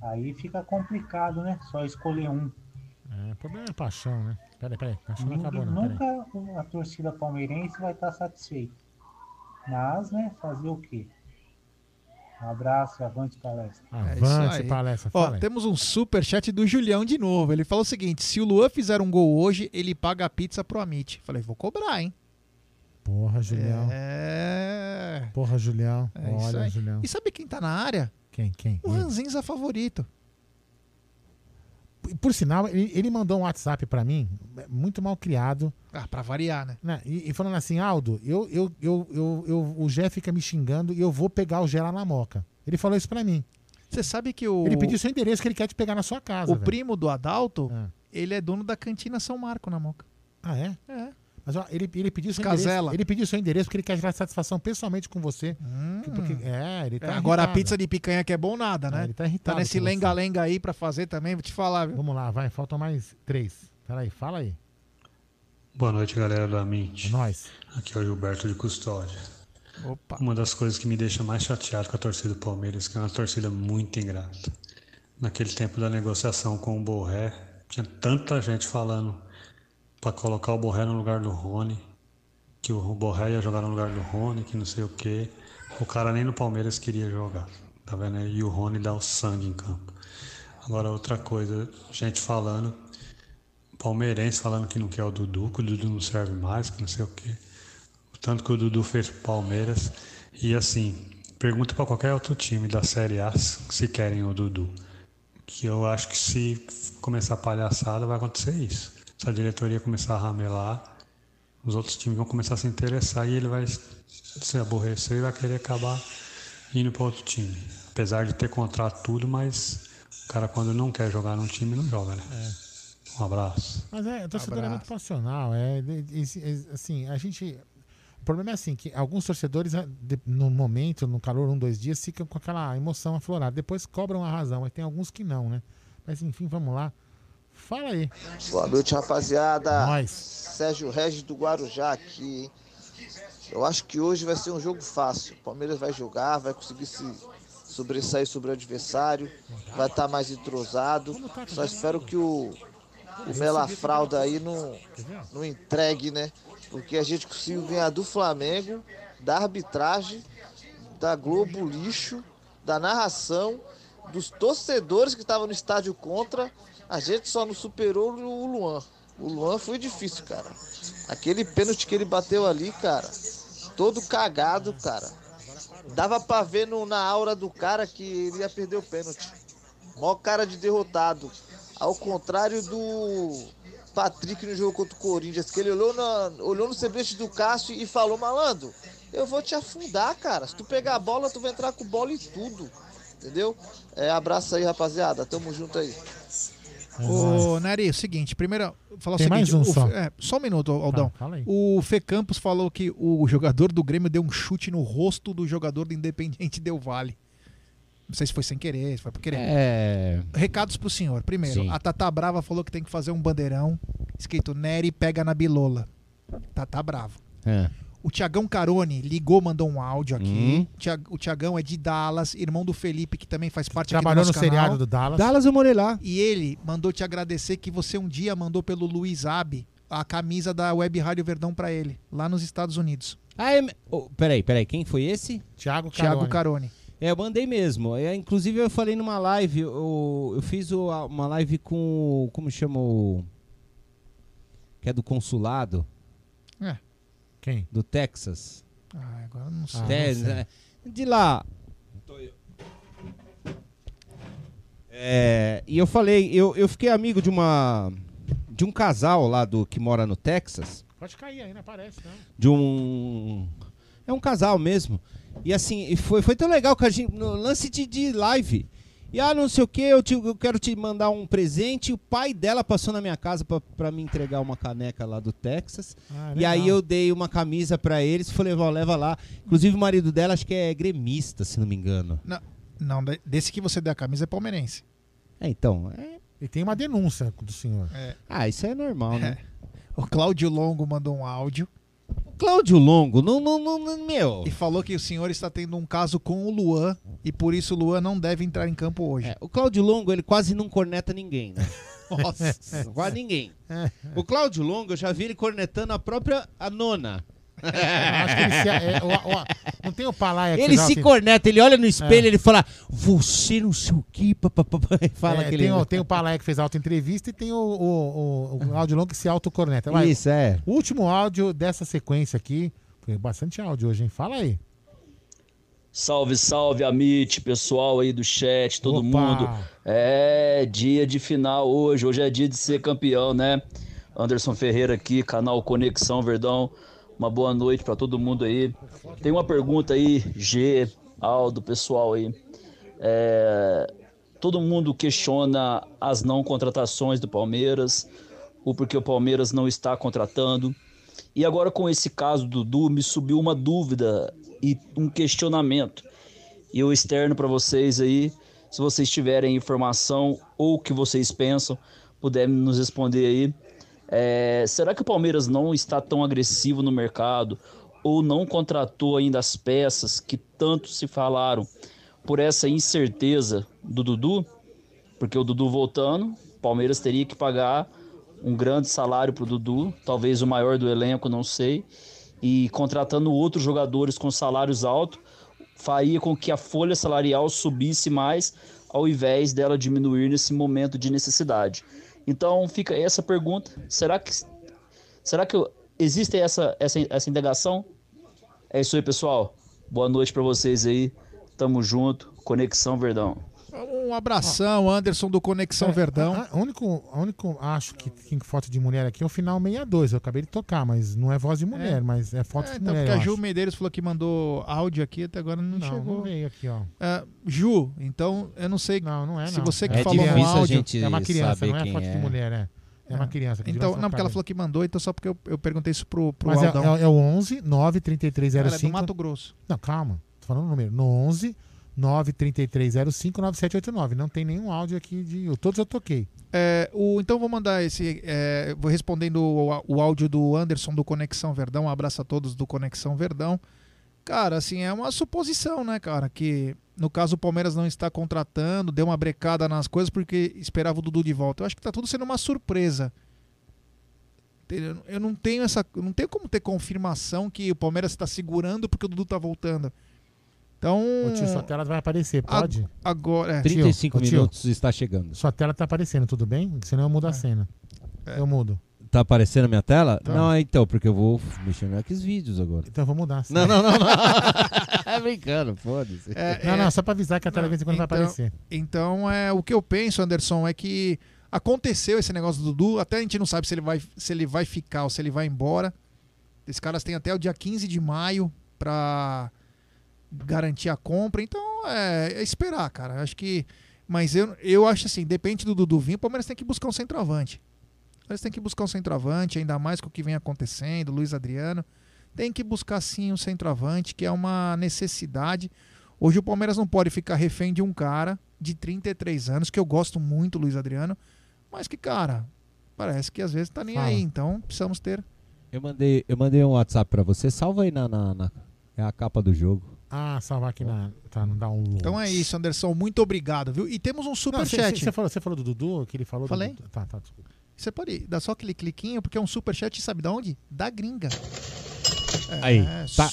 Speaker 24: Aí fica complicado, né? Só escolher um.
Speaker 2: É, o problema é paixão, né? Peraí, peraí. Acho que não
Speaker 24: Ninguém-
Speaker 2: acabou, não. Peraí.
Speaker 24: nunca a torcida palmeirense vai estar satisfeita. Mas, né, fazer o quê? Um abraço, avante palestra.
Speaker 3: É
Speaker 2: Avante, palestra,
Speaker 3: Ó, temos um super chat do Julião de novo. Ele falou o seguinte: se o Luan fizer um gol hoje, ele paga a pizza pro Amit. Falei, vou cobrar, hein?
Speaker 2: Porra, Julião.
Speaker 3: É.
Speaker 2: Porra, Julião.
Speaker 3: É isso
Speaker 2: Olha,
Speaker 3: aí.
Speaker 2: Julião.
Speaker 3: E sabe quem tá na área?
Speaker 2: Quem, quem?
Speaker 3: O Ranzinza favorito.
Speaker 2: Por sinal, ele, ele mandou um WhatsApp pra mim, muito mal criado.
Speaker 3: Ah, pra variar, né?
Speaker 2: né? E, e falando assim, Aldo, eu, eu, eu, eu, eu- o Gé fica me xingando e eu vou pegar o Gé lá na moca. Ele falou isso pra mim.
Speaker 3: Você sabe que o.
Speaker 2: Ele pediu seu endereço que ele quer te pegar na sua casa.
Speaker 3: O primo do Adalto, ele é dono da cantina São Marco na Moca.
Speaker 2: Ah, é?
Speaker 3: É.
Speaker 2: Mas ó, ele, ele pediu seu
Speaker 3: Casela.
Speaker 2: endereço. Ele pediu seu endereço porque ele quer tirar satisfação pessoalmente com você. Porque- é, ele tá
Speaker 3: É, agora a pizza de picanha que é bom nada, né?
Speaker 2: É, ele tá irritado
Speaker 3: nesse
Speaker 2: com você.
Speaker 3: lenga-lenga aí pra fazer também, vou te falar, viu?
Speaker 2: Vamos lá, vai, faltam mais três. Peraí, fala aí.
Speaker 25: Boa noite, galera do Amint.
Speaker 2: É nóis.
Speaker 25: Aqui é o Gilberto de Custódia.
Speaker 3: Opa.
Speaker 25: Uma das coisas que me deixa mais chateado com a torcida do Palmeiras, que é uma torcida muito ingrata. Naquele tempo da negociação com o Borré, tinha tanta gente falando para colocar o Borré no lugar do Rony, que o Borré ia jogar no lugar do Rony, que não sei o quê. O cara nem no Palmeiras queria jogar, tá vendo? E o Rony dá o sangue em campo. Agora, outra coisa, gente falando, palmeirense falando que não quer o Dudu, que o Dudu não serve mais, que não sei o quê. O tanto que o Dudu fez pro Palmeiras. E assim, pergunta para qualquer outro time da Série A se querem o Dudu. Que eu acho que se começar a palhaçada vai acontecer isso. Se a diretoria começar a ramelar, os outros times vão começar a se interessar e ele vai se aborrecer e vai querer acabar indo para outro time. Apesar de ter contrato tudo, mas o cara quando não quer jogar num time não joga, né? Um abraço.
Speaker 2: Mas é, o torcedor é muito passional. É, é, assim, a gente. O problema é assim, que alguns torcedores, é, de- no momento, no calor, um, dois dias, ficam com aquela emoção aflorada. Depois cobram a razão, mas tem alguns que não, né? Mas enfim, vamos lá. Fala aí.
Speaker 26: Boa noite, rapaziada.
Speaker 2: Nós.
Speaker 26: Sérgio Regis do Guarujá aqui. Eu acho que hoje vai ser um jogo fácil. O Palmeiras vai jogar, vai conseguir se sobressair sobre o adversário, vai estar mais entrosado. Só espero que o, o Melafralda aí não, não entregue, né? Porque a gente conseguiu ganhar do Flamengo, da arbitragem, da Globo Lixo, da narração, dos torcedores que estavam no estádio contra. A gente só não superou o Luan. O Luan foi difícil, cara. Aquele pênalti que ele bateu ali, cara, todo cagado, cara. Dava pra ver no- na aura do cara que ele ia perder o pênalti. Mó cara de derrotado. Ao contrário do Patrick no jogo contra o Corinthians, que ele olhou, na- olhou no semblante do Cássio e falou, malandro, eu vou te afundar, cara. Se tu pegar a bola, tu vai entrar com bola e tudo. Entendeu? É, abraço aí, rapaziada. Tamo junto aí.
Speaker 3: Ô, Neri, é o seguinte, primeiro, falar
Speaker 2: Tem
Speaker 3: o seguinte.
Speaker 2: mais um
Speaker 3: o
Speaker 2: só.
Speaker 3: É, só um minuto, Aldão.
Speaker 2: Tá,
Speaker 3: o Fê Campos falou que o jogador do Grêmio deu um chute no rosto do jogador do Independiente Del Vale. Não sei se foi sem querer, se foi por querer.
Speaker 4: É.
Speaker 3: Recados pro senhor. Primeiro,
Speaker 4: Sim.
Speaker 3: a Tata Brava falou que tem que fazer um bandeirão escrito Neri pega na bilola. Tata Bravo.
Speaker 4: É.
Speaker 3: O Tiagão Carone ligou, mandou um áudio aqui.
Speaker 4: Hum.
Speaker 3: O Tiagão é de Dallas, irmão do Felipe, que também faz parte aqui
Speaker 2: Trabalhou
Speaker 3: do
Speaker 2: no
Speaker 3: canal.
Speaker 2: seriado do Dallas.
Speaker 4: Dallas eu morei lá.
Speaker 3: E ele mandou te agradecer que você um dia mandou pelo Luiz Abe a camisa da Web Rádio Verdão pra ele, lá nos Estados Unidos.
Speaker 4: Ah, é... oh, peraí, peraí, quem foi esse?
Speaker 2: Thiago
Speaker 3: Thiago Carone.
Speaker 4: É, eu mandei mesmo. É, inclusive eu falei numa live, eu, eu fiz uma live com, o- como chama o... Que é do consulado.
Speaker 3: É.
Speaker 2: Quem?
Speaker 4: Do Texas.
Speaker 3: Ah, agora eu não sei.
Speaker 4: É, de lá. É, e eu falei, eu, eu fiquei amigo de uma de um casal lá do que mora no Texas,
Speaker 2: Pode cair aí, não aparece, não.
Speaker 4: de um é um casal mesmo. E assim, e foi, foi tão legal que a gente no lance de, de live, E ah, não sei o que, eu, te- eu quero te mandar um presente. O pai dela passou na minha casa pra, pra me entregar uma caneca lá do Texas.
Speaker 2: Ah,
Speaker 4: e aí eu dei uma camisa pra eles falei, ó, leva lá. Inclusive o marido dela acho que é gremista, se não me engano.
Speaker 3: Não, não, de- desse que você deu a camisa é palmeirense.
Speaker 4: É, então. É...
Speaker 2: E tem uma denúncia do senhor.
Speaker 3: É.
Speaker 4: Ah, isso é normal, né?
Speaker 3: O Cláudio Longo mandou um áudio.
Speaker 4: Cláudio Longo, não, não, não, meu.
Speaker 3: E falou que o senhor está tendo um caso com o Luan e por isso o Luan não deve entrar em campo hoje.
Speaker 4: É, o Cláudio Longo, ele quase não corneta ninguém, né?
Speaker 3: Nossa.
Speaker 4: quase ninguém. O Cláudio Longo, eu já vi ele cornetando a própria a nona.
Speaker 2: Acho que ele se, é, não tem o Palaia que
Speaker 4: Ele
Speaker 2: fez
Speaker 4: se
Speaker 2: ontem?
Speaker 4: corneta, ele olha no espelho
Speaker 2: É.
Speaker 4: ele fala, você não sei o que, papapá, e fala
Speaker 2: É,
Speaker 4: que ele...
Speaker 2: tem, o, tem o Palaia que fez a auto-entrevista e tem o, o, o, o áudio longo que se autocorneta. Vai.
Speaker 4: Isso, é.
Speaker 2: O último áudio dessa sequência aqui, foi bastante áudio hoje, hein? Fala aí.
Speaker 27: Salve, salve, Amit, pessoal aí do chat, todo
Speaker 2: Opa!
Speaker 27: mundo. É dia de final hoje, hoje é dia de ser campeão, né? Anderson Ferreira aqui, canal Conexão Verdão. Uma boa noite pra todo mundo aí. Tem uma pergunta aí, G, Aldo, pessoal aí. É, todo mundo questiona as não contratações do Palmeiras, o porquê o Palmeiras não está contratando. E agora com esse caso do Dudu, me subiu uma dúvida e um questionamento. E eu externo para vocês aí, se vocês tiverem informação ou o que vocês pensam, puderem nos responder aí. É, será que o Palmeiras não está tão agressivo no mercado ou não contratou ainda as peças que tanto se falaram por essa incerteza do Dudu? Porque o Dudu voltando, o Palmeiras teria que pagar um grande salário para o Dudu, talvez o maior do elenco, não sei, e contratando outros jogadores com salários altos, faria com que a folha salarial subisse mais, ao invés dela diminuir nesse momento de necessidade. Então fica essa pergunta: será que será que existe essa essa, essa indagação? É isso aí, pessoal. Boa noite para vocês aí. Tamo junto. Conexão Verdão.
Speaker 3: Um abração, Anderson do Conexão
Speaker 2: É,
Speaker 3: Verdão.
Speaker 2: A, a, único, a único, acho que tem foto de mulher aqui é o final 62. Eu acabei de tocar, mas não é voz de mulher,
Speaker 3: É.
Speaker 2: mas é foto
Speaker 3: É,
Speaker 2: de
Speaker 3: então,
Speaker 2: mulher.
Speaker 3: porque a Ju
Speaker 2: acho.
Speaker 3: Medeiros falou que mandou áudio aqui, até agora não,
Speaker 2: Não,
Speaker 3: chegou.
Speaker 2: não veio aqui, ó.
Speaker 3: É, Ju, então eu não sei.
Speaker 2: Não, não é,
Speaker 3: Se
Speaker 2: não.
Speaker 3: você que
Speaker 2: É
Speaker 3: falou no áudio.
Speaker 2: gente É uma criança, não é foto de mulher, é. É uma criança. que
Speaker 3: Então, não, porque ela falou que mandou, então só porque eu, eu perguntei isso pro, pro
Speaker 2: Mas é,
Speaker 3: Aldão.
Speaker 2: é, é o 11 93305.
Speaker 3: Ela é do Mato Grosso.
Speaker 2: Não, calma. Tô falando o número. No 11 93305 9789. Não tem nenhum áudio aqui de. Todos eu toquei.
Speaker 3: É, o, então vou mandar esse. é, vou respondendo o, o áudio do Anderson do Conexão Verdão. Um abraço a todos do Conexão Verdão. Cara, assim, é uma suposição, né, cara? Que no caso o Palmeiras não está contratando, deu uma brecada nas coisas porque esperava o Dudu de volta. Eu acho que tá tudo sendo uma surpresa. Eu não tenho essa. Não tenho como ter confirmação que o Palmeiras está segurando porque o Dudu tá voltando. Então.
Speaker 2: Ô, tio, sua tela vai aparecer, pode?
Speaker 3: Agora. é.
Speaker 4: 35
Speaker 2: Ô, tio,
Speaker 4: minutos está chegando.
Speaker 2: Sua tela tá aparecendo, tudo bem? Senão eu mudo a cena. Eu mudo.
Speaker 4: Tá aparecendo a minha tela?
Speaker 2: Tá.
Speaker 4: Não, então, porque eu vou mexer no Xvideos agora.
Speaker 2: Então eu vou mudar. a cena.
Speaker 4: Não, não, não, não. é brincando, foda-se.
Speaker 3: É,
Speaker 2: não,
Speaker 3: é-
Speaker 2: não, só pra avisar que a tela de vez em quando vai
Speaker 3: então,
Speaker 2: aparecer.
Speaker 3: Então, é, o que eu penso, Anderson, é que aconteceu esse negócio do Dudu, até a gente não sabe se ele vai, se ele vai ficar ou se ele vai embora. Esses caras têm até o dia 15 de maio pra garantir a compra, então é, é esperar, cara. Acho que. Mas eu, eu acho assim, depende do Dudu vir, o Palmeiras tem que buscar um centroavante. O Palmeiras tem que buscar um centroavante, ainda mais com o que vem acontecendo, Luiz Adriano. Tem que buscar sim um centroavante, que é uma necessidade. Hoje o Palmeiras não pode ficar refém de um cara de 33 anos, que eu gosto muito, Luiz Adriano, mas que, cara, parece que às vezes tá nem
Speaker 4: Fala.
Speaker 3: aí. Então precisamos ter.
Speaker 4: Eu mandei, eu mandei um WhatsApp pra você. Salva aí na, na, na- É a capa do jogo.
Speaker 2: Ah, salvar aqui na. Tá, não dá um.
Speaker 3: Então é isso, Anderson. Muito obrigado, viu? E temos um superchat.
Speaker 2: Você falou, você falou do Dudu, que ele falou
Speaker 3: Falei.
Speaker 2: do. Tá, tá, desculpa.
Speaker 3: Você pode dar só aquele cliquinho, porque é um superchat, sabe da onde? Da gringa. É,
Speaker 4: Aí, tá.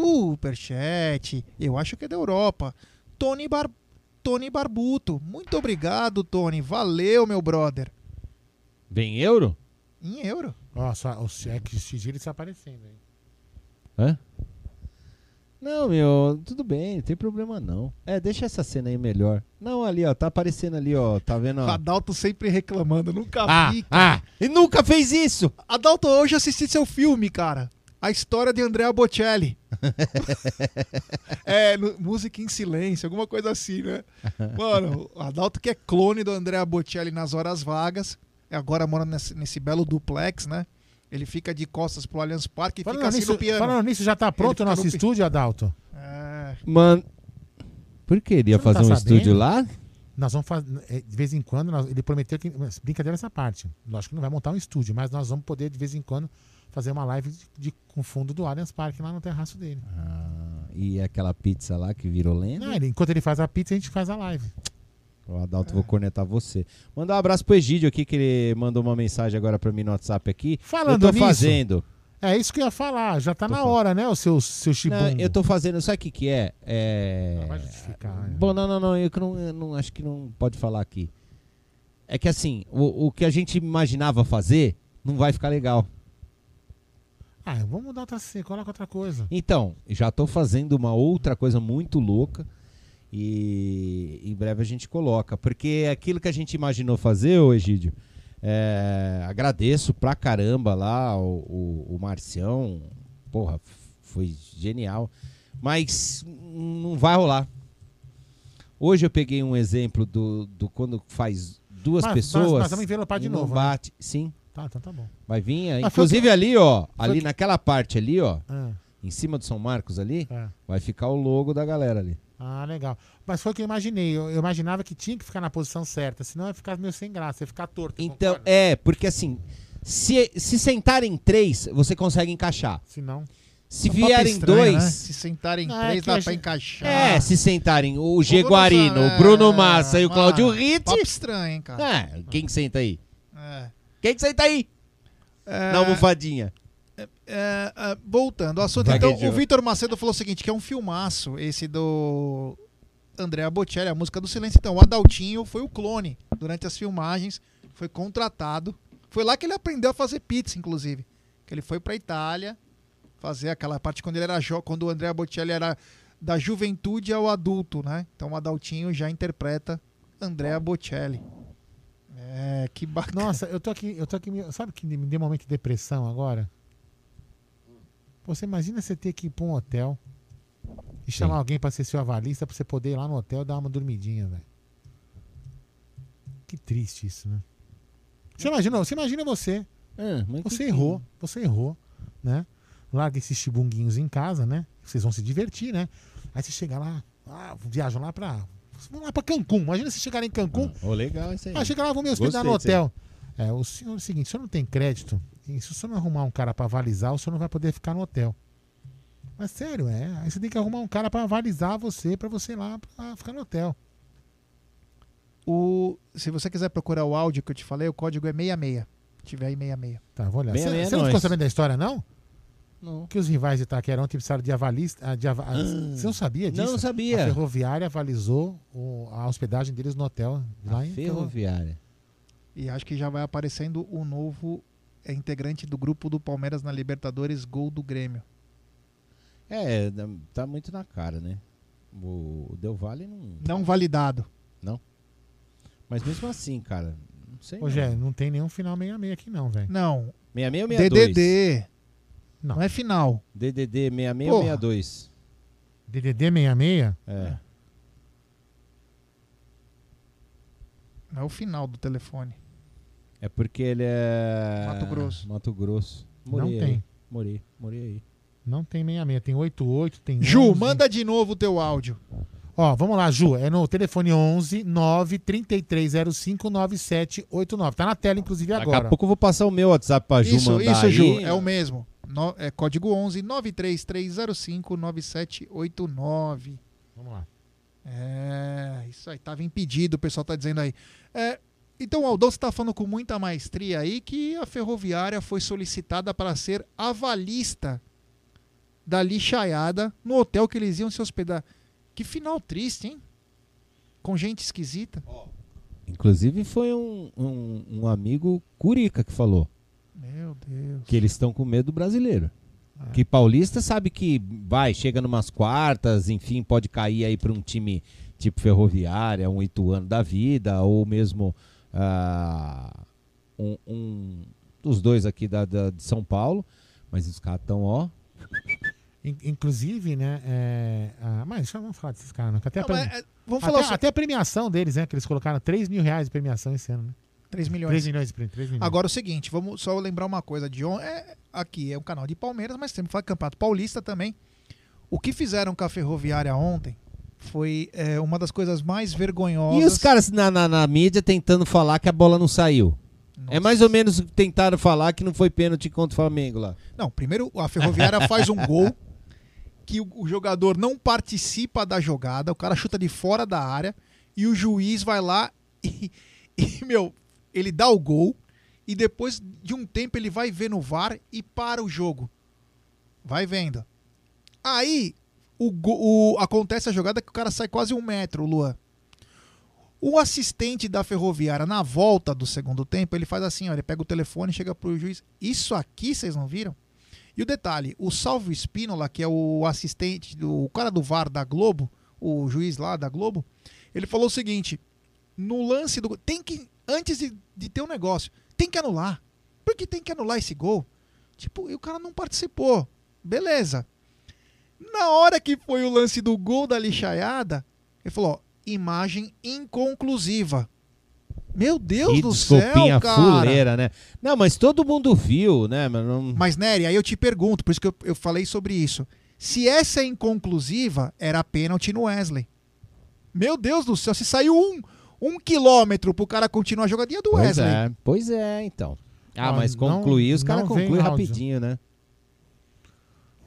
Speaker 3: Superchat. Eu acho que é da Europa. Tony, Bar... Tony Barbuto. Muito obrigado, Tony. Valeu, meu brother.
Speaker 4: Vem euro?
Speaker 3: Em euro.
Speaker 2: Só, o XG está aparecendo aí.
Speaker 4: Hã? Não, meu, tudo bem, não tem problema não. É, deixa essa cena aí melhor. Não, ali, ó, tá aparecendo ali, ó, tá vendo? ó?
Speaker 3: Adalto sempre reclamando. Nunca
Speaker 4: Ah,
Speaker 3: vi. cara.
Speaker 4: ah, e nunca fez isso!
Speaker 3: Adalto, hoje eu assisti seu filme, cara. A história de Andrea Bocelli. é, no- música em silêncio, alguma coisa assim, né? Mano, o Adalto que é clone do Andrea Bocelli nas horas vagas, agora mora nesse, nesse belo duplex, né? Ele fica de costas pro Allianz Parque e fica
Speaker 2: Falando
Speaker 3: assim
Speaker 2: nisso,
Speaker 3: no piano.
Speaker 2: falando nisso, já tá pronto o
Speaker 3: fica
Speaker 2: nosso
Speaker 3: no
Speaker 2: estúdio, Adalto?
Speaker 3: É.
Speaker 4: Mano. Por que? Ele ia fazer
Speaker 2: tá
Speaker 4: um
Speaker 2: sabendo?
Speaker 4: estúdio lá?
Speaker 2: Nós vamos fazer. De vez em quando, nós- ele prometeu que. Brincadeira essa parte. Lógico que não vai montar um estúdio, mas nós vamos poder, de vez em quando, fazer uma live de, de- com fundo do Allianz Parque lá no terraço dele.
Speaker 4: Ah, e aquela pizza lá que virou lenda?
Speaker 2: Não, ele- enquanto ele faz a pizza, a gente faz a live.
Speaker 4: O Adalto, vou cornetar você. Mandar um abraço pro Egídio aqui, que ele mandou uma mensagem agora pra mim no WhatsApp aqui.
Speaker 2: Falando
Speaker 4: eu tô
Speaker 2: nisso,
Speaker 4: fazendo.
Speaker 2: É isso que eu ia falar. Já tá
Speaker 4: Tô
Speaker 2: na
Speaker 4: falando.
Speaker 2: hora, né, o seu, seu
Speaker 4: Não, eu tô fazendo, sabe o que que é? É...
Speaker 2: vai justificar. é.
Speaker 4: Bom, não, não, não, eu, não, eu não acho que não pode falar aqui. É que assim, o, o que a gente imaginava fazer não vai ficar legal.
Speaker 2: Ah, vamos mudar outra coloca outra coisa.
Speaker 4: Então, já tô fazendo uma outra coisa muito louca e em breve a gente coloca. Porque aquilo que a gente imaginou fazer, ô Egídio, é, agradeço pra caramba lá o, o, o Marcião. Porra, foi genial. Mas não vai rolar. Hoje eu peguei um exemplo do, do quando faz duas
Speaker 2: Mas- mas-
Speaker 4: pessoas.
Speaker 2: mas vamos envelopar de novo, né?
Speaker 4: Bate. Sim.
Speaker 2: Tá, então tá bom.
Speaker 4: Vai vir.
Speaker 2: Mas foi
Speaker 4: Inclusive
Speaker 2: que-
Speaker 4: ali, ó. Ali
Speaker 2: que-
Speaker 4: naquela parte ali, ó.
Speaker 2: Ah.
Speaker 4: Em cima do São Marcos ali,
Speaker 2: É.
Speaker 4: vai ficar o logo da galera ali.
Speaker 2: Ah, legal. Mas foi o que eu imaginei. Eu, eu imaginava que tinha que ficar na posição certa, senão ia ficar meio sem graça, ia ficar torto.
Speaker 4: Então, é, porque assim, se, se sentarem três, você consegue encaixar.
Speaker 2: Se não.
Speaker 4: Se
Speaker 3: É um
Speaker 4: vierem
Speaker 3: estranho,
Speaker 4: dois.
Speaker 3: né? Se sentarem
Speaker 2: Ah,
Speaker 3: três,
Speaker 2: que
Speaker 3: dá pra
Speaker 2: gente-
Speaker 3: encaixar.
Speaker 4: É, se sentarem o G Guarino, o Bruno
Speaker 3: é,
Speaker 4: Massa e o Cláudio Ritt.
Speaker 3: Papo estranho, hein, cara.
Speaker 4: É, quem que senta aí?
Speaker 3: É.
Speaker 4: Quem que senta aí?
Speaker 3: É,
Speaker 4: Na almofadinha.
Speaker 3: É, é, voltando ao assunto, então, o Vitor Macedo falou o seguinte, que é um filmaço, esse do Andrea Bocelli, a música do Silêncio. Então, o Adaltinho foi o clone durante as filmagens, foi contratado. Foi lá que ele aprendeu a fazer pizza, inclusive. Que ele foi pra Itália fazer aquela parte quando ele era quando o Andrea Bocelli era da juventude ao adulto, né? Então o Adaltinho já interpreta Andrea Bocelli. É, que bacana.
Speaker 2: Nossa, eu tô aqui, eu tô aqui, sabe que me deu um momento de depressão agora? Você imagina você ter que ir pra um hotel e chamar alguém pra ser seu avalista pra você poder ir lá no hotel dar uma dormidinha, velho. Que triste isso, né? Você imagina, você imagina você.
Speaker 4: Ah, que
Speaker 2: Você
Speaker 4: que-
Speaker 2: errou, você errou, né? Larga esses chibunguinhos em casa, né? Vocês vão se divertir, né? Aí você chega lá, ah, viajam lá pra. Vão lá pra Cancún. Imagina se chegarem em Cancún.
Speaker 4: Ô, legal isso aí.
Speaker 2: Ah, chega lá, vou me hospedar no
Speaker 4: Gostei disso
Speaker 2: hotel. É, o senhor é o seguinte, o senhor não tem crédito, se o senhor não arrumar um cara pra avalizar, o senhor não vai poder ficar no hotel. Mas sério, é. Aí você tem que arrumar um cara pra avalizar você, pra você ir lá pra ficar no hotel.
Speaker 3: O, se você quiser procurar o áudio que eu te falei, o código é 66. Se tiver aí 66.
Speaker 2: Tá, vou olhar. Você
Speaker 4: é
Speaker 2: você não ficou sabendo da história, não?
Speaker 4: Não.
Speaker 2: Que os rivais de Itaquerão precisaram de avalista. ah, De ava- ah, Você não sabia disso?
Speaker 4: Não, não sabia.
Speaker 2: A ferroviária avalizou o- a hospedagem deles no hotel. Lá em
Speaker 4: Ferroviária.
Speaker 3: E acho que já vai aparecendo o novo é, integrante do grupo do Palmeiras na Libertadores, gol do Grêmio.
Speaker 4: É, tá muito na cara, né? O Del Valle não.
Speaker 3: Não validado.
Speaker 4: Não. Mas mesmo assim, cara. Não sei.
Speaker 2: Ô, Gé, não tem nenhum final 66 aqui, não, velho.
Speaker 3: Não.
Speaker 4: 66 ou 62?
Speaker 3: DDD.
Speaker 2: Não.
Speaker 3: Não é final.
Speaker 4: DDD 66 ou
Speaker 3: Porra.
Speaker 4: 62?
Speaker 2: DDD 66?
Speaker 4: É.
Speaker 3: Não é o final do telefone.
Speaker 4: É porque ele é.
Speaker 3: Mato Grosso.
Speaker 4: Mato Grosso.
Speaker 2: Não
Speaker 4: Morei
Speaker 2: tem.
Speaker 4: Aí. Morei, morei aí.
Speaker 2: Não tem 66, tem 88, tem
Speaker 3: Ju,
Speaker 2: 11.
Speaker 3: manda de novo o teu áudio.
Speaker 2: Ó, vamos lá, Ju. É no telefone 11 9 3305 9789. Tá na tela, inclusive,
Speaker 4: Daqui
Speaker 2: agora.
Speaker 4: a pouco eu vou passar o meu WhatsApp pra Ju
Speaker 3: Isso,
Speaker 4: mandar
Speaker 3: isso,
Speaker 4: aí.
Speaker 3: Ju. É o mesmo. No- é código 11 93305 9789.
Speaker 2: Vamos lá.
Speaker 3: É, isso aí, tava impedido, o pessoal tá dizendo aí. É, então o Aldão está falando com muita maestria aí que a ferroviária foi solicitada para ser avalista da lixaiada no hotel que eles iam se hospedar. Que final triste, hein? Com gente esquisita.
Speaker 4: Inclusive foi um, um, um amigo Curica que falou
Speaker 3: Meu Deus.
Speaker 4: que eles estão com medo do brasileiro.
Speaker 2: Ah.
Speaker 4: Que paulista sabe que vai, chega numas quartas, enfim, pode cair aí para um time tipo Ferroviária, um Ituano da vida, ou mesmo ah, um, um dos dois aqui da, da- de São Paulo. Mas os caras estão, ó.
Speaker 2: In- Inclusive, né? É, ah, mas deixa eu não falar desses caras, não. que Até, a
Speaker 3: Não, mas,
Speaker 2: premi-
Speaker 3: é, vamos
Speaker 2: até,
Speaker 3: falar só-
Speaker 2: até a premiação deles, né? Que eles colocaram 3 mil reais de premiação esse ano, né?
Speaker 3: 3 milhões.
Speaker 2: 3 milhões de prêmio. 3 milhões.
Speaker 3: Agora é o seguinte, vamos só lembrar uma coisa. De on... é, aqui é um canal de Palmeiras, mas sempre fala Campeonato Paulista também. O que fizeram com a Ferroviária ontem foi é, uma das coisas mais vergonhosas.
Speaker 4: E os caras na, na, na mídia tentando falar que a bola não saiu. É mais ou menos tentaram falar que não foi pênalti contra o Flamengo lá.
Speaker 3: Não, primeiro a Ferroviária faz um gol que o, o jogador não participa da jogada, o cara chuta de fora da área e o juiz vai lá e, e, meu, ele dá o gol e depois de um tempo ele vai ver no VAR e para o jogo. Vai vendo. Aí o, o- acontece a jogada que o cara sai quase um metro, Luan. O assistente da ferroviária, na volta do segundo tempo, ele faz assim: ó, ele pega o telefone e chega pro juiz. Isso aqui vocês não viram? E o detalhe: o Salvo Espínola, que é o assistente, do, o cara do VAR da Globo, o juiz lá da Globo, ele falou o seguinte: no lance do. Tem que. Antes de, de ter um negócio, tem que anular. Por que tem que anular esse gol? Tipo, e o cara não participou. Beleza. Na hora que foi o lance do gol da lixaiada, ele falou: ó, imagem inconclusiva. Meu Deus
Speaker 4: que
Speaker 3: do céu, cara.
Speaker 4: fuleira, né? Não, mas todo mundo viu, né? Mas, não...
Speaker 3: Mas, Nery, aí eu te pergunto, por isso que eu, eu falei sobre isso. Se essa é inconclusiva, era pênalti no Wesley. Meu Deus do céu, se saiu um, um quilômetro pro cara continuar a jogadinha do
Speaker 4: Pois
Speaker 3: Wesley.
Speaker 4: é, pois é, então. Ah, mas
Speaker 2: não-
Speaker 4: concluir, os caras concluem rapidinho, né?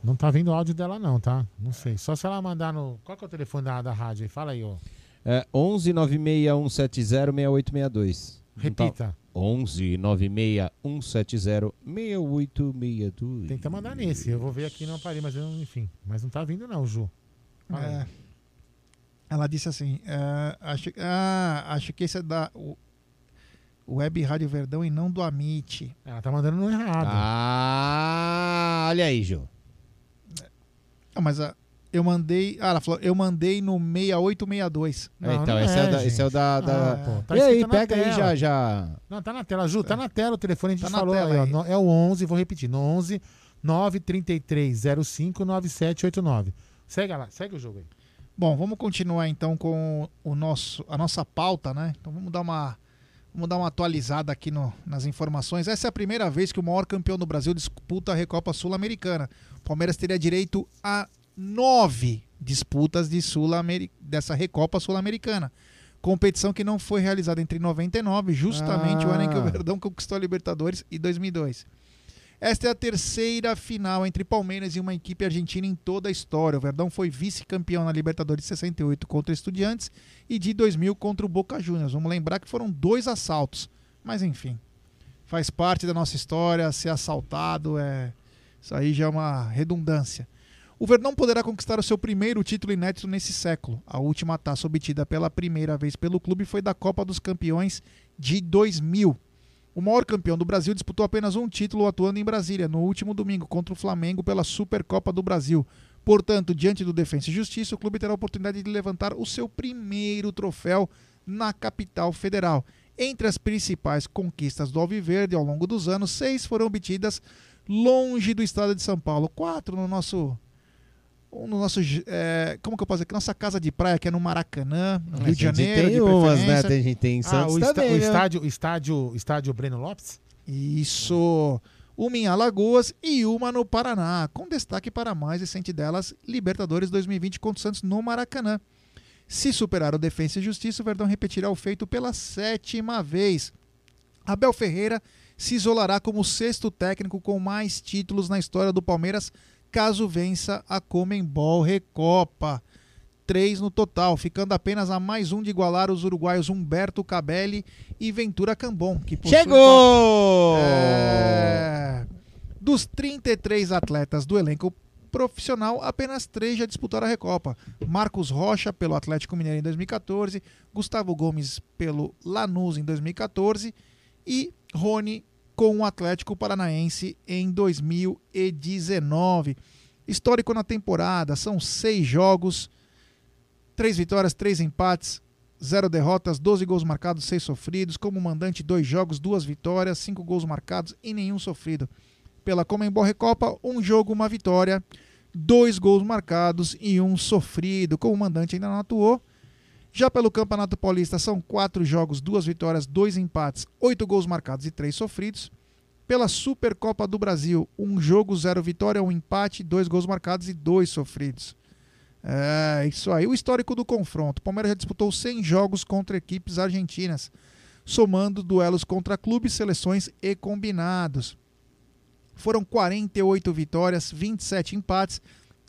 Speaker 2: Não tá vindo o áudio dela, não, tá? Não sei. Só se ela mandar no. Qual que é o telefone da, da rádio aí? Fala aí, ó.
Speaker 4: É 11 96170 6862.
Speaker 2: Repita.
Speaker 4: 11 96170 6862.
Speaker 2: Tenta mandar nesse. Eu vou ver aqui no aparelho, mas eu, enfim. Mas não tá vindo, não, Ju.
Speaker 3: É. Ela disse assim: é, acho, ah, acho que esse é da o, Web Rádio Verdão e não do Amit.
Speaker 2: Ela tá mandando no errado.
Speaker 4: Ah, olha aí, Ju.
Speaker 3: Ah, mas ah, eu mandei. Ah, ela falou: eu mandei no 6862.
Speaker 4: É, então, esse, é o da, esse é o da. da-
Speaker 2: Ah, pô, tá
Speaker 4: e aí, pega aí
Speaker 2: tela.
Speaker 4: já, já.
Speaker 2: Não, tá na tela, Ju, tá na tela o telefone, a gente
Speaker 3: Tá na
Speaker 2: falou
Speaker 3: tela
Speaker 2: aí, ó,
Speaker 3: aí.
Speaker 2: é o 11, vou repetir, no 11 93305 9789. Segue lá, segue o jogo aí.
Speaker 3: Bom, vamos continuar então com o nosso, a nossa pauta, né? Então vamos dar uma, vamos dar uma atualizada aqui no- nas informações. Essa é a primeira vez que o maior campeão do Brasil disputa a Recopa Sul-Americana. O Palmeiras teria direito a nove disputas de Sul dessa Recopa Sul-Americana. Competição que não foi realizada entre 99, justamente o ano em que o
Speaker 4: Ah.
Speaker 3: Verdão conquistou a Libertadores, e 2002. Esta é a terceira final entre Palmeiras e uma equipe argentina em toda a história. O Verdão foi vice-campeão na Libertadores de 68 contra Estudiantes e de 2000 contra o Boca Juniors. Vamos lembrar que foram dois assaltos. Mas enfim, faz parte da nossa história ser assaltado. É... Isso aí já é uma redundância. O Verdão poderá conquistar o seu primeiro título inédito nesse século. A última taça obtida pela primeira vez pelo clube foi da Copa dos Campeões de 2000. O maior campeão do Brasil disputou apenas um título atuando em Brasília, no último domingo, contra o Flamengo pela Supercopa do Brasil. Portanto, diante do Defensa e Justiça, o clube terá a oportunidade de levantar o seu primeiro troféu na capital federal. Entre as principais conquistas do Alviverde ao longo dos anos, seis foram obtidas longe do estado de São Paulo, quatro no nosso. No nosso é, como que eu posso dizer? Nossa casa de praia, que é no Maracanã, no Rio de Janeiro.
Speaker 4: tem
Speaker 3: de
Speaker 4: umas, né? Tem- gente tem em
Speaker 2: Ah, o,
Speaker 4: também,
Speaker 2: o
Speaker 4: né?
Speaker 2: estádio, estádio, estádio Breno Lopes?
Speaker 3: Isso. Uma em Alagoas e uma no Paraná, com destaque para a mais recente delas, Libertadores 2020 contra o Santos no Maracanã. Se superar o Defensa e Justiça, o Verdão repetirá o feito pela sétima vez. Abel Ferreira se isolará como o sexto técnico com mais títulos na história do Palmeiras, caso vença a Comembol Recopa. Três no total, ficando apenas a mais um de igualar os uruguaios Humberto Cabelli e Ventura Cambon. Que
Speaker 4: Chegou!
Speaker 3: é, Dos 33 atletas do elenco profissional, apenas três já disputaram a Recopa. Marcos Rocha pelo Atlético Mineiro em 2014, Gustavo Gomes pelo Lanús em 2014 e Rony com o Atlético Paranaense em 2019. Histórico na temporada, são seis jogos, três vitórias, três empates, zero derrotas, 12 gols marcados, seis sofridos. Como mandante, dois jogos, duas vitórias, cinco gols marcados e nenhum sofrido. Pela Comembol Recopa, um jogo, uma vitória, dois gols marcados e um sofrido. Como mandante ainda não atuou. Já pelo Campeonato Paulista são quatro jogos, duas vitórias, dois empates, oito gols marcados e três sofridos. Pela Supercopa do Brasil, um jogo, zero vitória, um empate, dois gols marcados e dois sofridos. É, isso aí. O histórico do confronto. O Palmeiras já disputou 100 jogos contra equipes argentinas, somando duelos contra clubes, seleções e combinados. Foram 48 vitórias, 27 empates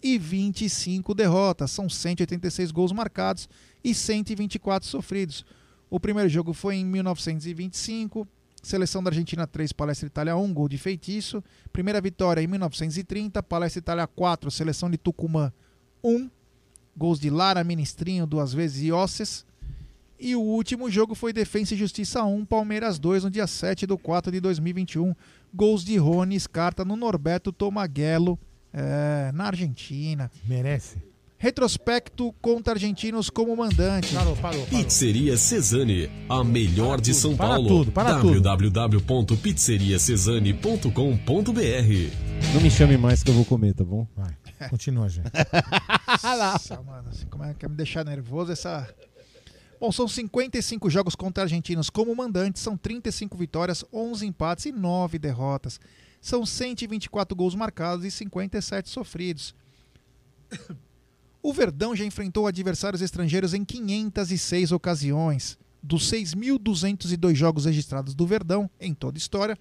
Speaker 3: e 25 derrotas. São 186 gols marcados e 124 sofridos. O primeiro jogo foi em 1925. Seleção da Argentina 3, Palestra Itália 1, gol de feitiço. Primeira vitória em 1930, Palestra Itália 4, Seleção de Tucumã 1. Gols de Lara, Ministrinho duas vezes e Osses. E o último jogo foi Defensa e Justiça 1, Palmeiras 2, no dia 7 de 4 de 2021. Gols de Rony, Escarta no Norberto Tomaguelo, é, na Argentina.
Speaker 2: Merece.
Speaker 3: Retrospecto contra argentinos como mandante.
Speaker 2: Parou, parou,
Speaker 13: Pizzeria Cesani, a melhor de São
Speaker 2: para
Speaker 13: Paulo.
Speaker 2: tudo, para tudo.
Speaker 13: www.pizzeriacesani.com.br
Speaker 4: Não me chame mais que eu vou comer, tá bom?
Speaker 2: Vai. Continua, gente.
Speaker 3: Nossa, mano, assim, como é que quer me deixar nervoso essa. Bom, são 55 jogos contra argentinos como mandante, são 35 vitórias, 11 empates e 9 derrotas. São 124 gols marcados e 57 sofridos. O Verdão já enfrentou adversários estrangeiros em 506 ocasiões. Dos 6.202 jogos registrados do Verdão em toda a história,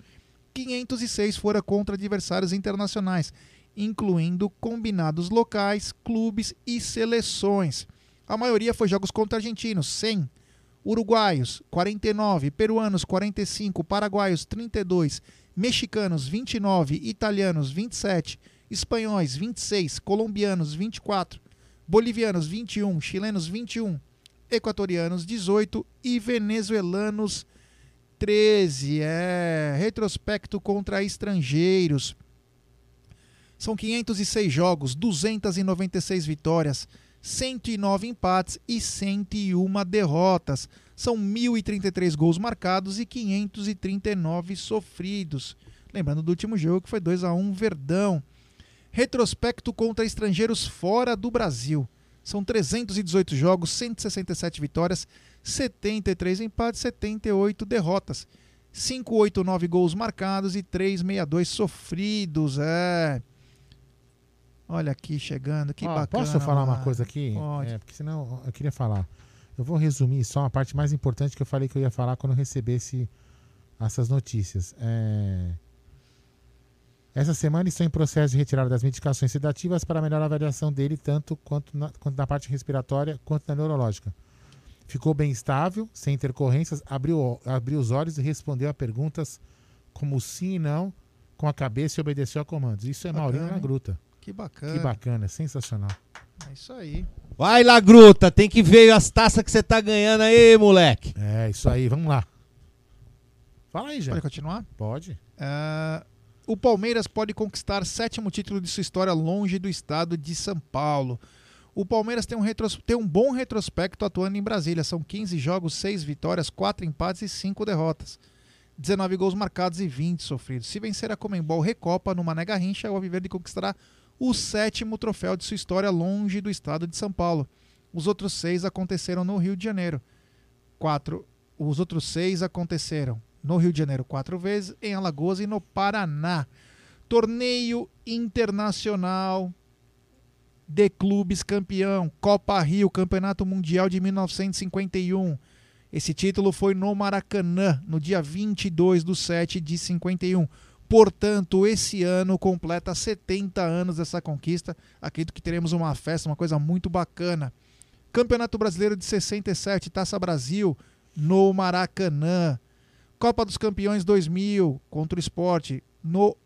Speaker 3: 506 foram contra adversários internacionais, incluindo combinados locais, clubes e seleções. A maioria foi jogos contra argentinos, 100, uruguaios, 49, peruanos, 45, paraguaios, 32, mexicanos, 29, italianos, 27, espanhóis, 26, colombianos, 24, bolivianos, 21, chilenos, 21, equatorianos, 18 e venezuelanos, 13. É, retrospecto contra estrangeiros. São 506 jogos, 296 vitórias, 109 empates e 101 derrotas. São 1.033 gols marcados e 539 sofridos. Lembrando do último jogo que foi 2 a 1 Verdão. Retrospecto contra estrangeiros fora do Brasil. São 318 jogos, 167 vitórias, 73 empates, 78 derrotas. 589 gols marcados e 362 sofridos. É. Olha aqui chegando, que
Speaker 2: Ó,
Speaker 3: bacana.
Speaker 2: Posso falar uma
Speaker 3: mano.
Speaker 2: coisa aqui?
Speaker 3: Pode.
Speaker 2: É, porque senão eu queria falar. Eu vou resumir só a parte mais importante que eu falei que eu ia falar quando eu recebesse essas notícias. É, Essa semana estou em processo de retirada das medicações sedativas para melhorar a avaliação dele, tanto quanto na, quanto na parte respiratória quanto na neurológica. Ficou bem estável, sem intercorrências, abriu, abriu os olhos e respondeu a perguntas como sim e não, com a cabeça e obedeceu a comandos. Isso é
Speaker 3: Bacana,
Speaker 2: Maurinho na? Gruta.
Speaker 3: Que bacana.
Speaker 2: Que bacana, sensacional.
Speaker 3: É isso aí.
Speaker 4: Vai lá, Gruta, tem que ver as taças que você tá ganhando aí, moleque.
Speaker 2: É, isso aí, vamos lá. Fala aí, já.
Speaker 3: Pode continuar?
Speaker 2: Pode.
Speaker 3: Ah, o Palmeiras pode conquistar sétimo título de sua história longe do estado de São Paulo. O Palmeiras tem um, retros- tem um bom retrospecto atuando em Brasília. São 15 jogos, 6 vitórias, 4 empates e 5 derrotas. 19 gols marcados e 20 sofridos. Se vencer a Comembol Recopa no Mané Garrincha, o Alviverde conquistará o sétimo troféu de sua história longe do estado de São Paulo. Os outros seis aconteceram no Rio de Janeiro. Quatro. Os outros seis aconteceram no Rio de Janeiro quatro vezes, em Alagoas e no Paraná. Torneio Internacional de Clubes Campeão, Copa Rio, Campeonato Mundial de 1951. Esse título foi no Maracanã, no dia 22 de 7 de 51. Portanto, esse ano completa 70 anos dessa conquista. Acredito que teremos uma festa, uma coisa muito bacana. Campeonato Brasileiro de 67, Taça Brasil, no Maracanã. Copa dos Campeões 2000, contra o esporte, no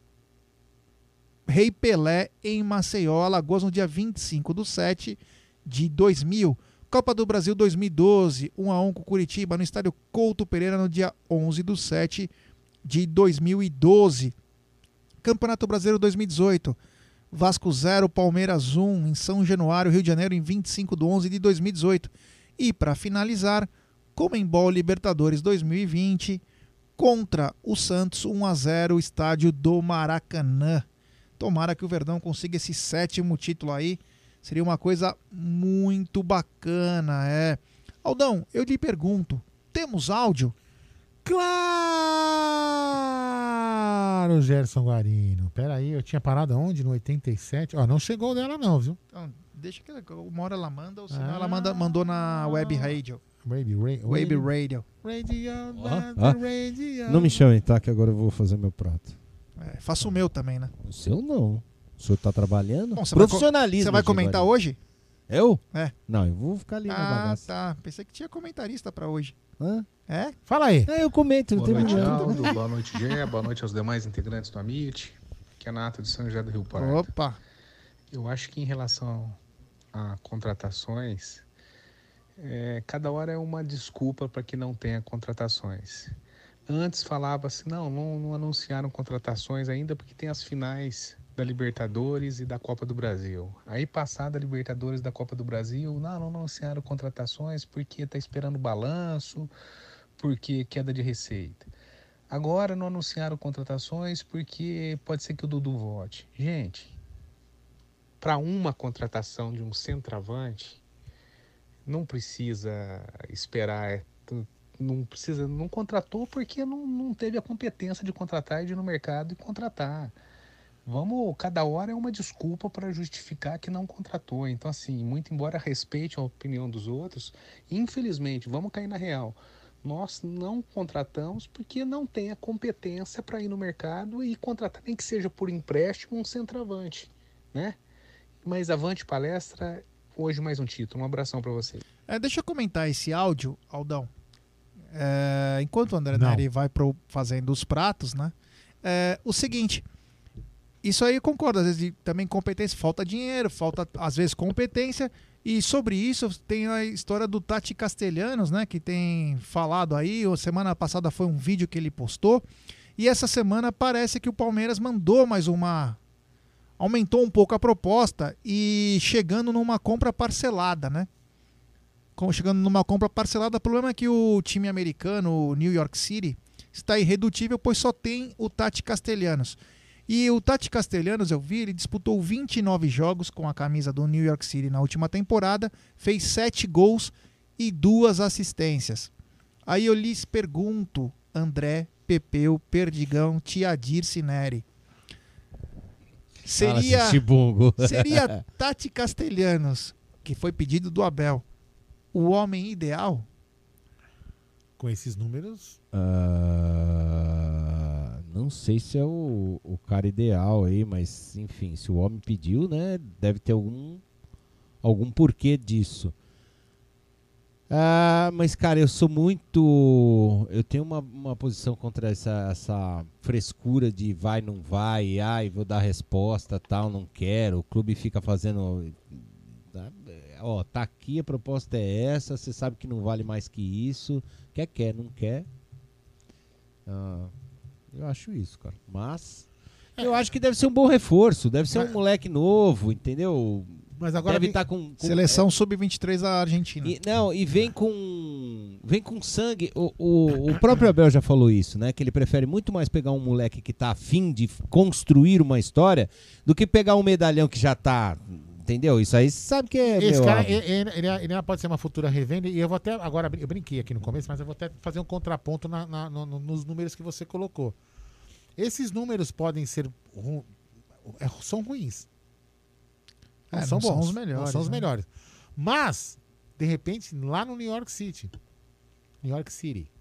Speaker 3: Rei Pelé, em Maceió, Alagoas, no dia 25 do 7 de 2000. Copa do Brasil 2012, 1 a 1 com Curitiba, no estádio Couto Pereira, no dia 11 do 7 de 2012. Campeonato Brasileiro 2018, Vasco 0, Palmeiras 1, em São Januário, Rio de Janeiro, em 25 de 11 de 2018. E para finalizar, Comembol Libertadores 2020 contra o Santos 1 a 0 estádio do Maracanã. Tomara que o Verdão consiga esse sétimo título aí. Seria uma coisa muito bacana, é. Aldão, eu lhe pergunto, temos áudio?
Speaker 2: Claro, Gerson Guarino. Pera aí, eu tinha parado onde? No 87? Ó, não chegou dela não, viu?
Speaker 3: Então, deixa que ela- uma hora ela manda, ou senão ela manda, mandou na Web Radio.
Speaker 2: Web, ra
Speaker 3: Web Radio.
Speaker 2: Radio,
Speaker 4: Ó,
Speaker 2: radio.
Speaker 4: Não me chamem, tá? Que agora eu vou fazer meu prato.
Speaker 3: É, faça o meu também, né?
Speaker 4: O seu não. O senhor tá trabalhando?
Speaker 3: Bom, você vai
Speaker 4: Profissionalismo.
Speaker 3: Você vai comentar
Speaker 4: Guarino.
Speaker 3: hoje?
Speaker 4: Eu?
Speaker 3: É.
Speaker 4: Não, eu vou ficar ali na
Speaker 3: Ah,
Speaker 4: bagaça.
Speaker 3: tá. Pensei que tinha comentarista pra hoje.
Speaker 4: Hã?
Speaker 3: É?
Speaker 2: Fala aí.
Speaker 4: É, eu comento, não
Speaker 28: Boa noite,
Speaker 4: problema.
Speaker 28: Aldo. Boa noite, Gé. Boa noite aos demais integrantes do Amit. Que é Nato de São José do Rio Pardo.
Speaker 3: Opa!
Speaker 28: Eu acho que em relação a contratações, é, cada hora é uma desculpa para que não tenha contratações. Antes falava-se, não, não, não anunciaram contratações ainda porque tem as finais da Libertadores e da Copa do Brasil. Aí passada a Libertadores da Copa do Brasil, não, não anunciaram contratações porque está esperando balanço, porque queda de receita. Agora não anunciaram contratações porque pode ser que o Dudu volte. Gente, para uma contratação de um centroavante, não precisa esperar, é, não precisa, não contratou porque não, não teve a competência de contratar e de ir no mercado e contratar. Vamos, cada hora é uma desculpa para justificar que não contratou. Então, assim, muito embora respeite a opinião dos outros, infelizmente, vamos cair na real. Nós não contratamos porque não tem a competência para ir no mercado e contratar, nem que seja por empréstimo, um centroavante, né? Mas avante palestra, hoje mais um título. Um abração para vocês.
Speaker 3: É, deixa eu comentar esse áudio, Aldão. É, enquanto o André. Neri vai pro, fazendo os pratos, né? É, o seguinte, isso aí eu concordo, às vezes de- também competência, falta dinheiro, falta às vezes competência. E sobre isso tem a história do Tati Castelhanos, né? Que tem falado aí. A semana passada foi um vídeo que ele postou. E essa semana parece que o Palmeiras mandou mais uma. Aumentou um pouco a proposta e chegando numa compra parcelada, né? chegando numa compra parcelada. O problema é que o time americano, o New York City, está irredutível, pois só tem o Tati Castelhanos. E o Tati Castelhanos, eu vi, ele disputou 29 jogos com a camisa do New York City na última temporada, fez 7 gols e duas assistências. Aí eu lhes pergunto, André, Pepeu, Perdigão, Tiadir Sineri. Seria, seria Tati Castelhanos, que foi pedido do Abel, o homem ideal?
Speaker 2: Com esses números,
Speaker 4: Ah, não sei se é o, o cara ideal aí, mas enfim, se o homem pediu, né, deve ter algum algum porquê disso. Ah, mas cara, eu sou muito, eu tenho uma, uma posição contra essa, essa frescura de vai não vai, ai vou dar resposta, tal, não quero. O clube fica fazendo tá, é, ó, tá aqui, a proposta é essa, você sabe que não vale mais que isso. Quer, quer, não quer. Ah, eu acho isso, cara. Mas eu acho que deve ser um bom reforço, deve ser um moleque novo, entendeu?
Speaker 2: Mas agora
Speaker 4: deve estar com, com-
Speaker 3: Seleção Sub-23 da Argentina.
Speaker 4: e, não, e vem com vem com sangue. O, o, o próprio Abel já falou isso, né? Que ele prefere muito mais pegar um moleque que tá afim de construir uma história do que pegar um medalhão que já tá. Entendeu? Isso aí você sabe que é.
Speaker 2: Esse
Speaker 4: meu,
Speaker 2: cara, ele, ele, ele- pode ser uma futura revenda. E eu vou até. Agora, eu brinquei aqui no começo, mas eu vou até fazer um contraponto na- na- no- no- nos números que você colocou. Esses números podem ser. ru- é, são ruins. Não
Speaker 3: É,
Speaker 2: são
Speaker 3: não são
Speaker 2: bons.
Speaker 3: os melhores,
Speaker 2: Não são os
Speaker 3: né?
Speaker 2: melhores. Mas, de repente, lá no New York City. New York City.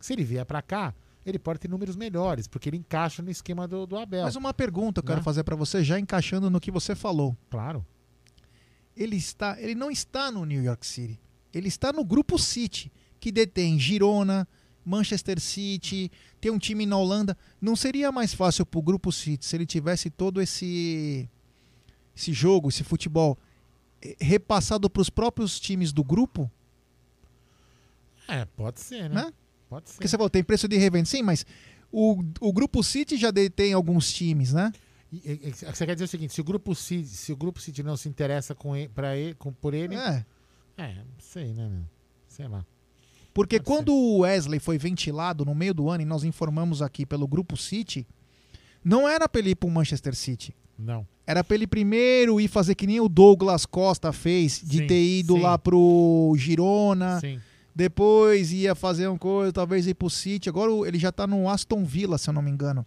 Speaker 2: Se ele vier pra cá, ele pode ter números melhores, porque ele encaixa no esquema do, do Abel.
Speaker 3: Mas uma pergunta eu quero
Speaker 2: Né?
Speaker 3: fazer pra você, já encaixando no que você falou.
Speaker 2: Claro.
Speaker 3: Ele está, ele não está no New York City. Ele está no grupo City, que detém Girona, Manchester City, tem um time na Holanda. Não seria mais fácil pro grupo City se ele tivesse todo esse esse jogo, esse futebol eh, repassado para os próprios times do grupo?
Speaker 2: É, pode ser, né?
Speaker 3: Né?
Speaker 2: Pode ser.
Speaker 3: Porque você falou, tem preço de revenda. Sim, mas o, o grupo City já detém alguns times, né?
Speaker 2: E- e- Você quer dizer o seguinte, se o grupo City, se o grupo City não se interessa com ele, ele, com, por ele,
Speaker 3: É.
Speaker 2: é, não sei, né, meu? Sei lá.
Speaker 3: Porque quando o Wesley foi ventilado no meio do ano, e nós informamos aqui pelo Grupo City, não era pra ele ir pro Manchester City.
Speaker 2: Não.
Speaker 3: Era pra ele primeiro ir fazer que nem o Douglas Costa fez, de
Speaker 2: Sim,
Speaker 3: ter ido
Speaker 2: sim.
Speaker 3: lá pro Girona.
Speaker 2: Sim.
Speaker 3: Depois ia fazer uma coisa, talvez ir pro City. Agora ele já tá no Aston Villa, se eu não me engano.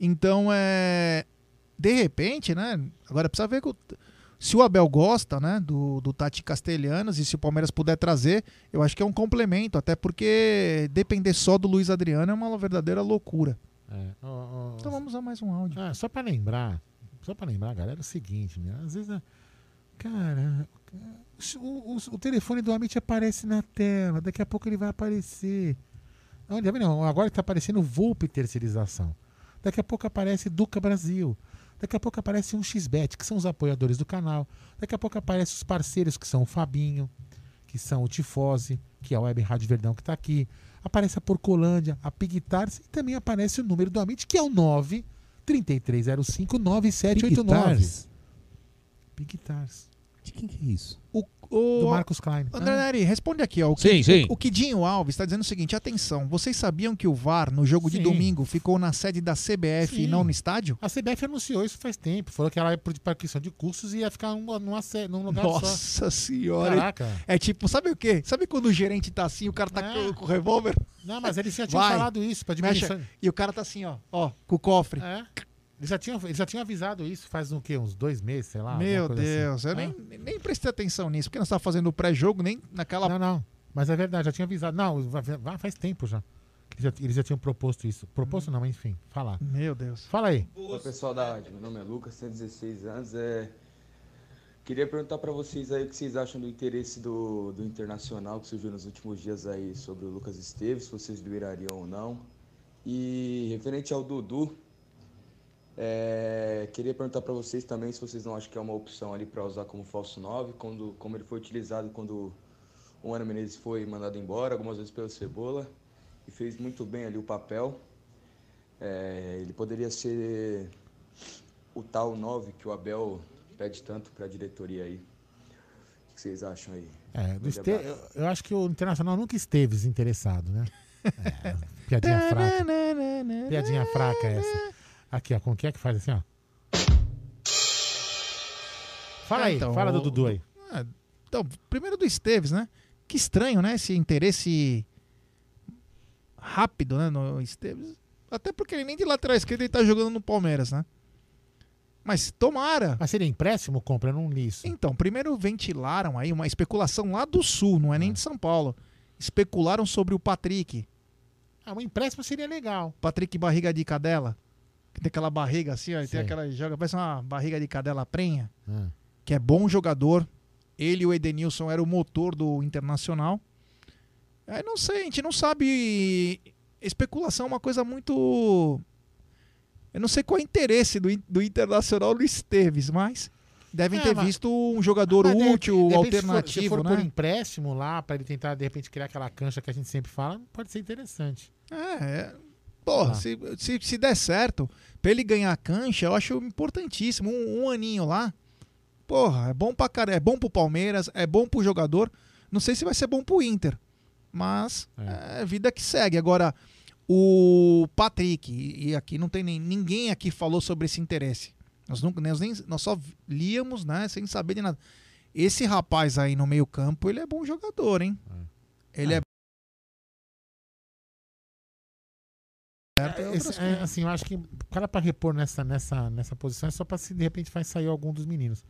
Speaker 3: Então é. De repente, né? Agora precisa ver que o- se o Abel gosta, né? Do, do Tati Castelhanos e se o Palmeiras puder trazer, eu acho que é um complemento. Até porque depender só do Luiz Adriano é uma verdadeira loucura.
Speaker 2: É.
Speaker 3: Então vamos a mais um áudio.
Speaker 2: Ah, só pra lembrar, só pra lembrar, galera, é o seguinte, né? Às vezes, né, cara, o, o- o telefone do Amit aparece na tela, daqui a pouco ele vai aparecer. Olha, não, agora tá aparecendo Volpe Terceirização. Daqui a pouco aparece Duca Brasil. Daqui a pouco aparece um XBet, que são os apoiadores do canal. Daqui a pouco aparecem os parceiros, que são o Fabinho, que são o Tifose, que é a Web Rádio Verdão que está aqui. Aparece a Porcolândia, a Pigtars e também aparece o número do Amit, que é o 9 3305 9789.
Speaker 4: Pigtars?
Speaker 2: Pigtars.
Speaker 4: De quem que é isso?
Speaker 3: O, o-
Speaker 2: Do Marcos Klein.
Speaker 3: André Neri, responde aqui, ó. O,
Speaker 4: Sim,
Speaker 3: Ki-
Speaker 4: sim.
Speaker 3: O, o Kidinho Alves está dizendo o seguinte: atenção, vocês sabiam que o VAR no jogo de
Speaker 2: Sim.
Speaker 3: domingo ficou na sede da CBF e
Speaker 2: Sim.
Speaker 3: não no estádio?
Speaker 2: A CBF anunciou isso faz tempo. Falou que ela ia para questão de custos e ia ficar numa, numa, num lugar só.
Speaker 3: Nossa senhora.
Speaker 2: Caraca.
Speaker 3: É tipo, sabe o quê? Sabe quando o gerente tá assim, o cara tá com, com o revólver?
Speaker 2: Não, mas eles já tinham
Speaker 3: Vai.
Speaker 2: falado isso pra
Speaker 3: Mexe,
Speaker 2: diminuição.
Speaker 3: E o cara tá assim, ó, ó, com o cofre.
Speaker 2: É. Eles já, tinham, eles já tinham avisado isso faz um, quê? uns dois meses, sei lá.
Speaker 3: Meu
Speaker 2: coisa
Speaker 3: Deus,
Speaker 2: assim.
Speaker 3: eu nem, nem prestei atenção nisso, porque nós tava fazendo o pré-jogo, nem naquela.
Speaker 2: Não, não. Mas é verdade, já tinha avisado. Não, faz tempo já. Eles já, eles já tinham proposto isso. Proposto não, mas enfim, falar.
Speaker 3: Meu Deus.
Speaker 2: Fala aí.
Speaker 29: Oi, pessoal da rádio. Meu nome é Lucas, tenho 16 anos. É... Queria perguntar para vocês aí o que vocês acham do interesse do, do Internacional que surgiu nos últimos dias aí sobre o Lucas Esteves, se vocês liberariam ou não. E referente ao Dudu, é, queria perguntar para vocês também se vocês não acham que é uma opção ali para usar como falso 9, quando, como ele foi utilizado quando o Ana Menezes foi mandado embora, algumas vezes pelo Cebola, e fez muito bem ali o papel. É, ele poderia ser o tal 9 que o Abel pede tanto para a diretoria aí. O que vocês acham aí?
Speaker 2: É, Este- eu, eu acho que o Internacional nunca esteve desinteressado, né? É, piadinha fraca. Piadinha fraca essa. Aqui, ó. Com quem é que faz assim, ó? Fala aí,
Speaker 3: Então,
Speaker 2: fala do Dudu aí.
Speaker 3: Ah, Então, primeiro do Esteves, né? Que estranho, né? Esse interesse rápido, né? No Esteves. Até porque ele nem de lateral esquerdo ele tá jogando no Palmeiras, né? Mas tomara.
Speaker 2: Mas seria empréstimo compra? Eu não li isso.
Speaker 3: Então, primeiro ventilaram aí uma especulação lá do Sul, não é nem de São Paulo. Especularam sobre o Patrick.
Speaker 2: Ah, um empréstimo seria legal.
Speaker 3: Patrick barriga de cadela. Que tem aquela barriga assim, ó. Tem aquela. Joga, parece uma barriga de cadela prenha.
Speaker 2: Ah.
Speaker 3: Que é bom jogador. Ele e o Edenilson era o motor do Internacional. Aí não sei, a gente não sabe. Especulação é uma coisa muito. Eu não sei qual é o interesse do, do Internacional no Esteves, mas devem
Speaker 2: É,
Speaker 3: ter
Speaker 2: mas-
Speaker 3: visto um jogador
Speaker 2: de
Speaker 3: útil,
Speaker 2: de
Speaker 3: alternativo,
Speaker 2: se for, se for
Speaker 3: né?
Speaker 2: por empréstimo lá, pra ele tentar, de repente, criar aquela cancha que a gente sempre fala, pode ser interessante.
Speaker 3: É, é. Porra,
Speaker 2: Ah.
Speaker 3: se, se, se der certo, pra ele ganhar a cancha, eu acho importantíssimo. Um, um aninho lá. Porra, é bom pra cara, é bom pro Palmeiras, é bom pro jogador. Não sei se vai ser bom pro Inter. Mas é, vida que segue. Agora, o Patrick, e e aqui não tem nem. Ninguém aqui falou sobre esse interesse. Nós, nunca, nós, nem, nós só líamos, né, sem saber de nada. Esse rapaz aí no meio-campo, ele é bom jogador, hein? Ele é. Certo, é
Speaker 2: É, esse- é, assim, eu acho que o cara pra repor nessa, nessa, nessa posição é só pra se de repente vai sair algum dos meninos.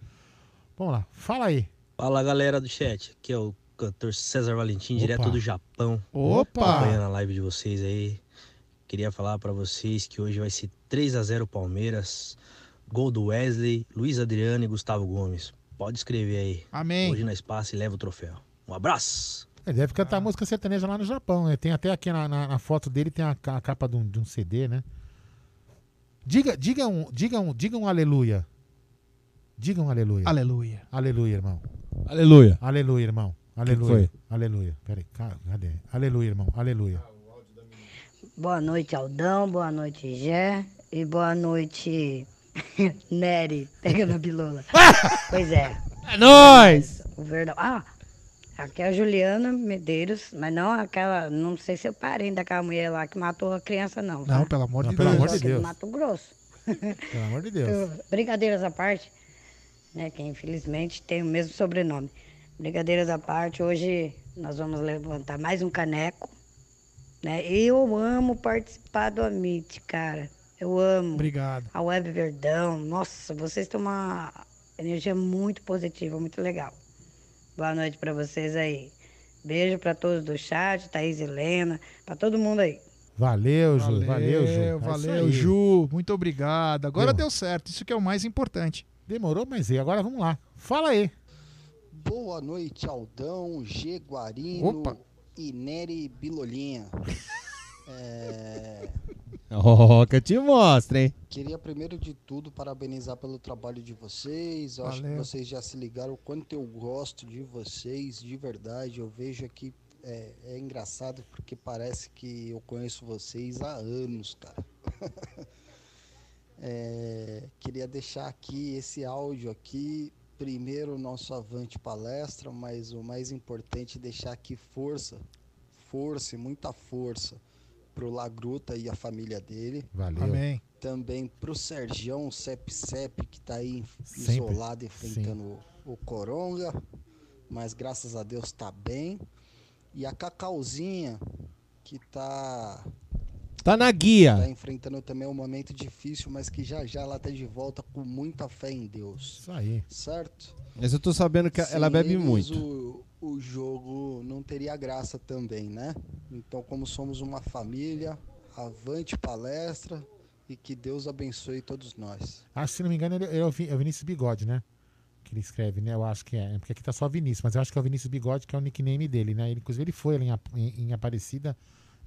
Speaker 2: Vamos lá, fala aí.
Speaker 30: Fala galera do chat, aqui é o cantor César Valentim,
Speaker 2: Opa.
Speaker 30: direto do Japão.
Speaker 2: Opa!
Speaker 30: Acompanhando a live de vocês aí. Queria falar pra vocês que hoje vai ser 3 a 0 Palmeiras. Gol do Wesley, Luiz Adriano e Gustavo Gomes. Pode escrever aí.
Speaker 3: Amém.
Speaker 30: Hoje na espaço e leva o troféu. Um abraço.
Speaker 2: Ele deve cantar música sertaneja lá no Japão, né? Tem até aqui na, na- na foto dele, tem a, a capa de um, de um CD, né? Diga, diga um, diga um, diga um aleluia. Diga um aleluia.
Speaker 3: Aleluia.
Speaker 2: Aleluia, irmão.
Speaker 4: Aleluia.
Speaker 2: Aleluia, irmão.
Speaker 4: que
Speaker 2: Aleluia.
Speaker 4: foi?
Speaker 2: Aleluia. Peraí, ca- cadê? Aleluia, irmão. Aleluia.
Speaker 31: Boa noite, Aldão. Boa noite, Gé. E boa noite, Nery, pegando a bilola. pois é.
Speaker 4: É nóis!
Speaker 31: O Verdão. Ah, aqui é a Juliana Medeiros, mas não aquela. Não sei se eu parente daquela mulher lá que matou a criança, não.
Speaker 3: Não,
Speaker 31: tá?
Speaker 3: pelo amor de
Speaker 2: Não, pelo
Speaker 3: Deus.
Speaker 2: amor de Deus.
Speaker 31: Mato Grosso.
Speaker 2: Pelo amor de Deus.
Speaker 31: Eu- Brincadeiras à parte, né? Que infelizmente tem o mesmo sobrenome. Brincadeiras à parte, hoje nós vamos levantar mais um caneco. Né? Eu amo participar do Amit, cara. Eu amo.
Speaker 3: Obrigado.
Speaker 31: A Web Verdão. Nossa, vocês têm uma energia muito positiva, muito legal. Boa noite pra vocês aí. Beijo pra todos do chat, Thaís Helena, pra todo mundo aí.
Speaker 2: Valeu, Ju. Valeu, Ju. É
Speaker 3: Valeu. Ju. Muito obrigado. Agora
Speaker 2: Deu.
Speaker 3: deu certo. Isso que é o mais importante.
Speaker 2: Demorou, mas e agora vamos lá. Fala aí.
Speaker 32: Boa noite, Aldão, G. Guarino
Speaker 2: Opa.
Speaker 32: e Nery Bilolinha. É,
Speaker 4: Ó, que eu te mostro, hein?
Speaker 32: Queria primeiro de tudo parabenizar pelo trabalho de vocês. Eu acho que
Speaker 3: Valeu.
Speaker 32: vocês já se ligaram o quanto eu gosto de vocês, de verdade. Eu vejo aqui, é, é engraçado porque parece que eu conheço vocês há anos, cara. É, queria deixar aqui esse áudio aqui. Primeiro o nosso avante palestra, mas o mais importante é deixar aqui força, força e muita força pro Lagruta e a família dele.
Speaker 2: Valeu.
Speaker 3: Amém.
Speaker 32: Também pro Sergião Cep Cep, que tá aí
Speaker 2: Sempre.
Speaker 32: isolado enfrentando o, o Coronga, mas graças a Deus tá bem. E a Cacauzinha, que tá
Speaker 4: Tá na guia.
Speaker 32: Tá enfrentando também um momento difícil, mas que já já ela tá de volta com muita fé em Deus.
Speaker 2: Isso aí.
Speaker 32: Certo?
Speaker 4: Mas eu tô sabendo que ela
Speaker 32: Sem
Speaker 4: bebe muito.
Speaker 32: O, o jogo não teria graça também, né? Então, como somos uma família, avante palestra e que Deus abençoe todos nós.
Speaker 2: Que, se não me engano, é é o Vinícius Bigode, né? Que ele escreve, né? Eu acho que é. Porque aqui tá só Vinícius, mas eu acho que é o Vinícius Bigode, que é o nickname dele, né? Ele, inclusive, ele foi ali em, em- Aparecida.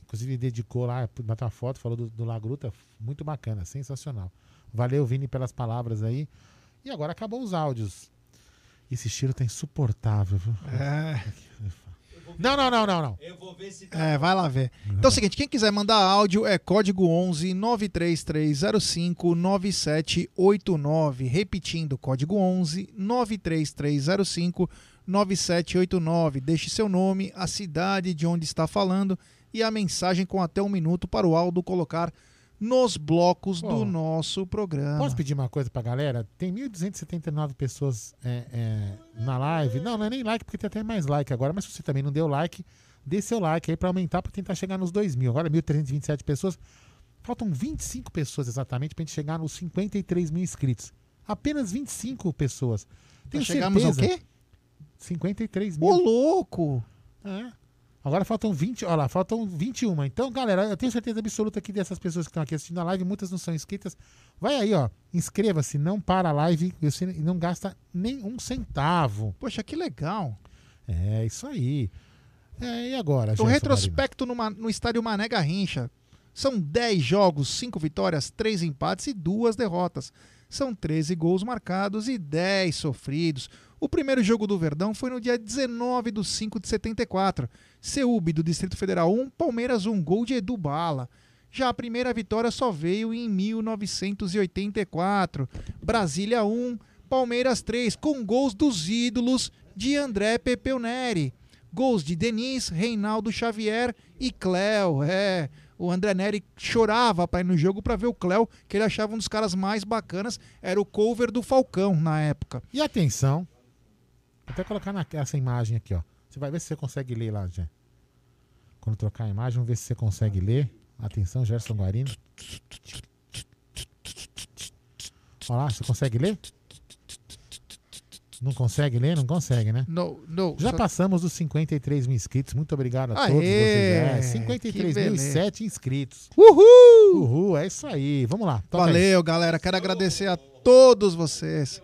Speaker 2: Inclusive, dedicou lá, bateu uma foto, falou do, do Lagruta. Muito bacana, sensacional. Valeu, Vini, pelas palavras aí. E agora acabou os áudios. Esse cheiro tá insuportável, viu?
Speaker 3: É.
Speaker 2: Não, não, não, não, não.
Speaker 4: Eu vou ver se
Speaker 3: É, vai lá ver. Então é o seguinte, quem quiser mandar áudio é código 11 93305 9789. Repetindo, código 11 93305 9789. Deixe seu nome, a cidade de onde está falando e a mensagem com até um minuto para o Aldo colocar nos blocos do nosso programa.
Speaker 2: Posso pedir uma coisa pra galera? Tem 1.279 pessoas é, é, na live. Não, não é nem like, porque tem até mais like agora. Mas se você também não deu like, dê seu like aí pra aumentar, pra tentar chegar nos 2 mil. Agora 1.327 pessoas. Faltam 25 pessoas exatamente pra gente chegar nos 53 mil inscritos. Apenas 25 pessoas. Tenho
Speaker 3: chegamos ao
Speaker 2: certeza-
Speaker 3: quê?
Speaker 2: 53 mil.
Speaker 3: Ô, louco!
Speaker 2: É. Agora faltam 20, olha lá, faltam 21. Então, galera, eu tenho certeza absoluta que dessas pessoas que estão aqui assistindo a live, muitas não são inscritas. Vai aí, ó, inscreva-se, não para a live e você não gasta nem um centavo.
Speaker 3: Poxa, que legal.
Speaker 2: É, isso aí. É, e agora,
Speaker 3: O retrospecto numa- no estádio Mané Garrincha. São 10 jogos, 5 vitórias, 3 empates e 2 derrotas. São 13 gols marcados e 10 sofridos. O primeiro jogo do Verdão foi no dia 19 de 5 de 74. Ceúbe do Distrito Federal 1, Palmeiras 1, gol de Edu Bala. Já a primeira vitória só veio em 1984. Brasília 1, Palmeiras 3, com gols dos ídolos de André Pepeu Neri. Gols de Denis, Reinaldo Xavier e Cléo. É, o André Neri chorava para ir no jogo para ver o Cléo, que ele achava um dos caras mais bacanas. Era o cover do Falcão na época.
Speaker 2: E atenção, vou até colocar na, essa imagem aqui, ó. Você vai ver se você consegue ler lá, Jé. Quando trocar a imagem, vamos ver se você consegue ler. Atenção, Gerson Guarino. Olha lá, você consegue ler? Não consegue ler? Não consegue, né?
Speaker 3: No, no,
Speaker 2: Já
Speaker 3: só-
Speaker 2: passamos dos 53 mil inscritos. Muito obrigado a
Speaker 3: Aê,
Speaker 2: todos vocês. É,
Speaker 3: que
Speaker 2: 53.007 inscritos.
Speaker 3: Uhul!
Speaker 2: Uhul, é isso aí. Vamos lá. toca aí.
Speaker 3: Valeu, galera. Quero agradecer a todos vocês.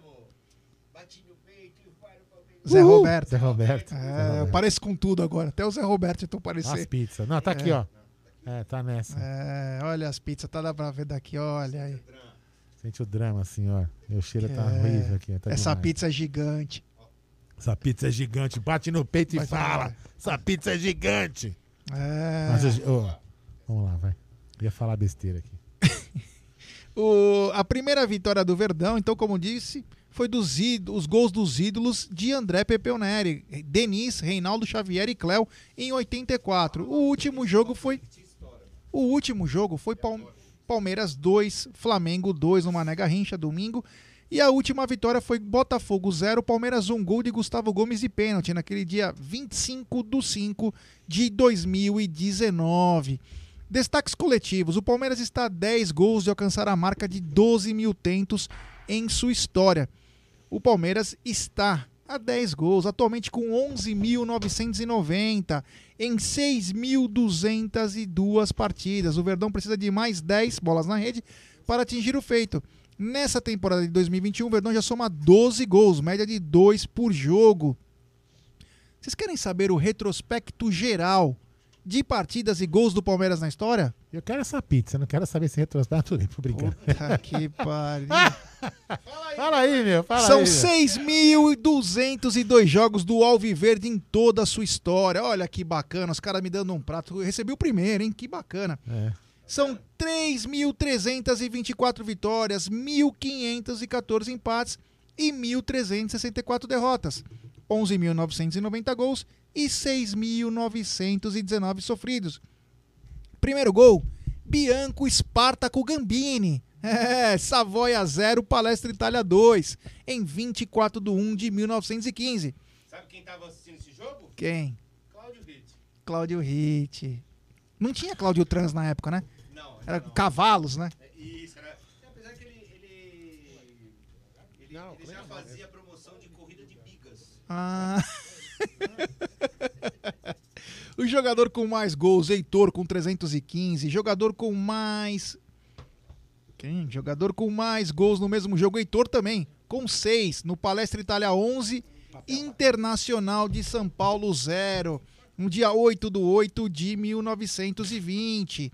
Speaker 3: Zé
Speaker 2: Uhul.
Speaker 3: Roberto.
Speaker 2: Zé Roberto.
Speaker 3: É,
Speaker 2: Zé
Speaker 3: eu
Speaker 2: Roberto.
Speaker 3: pareço com tudo agora. Até o Zé Roberto eu tô
Speaker 2: As
Speaker 3: parecendo.
Speaker 2: pizzas. Não, tá aqui,
Speaker 3: É.
Speaker 2: ó. É, tá nessa.
Speaker 3: É, olha as pizzas, tá dá pra ver daqui, olha aí.
Speaker 2: Sente o drama, assim, ó. Meu cheiro tá
Speaker 3: É,
Speaker 2: horrível aqui. tá
Speaker 3: Essa
Speaker 2: demais.
Speaker 3: pizza é gigante.
Speaker 2: Essa pizza é gigante. Bate no peito e fala. Essa pizza é gigante.
Speaker 3: É.
Speaker 2: Mas eu- ô, vamos lá, vai. Ia falar besteira aqui.
Speaker 3: O- a primeira vitória do Verdão, então, como disse, foi dos ídolos, os gols dos ídolos de André Pepeu Neri, Denis, Reinaldo Xavier e Cléo em 84. O último jogo foi. O último jogo foi Palmeiras. Palmeiras 2, Flamengo 2 no Mané Garrincha, domingo. E a última vitória foi Botafogo 0, Palmeiras 1 gol de Gustavo Gomes de pênalti naquele dia 25 do 5 de 2019. Destaques coletivos: o Palmeiras está a 10 gols de alcançar a marca de 12 mil tentos em sua história. O Palmeiras está a 10 gols, atualmente com 11.990 em 6.202 partidas. O Verdão precisa de mais 10 bolas na rede para atingir o feito. Nessa temporada de 2021, o Verdão já soma 12 gols, média de 2 por jogo. Vocês querem saber o retrospecto geral de partidas e gols do Palmeiras na história?
Speaker 2: Eu quero essa pizza, não quero saber. Tudo bem, tô brincando.
Speaker 3: Puta que pariu.
Speaker 2: fala aí, meu. Fala
Speaker 3: São
Speaker 2: aí, meu.
Speaker 3: 6.202 jogos do Alviverde em toda a sua história. Olha que bacana, os caras me dando um prato. Eu recebi o primeiro, hein? Que bacana.
Speaker 2: É.
Speaker 3: São 3.324 vitórias, 1.514 empates e 1.364 derrotas. 11.990 gols e 6.919 sofridos. Primeiro gol, Bianco Espartaco Gambini. É, Savoia 0, Palestra Itália 2, em 24 de 1 de 1915.
Speaker 4: Sabe quem tava assistindo esse jogo?
Speaker 3: Quem?
Speaker 4: Cláudio Ritt.
Speaker 3: Cláudio Ritt. Não tinha Cláudio Trans na época, né?
Speaker 4: Não.
Speaker 3: Era cavalos, né?
Speaker 4: Isso, era. Apesar que ele. Ele, ele, ele já fazia promoção de corrida de bigas.
Speaker 3: Ah. o jogador com mais gols, Heitor com 315. Jogador com mais. Quem? Jogador com mais gols no mesmo jogo, Heitor também, com 6. No Palestra Itália 11, Internacional de São Paulo 0. No dia 8 do 8 de 1920.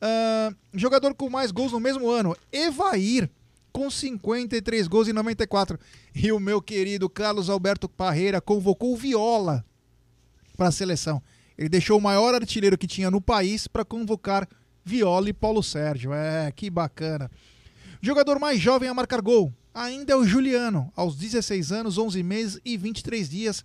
Speaker 3: Ah, jogador com mais gols no mesmo ano, Evair, com 53 gols em 94. E o meu querido Carlos Alberto Parreira convocou o Viola para a seleção. Ele deixou o maior artilheiro que tinha no país para convocar Viola e Paulo Sérgio. É, que bacana. Jogador mais jovem a marcar gol ainda é o Juliano, aos 16 anos, 11 meses e 23 dias,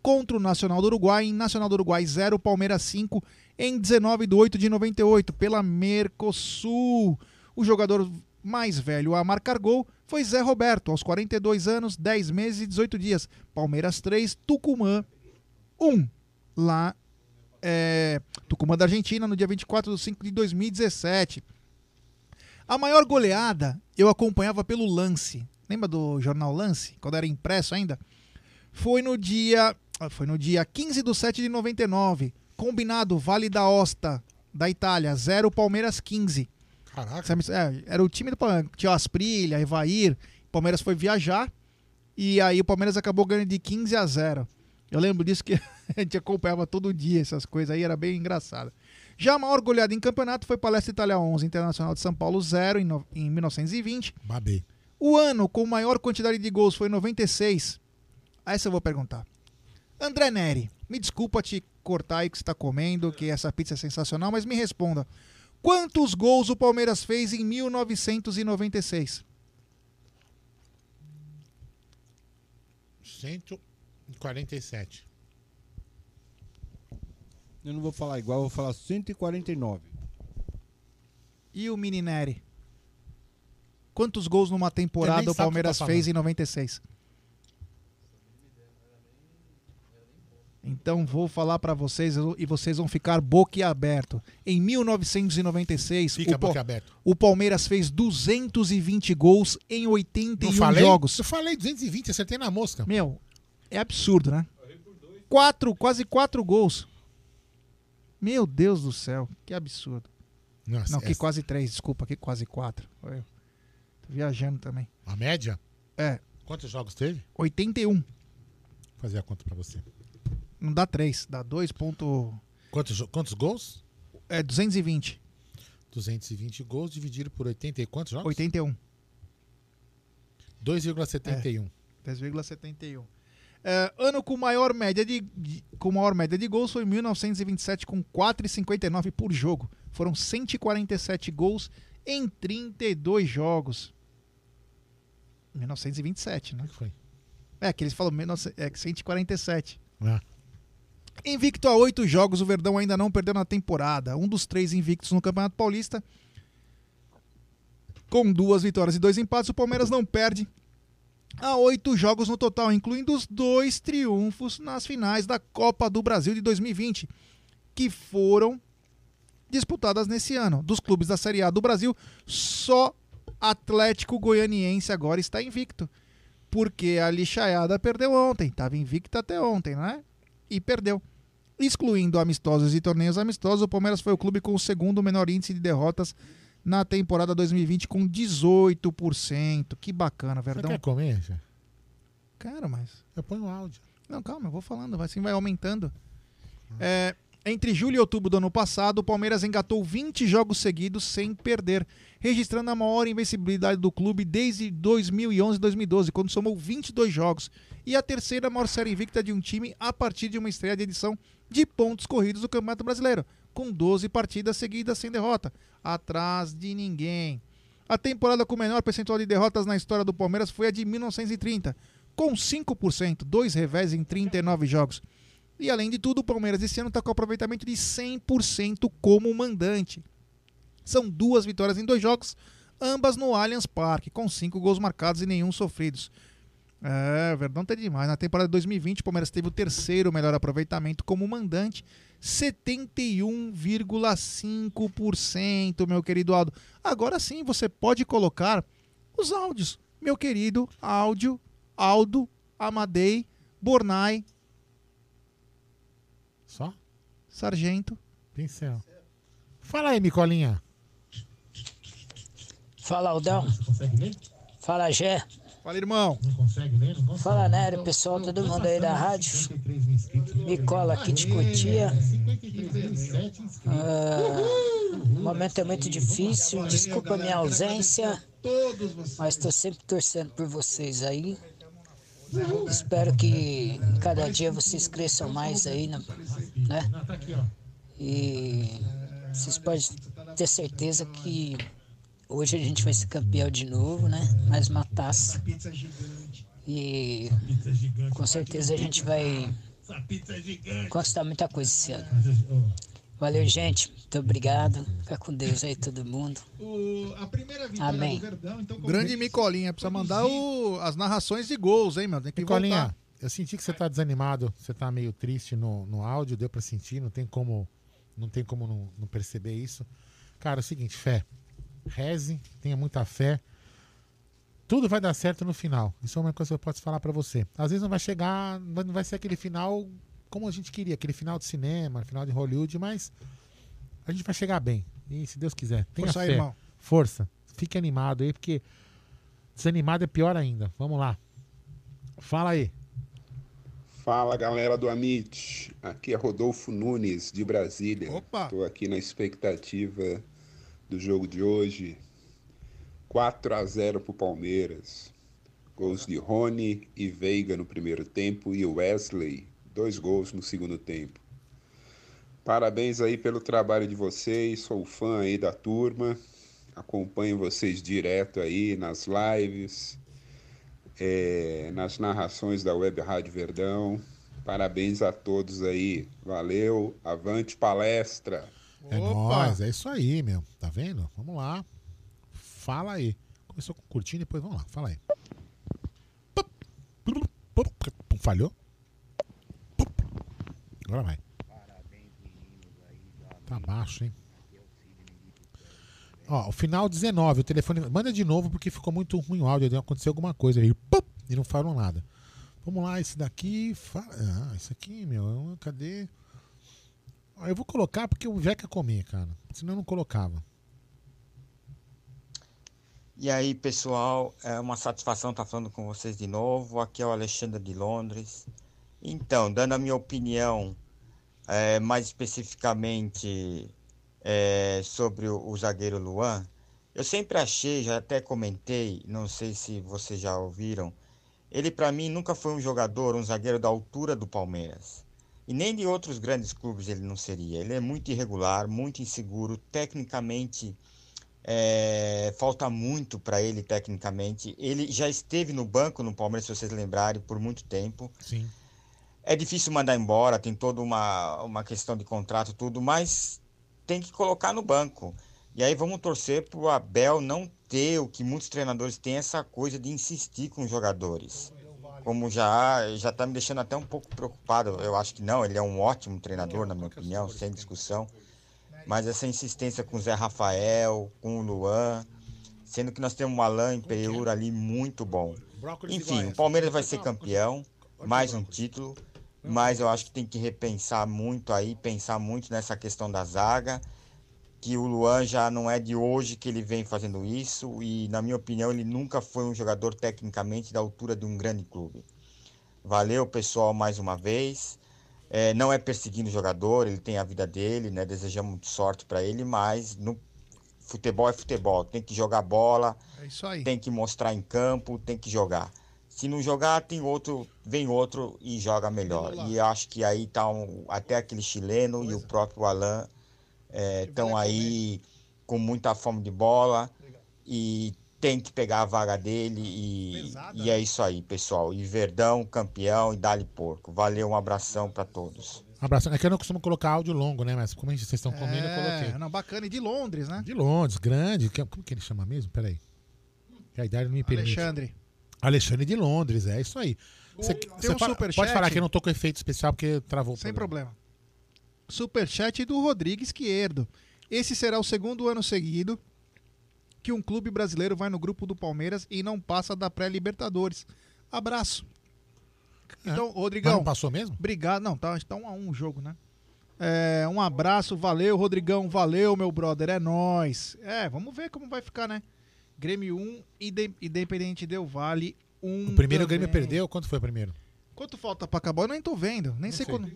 Speaker 3: contra o Nacional do Uruguai, em Nacional do Uruguai 0, Palmeiras 5, em 19 de 8 de 98, pela Mercosul. O jogador mais velho a marcar gol foi Zé Roberto, aos 42 anos, 10 meses e 18 dias. Palmeiras 3, Tucumã 1. Lá, é, Tucumã da Argentina, no dia 24 de 5 de 2017. A maior goleada eu acompanhava pelo Lance. Lembra do jornal Lance, quando era impresso ainda? Foi no dia, foi no dia 15 de 7 de 99. Combinado Vale da Osta, da Itália, 0 Palmeiras 15.
Speaker 2: Caraca.
Speaker 3: É, era o time do Palmeiras. Tinha Asprilha, Evair. O Palmeiras foi viajar. E aí o Palmeiras acabou ganhando de 15 a 0. Eu lembro disso que a gente acompanhava todo dia essas coisas aí, era bem engraçado. Já a maior goleada em campeonato foi Palestra Itália 11, Internacional de São Paulo 0 em, no, em 1920.
Speaker 2: Babei.
Speaker 3: O ano com maior quantidade de gols foi 96. Aí essa eu vou perguntar. André Neri, me desculpa te cortar aí que você está comendo, que essa pizza é sensacional, mas me responda. Quantos gols o Palmeiras fez em 1996?
Speaker 2: 147.
Speaker 4: Eu não vou falar igual, eu vou falar 149.
Speaker 3: E o Mini Neri? Quantos gols numa temporada o Palmeiras
Speaker 2: tá
Speaker 3: fez em 96? Então vou falar pra vocês e vocês vão ficar boquiaberto. Em 1996,
Speaker 2: Fica
Speaker 3: o,
Speaker 2: boquiaberto.
Speaker 3: o Palmeiras fez 220 gols em 81
Speaker 2: Não falei?
Speaker 3: jogos.
Speaker 2: Eu falei 220, acertei na mosca.
Speaker 3: Meu, é absurdo, né? Quatro, quase quatro gols. Meu Deus do céu, que absurdo.
Speaker 2: Nossa,
Speaker 3: Não, que
Speaker 2: essa-
Speaker 3: quase três, desculpa, que quase quatro. Olha, Tô viajando também.
Speaker 2: A média?
Speaker 3: É,
Speaker 2: Quantos jogos teve?
Speaker 3: 81.
Speaker 2: Vou fazer a conta pra você.
Speaker 3: Não dá três, dá 2 ponto...
Speaker 2: Quantos, quantos gols?
Speaker 3: É 220.
Speaker 2: 220 gols dividido por 80 e quantos jogos?
Speaker 3: 81.
Speaker 2: 2,71.
Speaker 3: 10,71. É, ano com maior média de, de- com maior média de gols foi 1927 com 4,59 por jogo. Foram 147 gols em 32 jogos. 1927, né?
Speaker 2: foi?
Speaker 3: É, que eles falam 19 é, 147.
Speaker 2: Ah.
Speaker 3: Invicto a oito jogos, o Verdão ainda não perdeu na temporada. Um dos três invictos no Campeonato Paulista. Com duas vitórias e dois empates, o Palmeiras não perde a oito jogos no total, incluindo os dois triunfos nas finais da Copa do Brasil de 2020, que foram disputadas nesse ano. Dos clubes da Série A do Brasil, só Atlético Goianiense agora está invicto. Porque a lixaiada perdeu ontem. Estava invicta até ontem, né? E perdeu. Excluindo amistosos e torneios amistosos, o Palmeiras foi o clube com o segundo menor índice de derrotas na temporada 2020, com 18%. Que bacana,
Speaker 2: Você
Speaker 3: Verdão.
Speaker 2: quer comer, já?
Speaker 3: Cara, mas.
Speaker 2: Eu ponho o áudio.
Speaker 3: Não, calma, eu vou falando, assim vai aumentando. É, entre julho e outubro do ano passado, o Palmeiras engatou 20 jogos seguidos sem perder, registrando a maior invencibilidade do clube desde 2011 e 2012, quando somou 22 jogos, e a terceira maior série invicta de um time a partir de uma estreia de edição de pontos corridos do Campeonato Brasileiro, com 12 partidas seguidas sem derrota, atrás de ninguém. A temporada com menor percentual de derrotas na história do Palmeiras foi a de 1930, com 5%, dois revés em 39 jogos. E além de tudo, o Palmeiras esse ano está com aproveitamento de 100% como mandante. São duas vitórias em dois jogos, ambas no Allianz Parque, com cinco gols marcados e nenhum sofridos. É, o Verdão tá demais. Na temporada de 2020, o Palmeiras teve o terceiro melhor aproveitamento como mandante, 71,5%, meu querido Aldo. Agora sim, você pode colocar os áudios. Meu querido áudio, Aldo, Amadei, Bornai,
Speaker 2: Só?
Speaker 3: Sargento.
Speaker 2: Pincel. Fala aí, Micolinha.
Speaker 33: Fala, Aldão. Fala, Gé.
Speaker 3: Fala, irmão.
Speaker 33: Fala, Nério, pessoal, todo mundo aí da rádio. Nicola aqui de Cotia. Ah, o momento é muito difícil, desculpa a minha ausência, mas estou sempre torcendo por vocês aí. Espero que cada dia vocês cresçam mais aí, né? né? E vocês podem ter certeza que hoje a gente vai ser campeão de novo, né? Mais uma taça. E com certeza a gente vai conquistar muita coisa esse ano. Valeu, gente. Muito obrigado. Fica com Deus aí, todo mundo. Amém.
Speaker 3: Grande Micolinha, precisa mandar o- as narrações de gols, hein, meu? Tem que
Speaker 2: Micolinha,
Speaker 3: voltar.
Speaker 2: eu senti que você tá desanimado, você tá meio triste no, no áudio, deu pra sentir, não tem como não, tem como não, não perceber isso. Cara, é o seguinte, fé. Reze, tenha muita fé. Tudo vai dar certo no final. Isso é uma coisa que eu posso falar pra você. Às vezes não vai chegar, não vai ser aquele final como a gente queria, aquele final de cinema, final de Hollywood, mas a gente vai chegar bem. E se Deus quiser, tenha
Speaker 3: Força aí,
Speaker 2: fé.
Speaker 3: irmão.
Speaker 2: Força. Fique animado aí, porque desanimado é pior ainda. Vamos lá. Fala aí.
Speaker 34: Fala galera do Amit, aqui é Rodolfo Nunes de Brasília.
Speaker 3: Opa!
Speaker 34: Estou aqui na expectativa do jogo de hoje. 4 a 0 pro Palmeiras. Gols de Rony e Veiga no primeiro tempo e Wesley, dois gols no segundo tempo. Parabéns aí pelo trabalho de vocês, sou fã aí da turma. Acompanho vocês direto aí nas lives, é, nas narrações da Web Rádio Verdão. Parabéns a todos aí. Valeu, avante palestra.
Speaker 2: É nóis, é isso aí, meu. Tá vendo? Vamos lá. Fala aí. Começou com curtinho, depois vamos lá. Fala aí. Falhou? Agora vai. Tá baixo, hein? Ó, o final 19, o telefone. Manda de novo porque ficou muito ruim o áudio. Aconteceu alguma coisa aí. E não falou nada. Vamos lá, esse daqui. fa- Ah, esse aqui, meu. Cadê? Eu vou colocar porque o quer comer, cara. Senão eu não colocava.
Speaker 35: E aí, pessoal, é uma satisfação estar falando com vocês de novo. Aqui é o Alexandre de Londres. Então, dando a minha opinião, é, mais especificamente é, sobre o, o zagueiro Luan, eu sempre achei, já até comentei, não sei se vocês já ouviram, ele para mim nunca foi um jogador, um zagueiro da altura do Palmeiras. E nem de outros grandes clubes ele não seria. Ele é muito irregular, muito inseguro, tecnicamente é, falta muito para ele tecnicamente. Ele já esteve no banco no Palmeiras, se vocês lembrarem, por muito tempo.
Speaker 2: Sim.
Speaker 35: É difícil mandar embora, tem toda uma, uma questão de contrato, tudo, mas tem que colocar no banco. E aí vamos torcer para o Abel não ter o que muitos treinadores têm essa coisa de insistir com os jogadores. Como já já está me deixando até um pouco preocupado. Eu acho que não, ele é um ótimo treinador, na minha opinião, sem discussão. Mas essa insistência com o Zé Rafael, com o Luan, sendo que nós temos um Alain Imperiur ali muito bom. Enfim, o Palmeiras vai ser campeão, mais um título, mas eu acho que tem que repensar muito aí, pensar muito nessa questão da zaga, que o Luan já não é de hoje que ele vem fazendo isso e, na minha opinião, ele nunca foi um jogador tecnicamente da altura de um grande clube. Valeu, pessoal, mais uma vez. É, não é perseguindo o jogador, ele tem a vida dele, né? Desejamos sorte para ele, mas no futebol é futebol, tem que jogar bola,
Speaker 3: É
Speaker 35: tem que mostrar em campo, tem que jogar. Se não jogar, tem outro, vem outro e joga melhor. E acho que aí tá um- até aquele chileno e o próprio Alain estão aí com muita fome de bola e tem que pegar a vaga dele e, e é isso aí, pessoal. E Verdão, campeão e dali porco. Valeu, um abração para todos.
Speaker 2: Abraço. É que eu não costumo colocar áudio longo, né? Mas como vocês estão comendo, eu coloquei.
Speaker 3: É, não, bacana. E de Londres, né?
Speaker 2: De Londres, grande. que- Como que ele chama mesmo? Peraí. Que a idade não me permite.
Speaker 3: Alexandre.
Speaker 2: Alexandre de Londres, é isso aí. Você,
Speaker 3: um
Speaker 2: fala-
Speaker 3: superchat.
Speaker 2: pode falar que eu não tô com efeito especial porque travou. o
Speaker 3: Sem
Speaker 2: programa.
Speaker 3: problema. Superchat do Rodrigo Esquerdo. Esse será o segundo ano seguido que um clube brasileiro vai no grupo do Palmeiras e não passa da pré-Libertadores. Abraço. Então, Rodrigão.
Speaker 2: Mas não passou mesmo?
Speaker 3: Obrigado. Não, tá, tá um a um o jogo, né? É, um abraço, valeu, Rodrigão, valeu, meu brother, é nóis. É, vamos ver como vai ficar, né? Grêmio 1, Inde- Independente Del Vale 1.
Speaker 2: O primeiro o
Speaker 3: também.
Speaker 2: Grêmio perdeu? Quanto foi o primeiro?
Speaker 3: Quanto falta pra acabar? Eu nem tô vendo. Nem sei,
Speaker 2: sei.
Speaker 3: quando.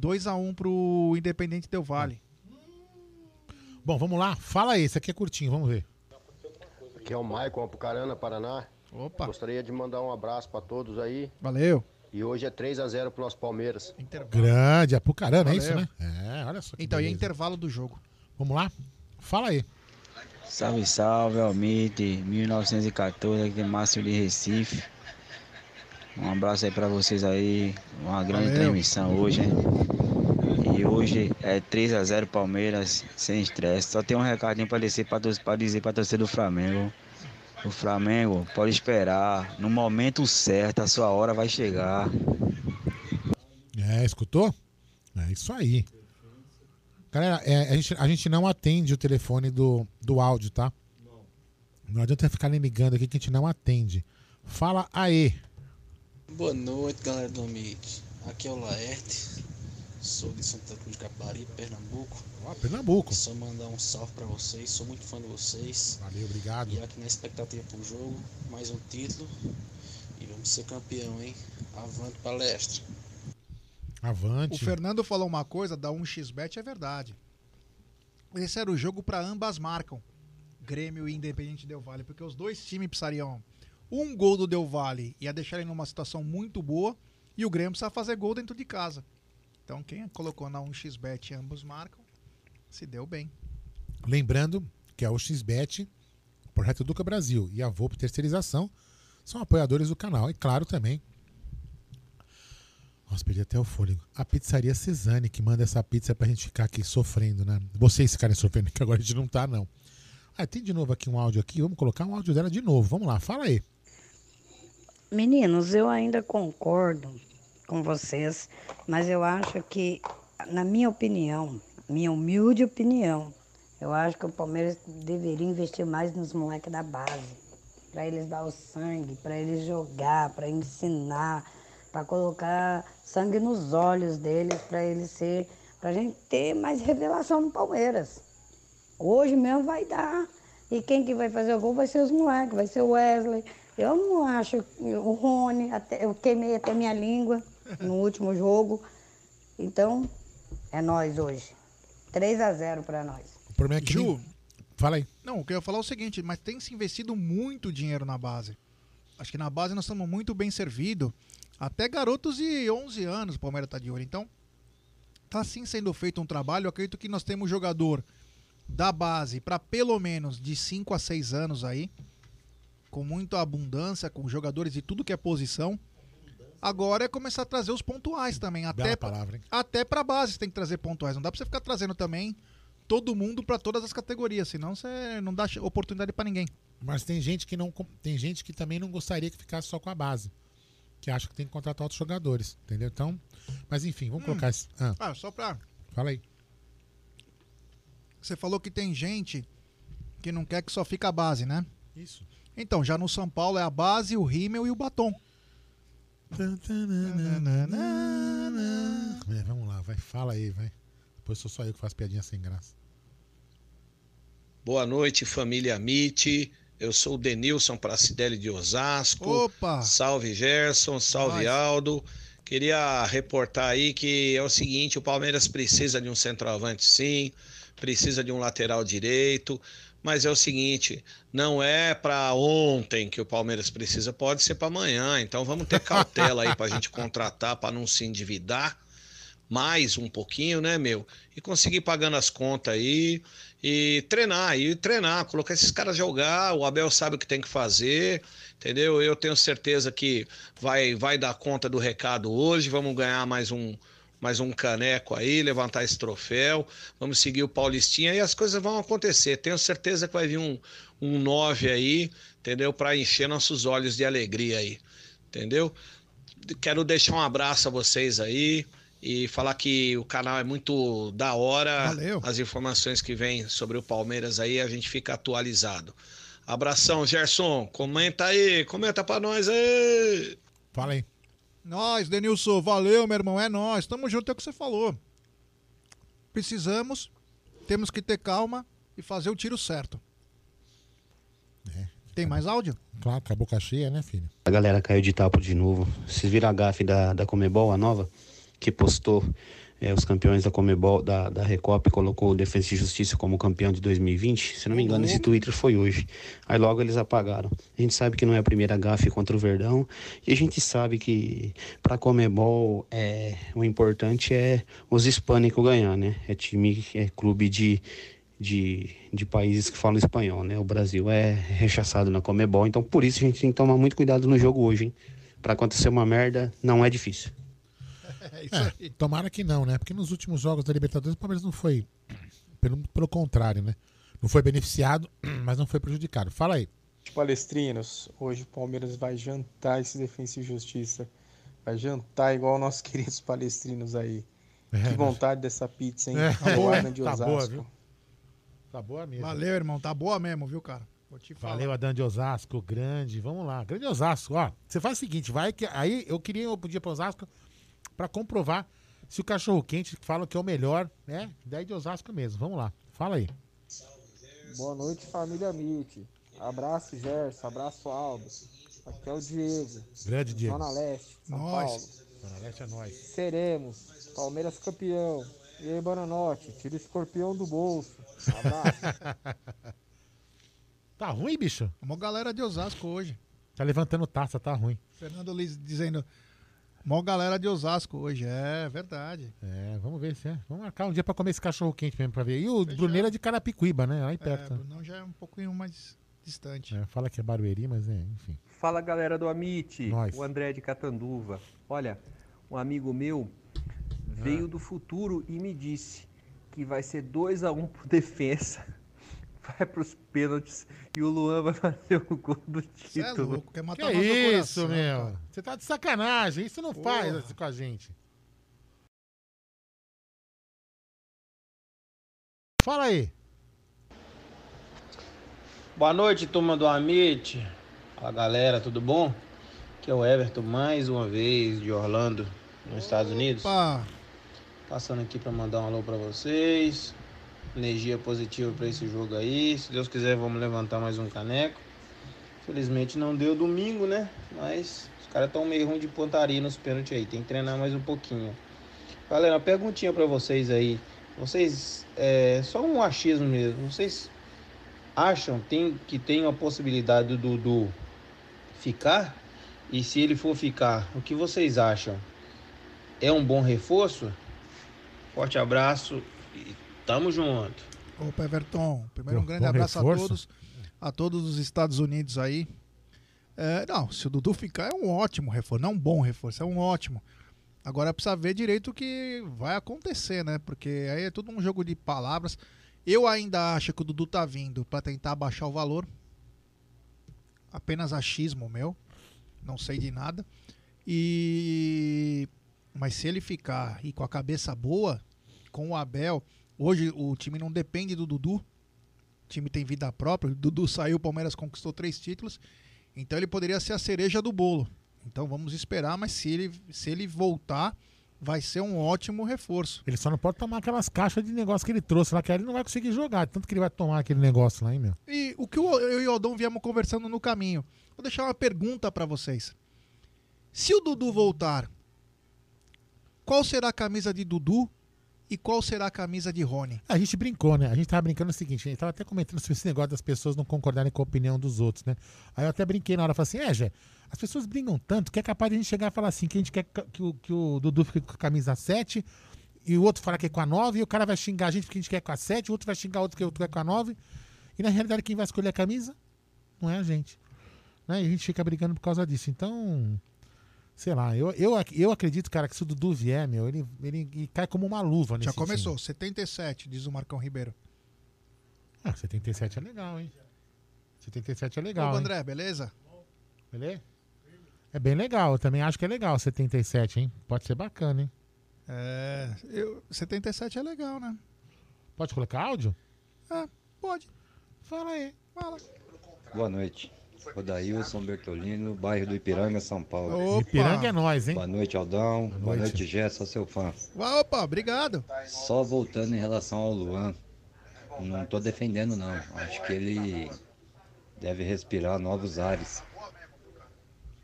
Speaker 3: 2x1 pro Independente Del Vale.
Speaker 2: Bom, vamos lá. Fala aí, esse aqui é curtinho, vamos ver.
Speaker 36: Aqui é o Maicon Apucarana, Paraná.
Speaker 3: Opa.
Speaker 36: Gostaria de mandar um abraço pra todos aí.
Speaker 3: Valeu.
Speaker 36: E hoje é 3 a 0 pro nosso Palmeiras.
Speaker 2: Grande, Apucarana, é
Speaker 3: Valeu.
Speaker 2: isso, né? É, olha só. que
Speaker 3: Então, e é
Speaker 2: beleza.
Speaker 3: intervalo do jogo.
Speaker 2: Vamos lá? Fala aí.
Speaker 37: Salve, salve, Almite, 1914, aqui de Márcio de Recife. Um abraço aí pra vocês aí, uma grande
Speaker 38: Valeu.
Speaker 37: transmissão hoje, hein? E hoje é 3x0 Palmeiras, sem estresse. Só tem um recadinho pra, descer, pra, tor- pra dizer pra torcer do Flamengo. O Flamengo pode esperar, no momento certo, a sua hora vai chegar.
Speaker 2: É, escutou? É isso aí. Galera, é, a, gente, a gente não atende o telefone do, do áudio, tá? Não adianta ficar nem ligando aqui que a gente não atende. Fala aí.
Speaker 39: Boa noite, galera do Amit. Aqui é o Laerte, sou de Santa Cruz de Capibari, Pernambuco.
Speaker 2: Ó, Pernambuco.
Speaker 39: Só mandar um salve pra vocês, sou muito fã de vocês.
Speaker 2: Valeu, obrigado.
Speaker 39: E aqui na expectativa pro jogo, mais um título. E vamos ser campeão, hein? Avante palestra.
Speaker 2: Avante.
Speaker 3: O Fernando falou uma coisa da 1xBet, é verdade. Esse era o jogo para ambas marcam. Grêmio e Independente Del Vale, porque os dois times precisariam um gol do Del Valle ia deixar ele numa situação muito boa e o Grêmio precisa fazer gol dentro de casa. Então quem colocou na 1xBet ambos marcam, se deu bem.
Speaker 2: Lembrando que a XBet, o Projeto Educa Brasil e a Volpe Terceirização são apoiadores do canal. E claro também. Nossa, perdi até o fôlego. A pizzaria Cesane, que manda essa pizza pra gente ficar aqui sofrendo, né? Vocês ficarem sofrendo, que agora a gente não tá, não. Ah, tem de novo aqui um áudio aqui. Vamos colocar um áudio dela de novo. Vamos lá, fala aí.
Speaker 31: Meninos, eu ainda concordo com vocês, mas eu acho que, na minha opinião, minha humilde opinião, eu acho que o Palmeiras deveria investir mais nos moleques da base, para eles dar o sangue, para eles jogar, para ensinar, para colocar sangue nos olhos deles, para eles ser, para a gente ter mais revelação no Palmeiras. Hoje mesmo vai dar. E quem que vai fazer o gol vai ser os moleques, vai ser o Wesley. Eu não acho o Rony, até, eu queimei até minha língua no último jogo. Então, é nós hoje. 3 a 0 para nós.
Speaker 2: O problema é que.
Speaker 3: Ju.
Speaker 2: Fala aí.
Speaker 3: Não, o que eu ia falar é o seguinte, mas tem se investido muito dinheiro na base. Acho que na base nós estamos muito bem servidos. Até garotos de 11 anos o Palmeiras está de olho. Então, tá sim sendo feito um trabalho. Eu acredito que nós temos jogador da base para pelo menos de 5 a 6 anos aí, com muita abundância, com jogadores de tudo que é posição. Agora é começar a trazer os pontuais também, até pra-
Speaker 2: palavra,
Speaker 3: até para base você tem que trazer pontuais. Não dá para você ficar trazendo também todo mundo pra todas as categorias, senão você não dá oportunidade pra ninguém.
Speaker 2: Mas tem gente que não. Tem gente que também não gostaria que ficasse só com a base. Que acha que tem que contratar outros jogadores. Entendeu? Então. Mas enfim, vamos colocar esse. Ah,
Speaker 3: Ah, só pra.
Speaker 2: fala aí.
Speaker 3: Você falou que tem gente que não quer que só fique a base, né?
Speaker 2: Isso.
Speaker 3: Então, já no São Paulo é a base, o rímel e o batom.
Speaker 2: É, vamos lá, vai. Fala aí, vai. Depois sou só eu que faço piadinha sem graça.
Speaker 40: Boa noite, família Mite. Eu sou o Denilson Pracidelli de Osasco.
Speaker 3: Opa!
Speaker 40: Salve Gerson, salve. Aldo. Queria reportar aí que é o seguinte, o Palmeiras precisa de um centroavante sim, precisa de um lateral direito, mas é o seguinte, não é para ontem que o Palmeiras precisa, pode ser para amanhã. Então vamos ter cautela aí para a gente contratar para não se endividar mais um pouquinho, né, meu? E conseguir pagando as contas aí e treinar, e treinar, colocar esses caras jogar. O Abel sabe o que tem que fazer, entendeu? Eu tenho certeza que vai, vai dar conta do recado hoje. Vamos ganhar mais um, mais um caneco aí, levantar esse troféu. Vamos seguir o Paulistinha e as coisas vão acontecer. Tenho certeza que vai vir um, um 9 aí, entendeu? Para encher nossos olhos de alegria aí, entendeu? Quero deixar um abraço a vocês aí e falar que o canal é muito da hora.
Speaker 3: Valeu.
Speaker 40: As informações que vêm sobre o Palmeiras aí, a gente fica atualizado. Abração, Gerson. Comenta aí, comenta pra nós aí.
Speaker 2: Fala aí.
Speaker 3: Nós, Denilson, valeu, meu irmão, é nós. Tamo junto, é o que você falou. Precisamos, temos que ter calma e fazer o tiro certo. Tem mais áudio?
Speaker 2: Claro, com a boca cheia, né, filho?
Speaker 41: A galera caiu de tapo de novo. Vocês viram a gafe da, da Comebol, a nova, que postou é, os campeões da Comebol, da, da Recopa, e colocou o Defesa e Justiça como campeão de 2020? Se não me engano, esse Twitter foi hoje. Aí logo eles apagaram. A gente sabe que não é a primeira gafe contra o Verdão, e a gente sabe que para Comebol é, o importante é os hispânicos ganhar, né? É time, é clube de, de, de países que falam espanhol, né? O Brasil é rechaçado na Comebol, então por isso a gente tem que tomar muito cuidado no jogo hoje, hein? Pra acontecer uma merda, não é difícil.
Speaker 3: É isso
Speaker 2: É,
Speaker 3: aí.
Speaker 2: tomara que não, né? Porque nos últimos jogos da Libertadores o Palmeiras não foi. Pelo, pelo contrário, né? Não foi beneficiado, mas não foi prejudicado. Fala aí.
Speaker 38: Palestrinos, hoje o Palmeiras vai jantar esse Defensa e Justiça. Vai jantar igual nossos queridos palestrinos aí.
Speaker 2: É,
Speaker 38: que
Speaker 2: né?
Speaker 38: vontade dessa pizza, hein?
Speaker 2: É,
Speaker 38: A Luana de
Speaker 2: tá
Speaker 38: Osasco.
Speaker 2: boa, viu? Tá boa mesmo.
Speaker 3: Valeu, irmão, tá boa mesmo, viu, cara? Vou te falar.
Speaker 2: Valeu, Adan de Osasco, grande. Vamos lá. Grande Osasco, ó. Você faz o seguinte, vai que. Aí eu queria eu podia para Osasco pra comprovar se o cachorro quente fala que é o melhor, né? Daí de Osasco mesmo. Vamos lá. Fala aí.
Speaker 38: Boa noite, família Mite. Abraço, Gerson. Abraço, Aldo. Aqui é o Diego.
Speaker 2: Grande Diego.
Speaker 38: Zona Leste, São
Speaker 2: Nós.
Speaker 38: Paulo.
Speaker 2: Zona Leste é nós.
Speaker 38: Seremos. Palmeiras campeão. E aí, Bananote? Tira o escorpião do bolso. Abraço.
Speaker 2: Tá ruim, bicho?
Speaker 3: Uma galera de Osasco hoje.
Speaker 2: Tá levantando taça, tá ruim.
Speaker 3: Fernando Liz dizendo. Mó galera de Osasco hoje. É verdade.
Speaker 2: É, vamos ver se é. Vamos marcar um dia pra comer esse cachorro quente mesmo pra ver. E o Bruneiro é de Carapicuíba, né? Lá em
Speaker 3: É,
Speaker 2: perto.
Speaker 3: Brunão já é um pouquinho mais distante.
Speaker 2: É, fala que é Barueri, mas é, enfim.
Speaker 42: Fala galera do Amit,
Speaker 2: Nós.
Speaker 42: o André de Catanduva. Olha, um amigo meu veio
Speaker 2: Ah.
Speaker 42: do futuro e me disse que vai ser 2 a 1 pro defensa. Vai pros pênaltis e o Luan vai fazer o gol do
Speaker 3: é
Speaker 42: título.
Speaker 3: louco, quer
Speaker 2: Que
Speaker 3: matar nosso
Speaker 2: isso,
Speaker 3: coração,
Speaker 2: meu?
Speaker 3: cara.
Speaker 2: Você tá de sacanagem. Isso não faz
Speaker 3: Porra.
Speaker 2: assim com a gente. Fala aí.
Speaker 43: Boa noite, turma do Amit. Fala galera, tudo bom? Aqui é o Everton mais uma vez de Orlando, nos Estados Unidos.
Speaker 3: Opa.
Speaker 43: Passando aqui para mandar um alô para vocês. Energia positiva para esse jogo aí. Se Deus quiser, vamos levantar mais um caneco. Felizmente não deu domingo, né? Mas os caras estão meio ruim de pontaria nos pênaltis aí. Tem que treinar mais um pouquinho. Galera, uma perguntinha para vocês aí. Vocês, é só um achismo mesmo. Vocês acham tem, que tem a possibilidade do Dudu ficar? E se ele for ficar, o que vocês acham? É um bom reforço? Forte abraço tamo junto.
Speaker 3: Opa, Everton. Primeiro um grande
Speaker 43: bom
Speaker 3: abraço a
Speaker 43: reforço.
Speaker 3: todos. A todos os Estados Unidos aí. É, não, se o Dudu ficar é um ótimo reforço. Não um bom reforço, é um ótimo. Agora precisa ver direito o que vai acontecer, né? Porque aí é tudo um jogo de palavras. Eu ainda acho que o Dudu tá vindo pra tentar baixar o valor. Apenas achismo meu. Não sei de nada. E. Mas se ele ficar e com a cabeça boa, com o Abel. Hoje o time não depende do Dudu. O time tem vida própria. O Dudu saiu, o Palmeiras conquistou três títulos. Então ele poderia ser a cereja do bolo. Então vamos esperar, mas se ele, se ele voltar, vai ser um ótimo reforço.
Speaker 2: Ele só não pode tomar aquelas caixas de negócio que ele trouxe lá, que aí ele não vai conseguir jogar. Tanto que ele vai tomar aquele negócio lá, hein, meu?
Speaker 3: E o que eu e o Aldão viemos conversando no caminho. Vou deixar uma pergunta pra vocês. Se o Dudu voltar, qual será a camisa de Dudu e qual será a camisa de Rony?
Speaker 2: A gente brincou, né? A gente tava brincando o seguinte, a gente tava até comentando sobre esse negócio das pessoas não concordarem com a opinião dos outros, né? Aí eu até brinquei na hora, falei assim, é, Jé, as pessoas brincam tanto que é capaz de a gente chegar e falar assim, que a gente quer que o, que o Dudu fique com a camisa 7 e o outro fala que é com a 9 e o cara vai xingar a gente porque a gente quer com a 7, o outro vai xingar o outro que o outro quer com a 9 e na realidade quem vai escolher a camisa não é a gente. Né? E a gente fica brigando por causa disso. Então, sei lá, eu, eu, eu acredito, cara, que se o Dudu vier, meu, ele, ele, ele cai como uma luva nesse
Speaker 3: Já começou,
Speaker 2: time.
Speaker 3: 77, diz o Marcão Ribeiro.
Speaker 2: Ah, 77 é legal, hein? 77 é legal.
Speaker 3: Ô,
Speaker 2: hein?
Speaker 3: André, beleza?
Speaker 2: Beleza? É bem legal, eu também acho que é legal 77, hein? Pode ser bacana, hein?
Speaker 3: É, eu, 77 é legal, né?
Speaker 2: Pode colocar áudio?
Speaker 3: É, pode.
Speaker 2: Fala aí.
Speaker 3: Fala.
Speaker 44: Boa noite. Rodailson Bertolino, bairro do Ipiranga, São Paulo.
Speaker 3: Opa! Ipiranga é
Speaker 2: nós, hein?
Speaker 44: Boa noite, Aldão. Boa
Speaker 3: noite.
Speaker 44: noite, Gé, sou seu fã.
Speaker 3: Opa, obrigado.
Speaker 44: Só voltando em relação ao Luan, não tô defendendo não. Acho que ele deve respirar novos ares.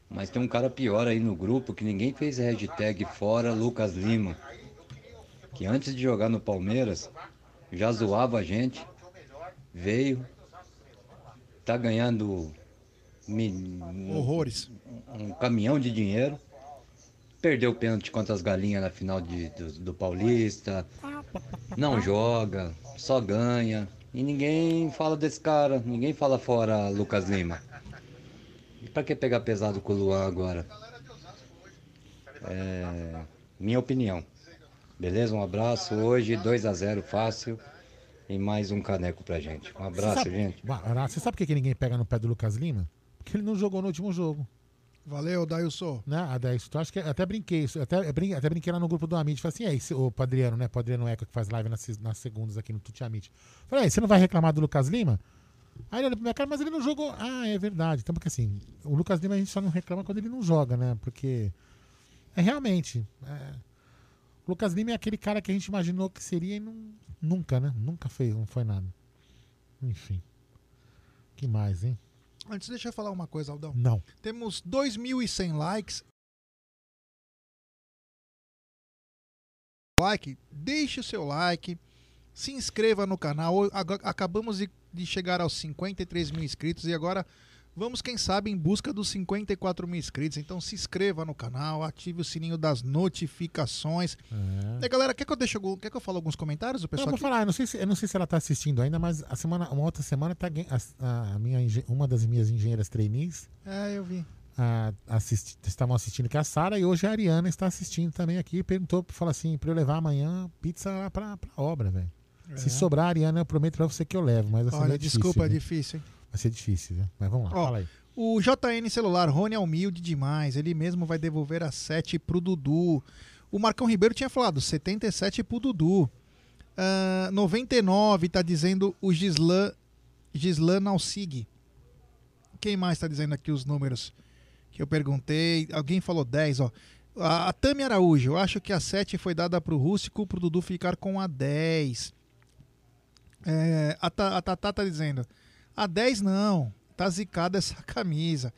Speaker 44: Mas tem um cara pior aí no grupo que ninguém fez hashtag fora Lucas Lima. Que antes de jogar no Palmeiras, já zoava a gente. Veio. Tá ganhando
Speaker 3: Horrores.
Speaker 44: um caminhão de dinheiro. Perdeu o pênalti contra as galinhas na final de- do, do Paulista. Não joga, só ganha. E ninguém fala desse cara, ninguém fala fora Lucas Lima. E pra que pegar pesado com o Luan agora? É, minha opinião. Beleza? Um abraço. Hoje 2 a 0 fácil. E mais um caneco pra gente. Um abraço,
Speaker 2: Você sabe-
Speaker 44: gente.
Speaker 2: Você sabe por que ninguém pega no pé do Lucas Lima? Porque ele não jogou no último jogo.
Speaker 3: Valeu, Dailson.
Speaker 2: Né? A então acho que até brinquei isso, até, brin- até brinquei lá no grupo do Amit, falei assim, é esse, o Padriano, né? Padriano Eco que faz live nas, nas segundas aqui no Tuti Amit. Falei, "Ei, você não vai reclamar do Lucas Lima? Aí ele olhou pra minha cara, mas ele não jogou. Ah, é verdade. Então, porque assim, o Lucas Lima a gente só não reclama quando ele não joga, né? Porque é realmente. é, o Lucas Lima é aquele cara que a gente imaginou que seria e não, nunca, né? Nunca fez, não foi nada. Enfim. que mais, hein?
Speaker 3: Antes, deixa eu falar uma coisa, Aldão.
Speaker 2: Não.
Speaker 3: Temos 2.100 likes. Like, deixe o seu like, se inscreva no canal. Acabamos de, de chegar aos 53 mil inscritos e agora vamos, quem sabe, em busca dos 54 mil inscritos. Então se inscreva no canal, ative o sininho das notificações. E galera, quer que eu deixe algum, quer que eu fale alguns comentários do
Speaker 2: Não,
Speaker 3: pessoal
Speaker 2: vou
Speaker 3: aqui?
Speaker 2: falar, eu não, sei se, eu não sei se ela tá assistindo ainda, mas a semana, uma outra semana tá, a, a minha, uma das minhas engenheiras trainees
Speaker 3: É, eu vi.
Speaker 2: a, assisti, estavam assistindo que é a Sara e hoje a Ariana está assistindo também aqui. Perguntou, falou assim, pra eu levar amanhã pizza lá pra, pra obra, velho.
Speaker 3: É.
Speaker 2: Se sobrar, Ariana, eu prometo pra você que eu levo, mas assim,
Speaker 3: Olha,
Speaker 2: é difícil,
Speaker 3: desculpa, é
Speaker 2: viu?
Speaker 3: difícil, hein?
Speaker 2: Vai ser difícil, viu? Mas vamos lá,
Speaker 3: Ó,
Speaker 2: fala aí.
Speaker 3: O JN Celular, Rony é humilde demais. Ele mesmo vai devolver a 7 pro Dudu. O Marcão Ribeiro tinha falado 77 pro Dudu. Ah, 99 tá dizendo o Gislan, Gislan Alcig. Quem mais tá dizendo aqui os números que eu perguntei? Alguém falou 10, ó. A, a Tami Araújo, eu acho que a 7 foi dada pro Rústico pro Dudu ficar com a 10. É, a, a Tatá tá dizendo, a 10 não, tá zicada essa camisa.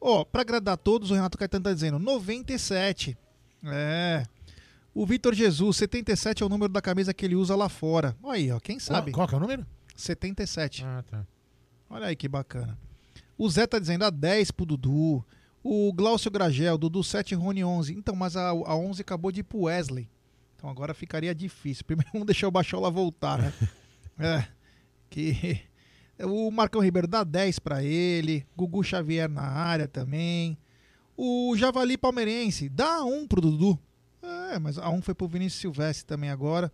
Speaker 3: Ó, pra agradar a todos, o Renato Caetano tá dizendo 97. É. O Vitor Jesus, 77 é o número da camisa que ele usa lá fora. Olha aí, ó, quem sabe?
Speaker 2: Qual que é o número?
Speaker 3: 77.
Speaker 2: Ah, tá.
Speaker 3: Olha aí que bacana. O Zé tá dizendo a 10 pro Dudu. O Glaucio Gragel, Dudu 7, Rony 11. Então, mas a, a 11 acabou de ir pro Wesley. Então agora ficaria difícil. Primeiro vamos deixar o Bachola voltar, né? é. Que. O Marcão Ribeiro dá 10 pra ele. Gugu Xavier na área também. O Javali Palmeirense dá 1 pro Dudu. É, mas a 1 foi pro Vinícius Silvestre também agora.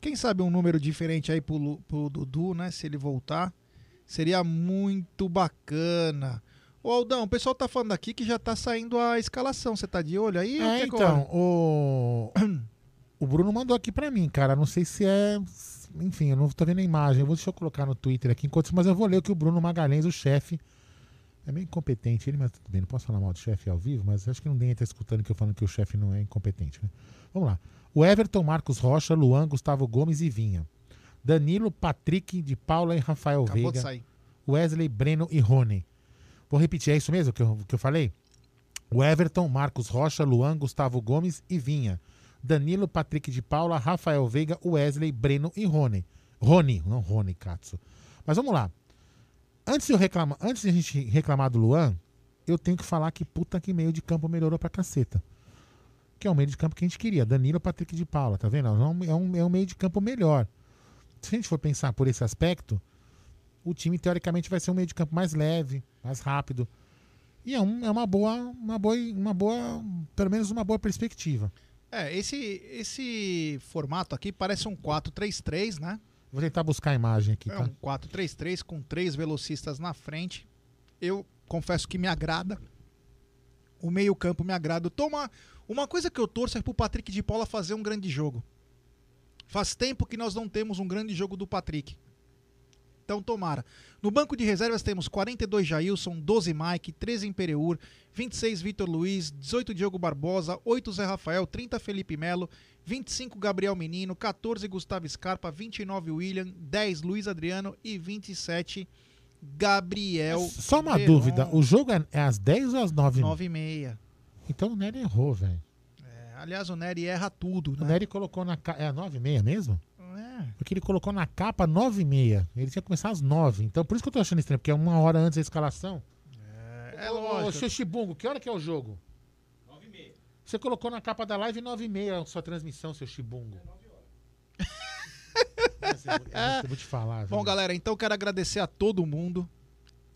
Speaker 3: Quem sabe um número diferente aí pro, pro Dudu, né? Se ele voltar. Seria muito bacana. Ô Aldão, o pessoal tá falando aqui que já tá saindo a escalação. Você tá de olho aí?
Speaker 2: É, então, o... o Bruno mandou aqui pra mim, cara. Não sei se é. Enfim, eu não tô vendo a imagem. Eu vou deixa eu colocar no Twitter aqui enquanto mas eu vou ler o que o Bruno Magalhães, o chefe. É meio incompetente ele, mas tudo bem, não posso falar mal do chefe ao vivo, mas acho que ninguém tá escutando que eu falando que o chefe não é incompetente, né? Vamos lá. O Everton, Marcos Rocha, Luan, Gustavo Gomes e Vinha. Danilo, Patrick, de Paula e Rafael
Speaker 3: Acabou
Speaker 2: Veiga.
Speaker 3: sair.
Speaker 2: Wesley, Breno e Rony. Vou repetir, é isso mesmo que eu, que eu falei? O Everton, Marcos Rocha, Luan, Gustavo Gomes e Vinha. Danilo, Patrick de Paula, Rafael Veiga, Wesley, Breno e Rony. Rony, não Rony, Katsu. Mas vamos lá. Antes de, eu reclamar, antes de a gente reclamar do Luan, eu tenho que falar que puta que meio de campo melhorou pra caceta. Que é o meio de campo que a gente queria. Danilo, Patrick de Paula, tá vendo? É é um, é um meio de campo melhor. Se a gente for pensar por esse aspecto, o time teoricamente vai ser um meio de campo mais leve, mais rápido. E é, um- é uma boa, uma boa, uma boa, pelo menos uma boa perspectiva.
Speaker 3: É, esse, esse formato aqui parece um 4-3-3, né?
Speaker 2: Vou tentar buscar a imagem aqui,
Speaker 3: É
Speaker 2: tá?
Speaker 3: um 4-3-3 com três velocistas na frente. Eu confesso que me agrada. O meio-campo me agrada. Toma uma coisa que eu torço é pro Patrick de Paula fazer um grande jogo. Faz tempo que nós não temos um grande jogo do Patrick. Então tomara. No banco de reservas temos 42 Jailson, 12 Mike, 13 Imperiur, 26 Vitor Luiz, 18 Diogo Barbosa, 8 Zé Rafael, 30 Felipe Melo, 25 Gabriel Menino, 14 Gustavo Scarpa, 29 William, 10 Luiz Adriano e 27 Gabriel.
Speaker 2: Só uma
Speaker 3: Veron.
Speaker 2: dúvida, o jogo é, é às 10 ou às 9?
Speaker 3: 9 e meia.
Speaker 2: Então o Nery errou, velho.
Speaker 3: É, aliás, o Nery erra tudo,
Speaker 2: O
Speaker 3: né?
Speaker 2: Nery colocou na. É às 9 e meia mesmo?
Speaker 3: É.
Speaker 2: Porque ele colocou na capa 9 e meia. Ele tinha que começar às 9. Então por isso que eu tô achando estranho, porque é uma hora antes da escalação.
Speaker 3: É,
Speaker 2: Ô,
Speaker 3: lógico.
Speaker 2: Ô, seu Chibungo, que hora que é o jogo? 9 e meia. Você colocou na capa da live 9 e meia a sua transmissão, seu Chibungo. Mas eu, vou- eu vou te falar.
Speaker 3: Bom,
Speaker 2: viu?
Speaker 3: galera, então quero agradecer a todo mundo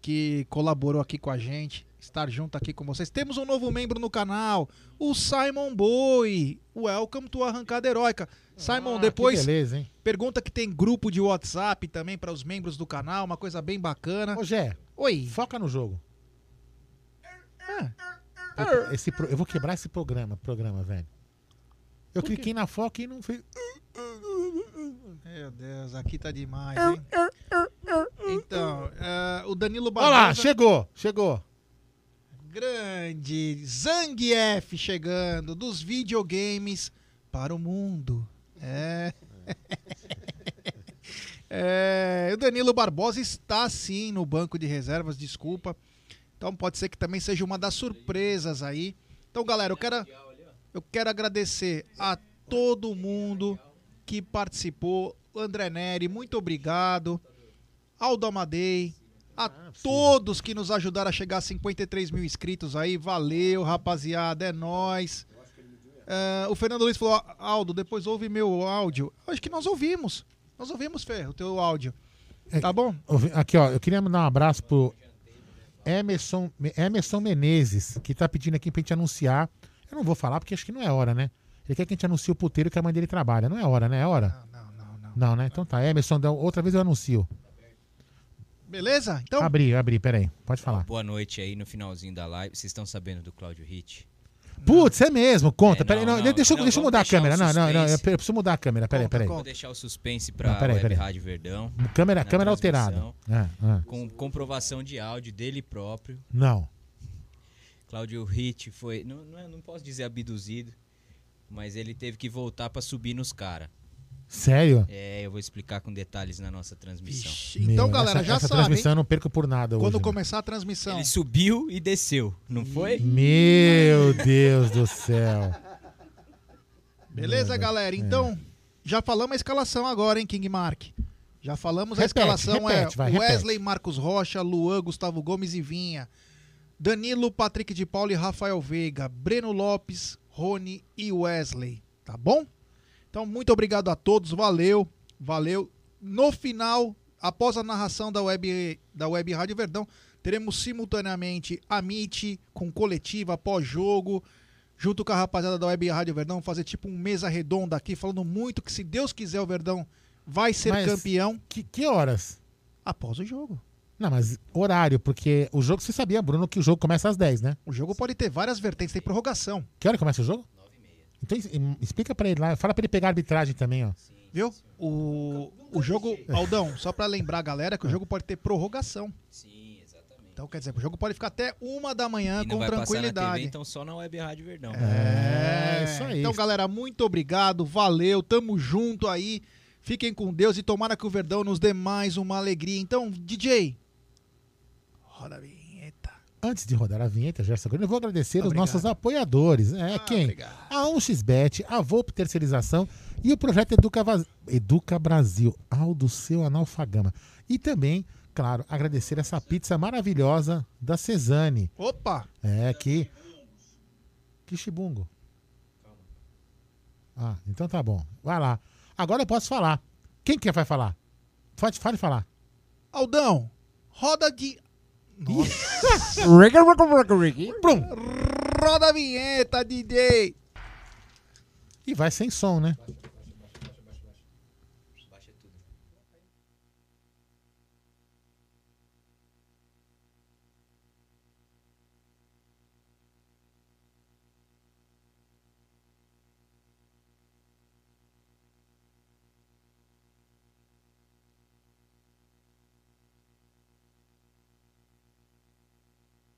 Speaker 3: que colaborou aqui com a gente, estar junto aqui com vocês. Temos um novo membro no canal, o Simon Boy. Welcome to Arrancada Heróica. Simon,
Speaker 2: Ah,
Speaker 3: depois
Speaker 2: que beleza, hein?
Speaker 3: pergunta que tem grupo de WhatsApp também para os membros do canal, uma coisa bem bacana.
Speaker 2: Ô, Gé.
Speaker 3: Oi.
Speaker 2: Foca no jogo.
Speaker 3: Ah.
Speaker 2: Puta, esse eu vou quebrar esse programa, programa, velho. Eu cliquei na foca e não fez.
Speaker 3: Meu Deus, aqui tá demais, hein? Então, eh, o Danilo
Speaker 2: Olha
Speaker 3: Barbosa...
Speaker 2: lá, chegou, chegou.
Speaker 3: Grande Zangief chegando dos videogames para o mundo. É. É, o Danilo Barbosa está sim no banco de reservas, desculpa. Então pode ser que também seja uma das surpresas aí. Então, galera, eu quero, eu quero agradecer a todo mundo que participou. André Neri, muito obrigado. Aldo Amadei, a todos que nos ajudaram a chegar a 53 mil inscritos aí. Valeu, rapaziada, é nóis. É, o Fernando Luiz falou, Aldo, depois ouve meu áudio. Acho que nós ouvimos. Nós ouvimos, Fê, o teu áudio. Tá bom?
Speaker 2: Aqui, ó, eu queria mandar um abraço pro Emerson, Emerson Menezes, que tá pedindo aqui pra gente anunciar. Eu não vou falar porque acho que não é hora, né? Ele quer que a gente anuncie o puteiro que a mãe dele trabalha. Não é hora, né? É hora? Não, não, não. Não, né? Então tá. Emerson, dá- outra vez eu anuncio.
Speaker 3: Beleza? Então,
Speaker 2: Abri, abri, peraí. Pode falar.
Speaker 45: Boa noite aí no finalzinho da live. Vocês estão sabendo do Cláudio Hit?
Speaker 2: Putz, é mesmo, conta.
Speaker 45: É,
Speaker 2: peraí,
Speaker 45: não,
Speaker 2: não, deixa, eu-
Speaker 45: não,
Speaker 2: deixa eu mudar a câmera. Não, não, não, eu preciso mudar a câmera. Peraí, peraí.
Speaker 45: Vou deixar o suspense para
Speaker 2: Não, peraí,
Speaker 45: Web
Speaker 2: peraí.
Speaker 45: Rádio Verdão.
Speaker 2: Câmera- câmera alterada. É, é.
Speaker 45: Com comprovação de áudio dele próprio.
Speaker 2: Não.
Speaker 45: Cláudio Hit foi. Não, não, é- não posso dizer abduzido, mas ele teve que voltar para subir nos caras.
Speaker 2: Sério?
Speaker 45: É, eu vou explicar com detalhes na nossa transmissão.
Speaker 3: então,
Speaker 2: Meu,
Speaker 3: galera,
Speaker 2: essa,
Speaker 3: já
Speaker 2: essa
Speaker 3: sabe,
Speaker 2: transmissão
Speaker 3: hein?
Speaker 2: eu não perco por nada
Speaker 3: quando
Speaker 2: hoje. né?
Speaker 3: começar a transmissão.
Speaker 45: Ele subiu e desceu, não foi?
Speaker 2: Meu Deus do céu.
Speaker 3: Beleza, galera? Então, já falamos a escalação agora, hein, King Mark? Já falamos a
Speaker 2: Repete,
Speaker 3: escalação
Speaker 2: repete,
Speaker 3: é
Speaker 2: vai, repete.
Speaker 3: Wesley, Marcos Rocha, Luan, Gustavo Gomes e Vinha. Danilo, Patrick de Paula e Rafael Veiga. Breno Lopes, Rony e Wesley. Tá bom? Então, muito obrigado a todos. Valeu. Valeu. No final, após a narração da Web, da web Rádio Verdão, teremos simultaneamente a MIT com coletiva pós-jogo. junto com a rapaziada da Web Rádio Verdão, fazer tipo um mesa redonda aqui, falando muito que se Deus quiser o Verdão vai ser
Speaker 2: Mas
Speaker 3: campeão
Speaker 2: Que, que horas?
Speaker 3: após o jogo.
Speaker 2: Não, mas horário, porque o jogo, você sabia, Bruno, que o jogo começa às 10, né?
Speaker 3: O jogo pode ter várias vertentes, tem prorrogação.
Speaker 2: Que hora começa o jogo? Então explica pra ele lá, fala pra ele pegar a arbitragem também, ó.
Speaker 3: Viu? O, o jogo, Aldão, só pra lembrar a galera que o jogo pode ter prorrogação.
Speaker 45: Sim, exatamente.
Speaker 3: Então, quer dizer, o jogo pode ficar até uma da manhã
Speaker 45: E não
Speaker 3: com
Speaker 45: vai passar na
Speaker 3: tranquilidade.
Speaker 45: TV, então só na Web Rádio Verdão.
Speaker 3: É,
Speaker 2: isso aí.
Speaker 3: Então, galera, muito obrigado, valeu, tamo junto aí. Fiquem com Deus e tomara que o Verdão nos dê mais uma alegria. Então, DJ, roda a vinheta.
Speaker 2: Antes de rodar a vinheta, Gerson Grande, eu vou agradecer
Speaker 3: Obrigado.
Speaker 2: os nossos apoiadores. É, quem?
Speaker 3: obrigado.
Speaker 2: A 1xBet, a Volpe Terceirização e o projeto Educa, Educa Brasil, ao do seu analfagama. E também, claro, agradecer essa pizza maravilhosa da Cesane.
Speaker 3: Opa!
Speaker 2: É, que. Que chibungo. Ah, então tá bom. Vai lá. Agora eu posso falar. Quem que vai falar? Pode, fale falar.
Speaker 3: Aldão, roda de.
Speaker 2: Brum.
Speaker 3: Roda a vinheta, DJ.
Speaker 2: E vai sem som, né?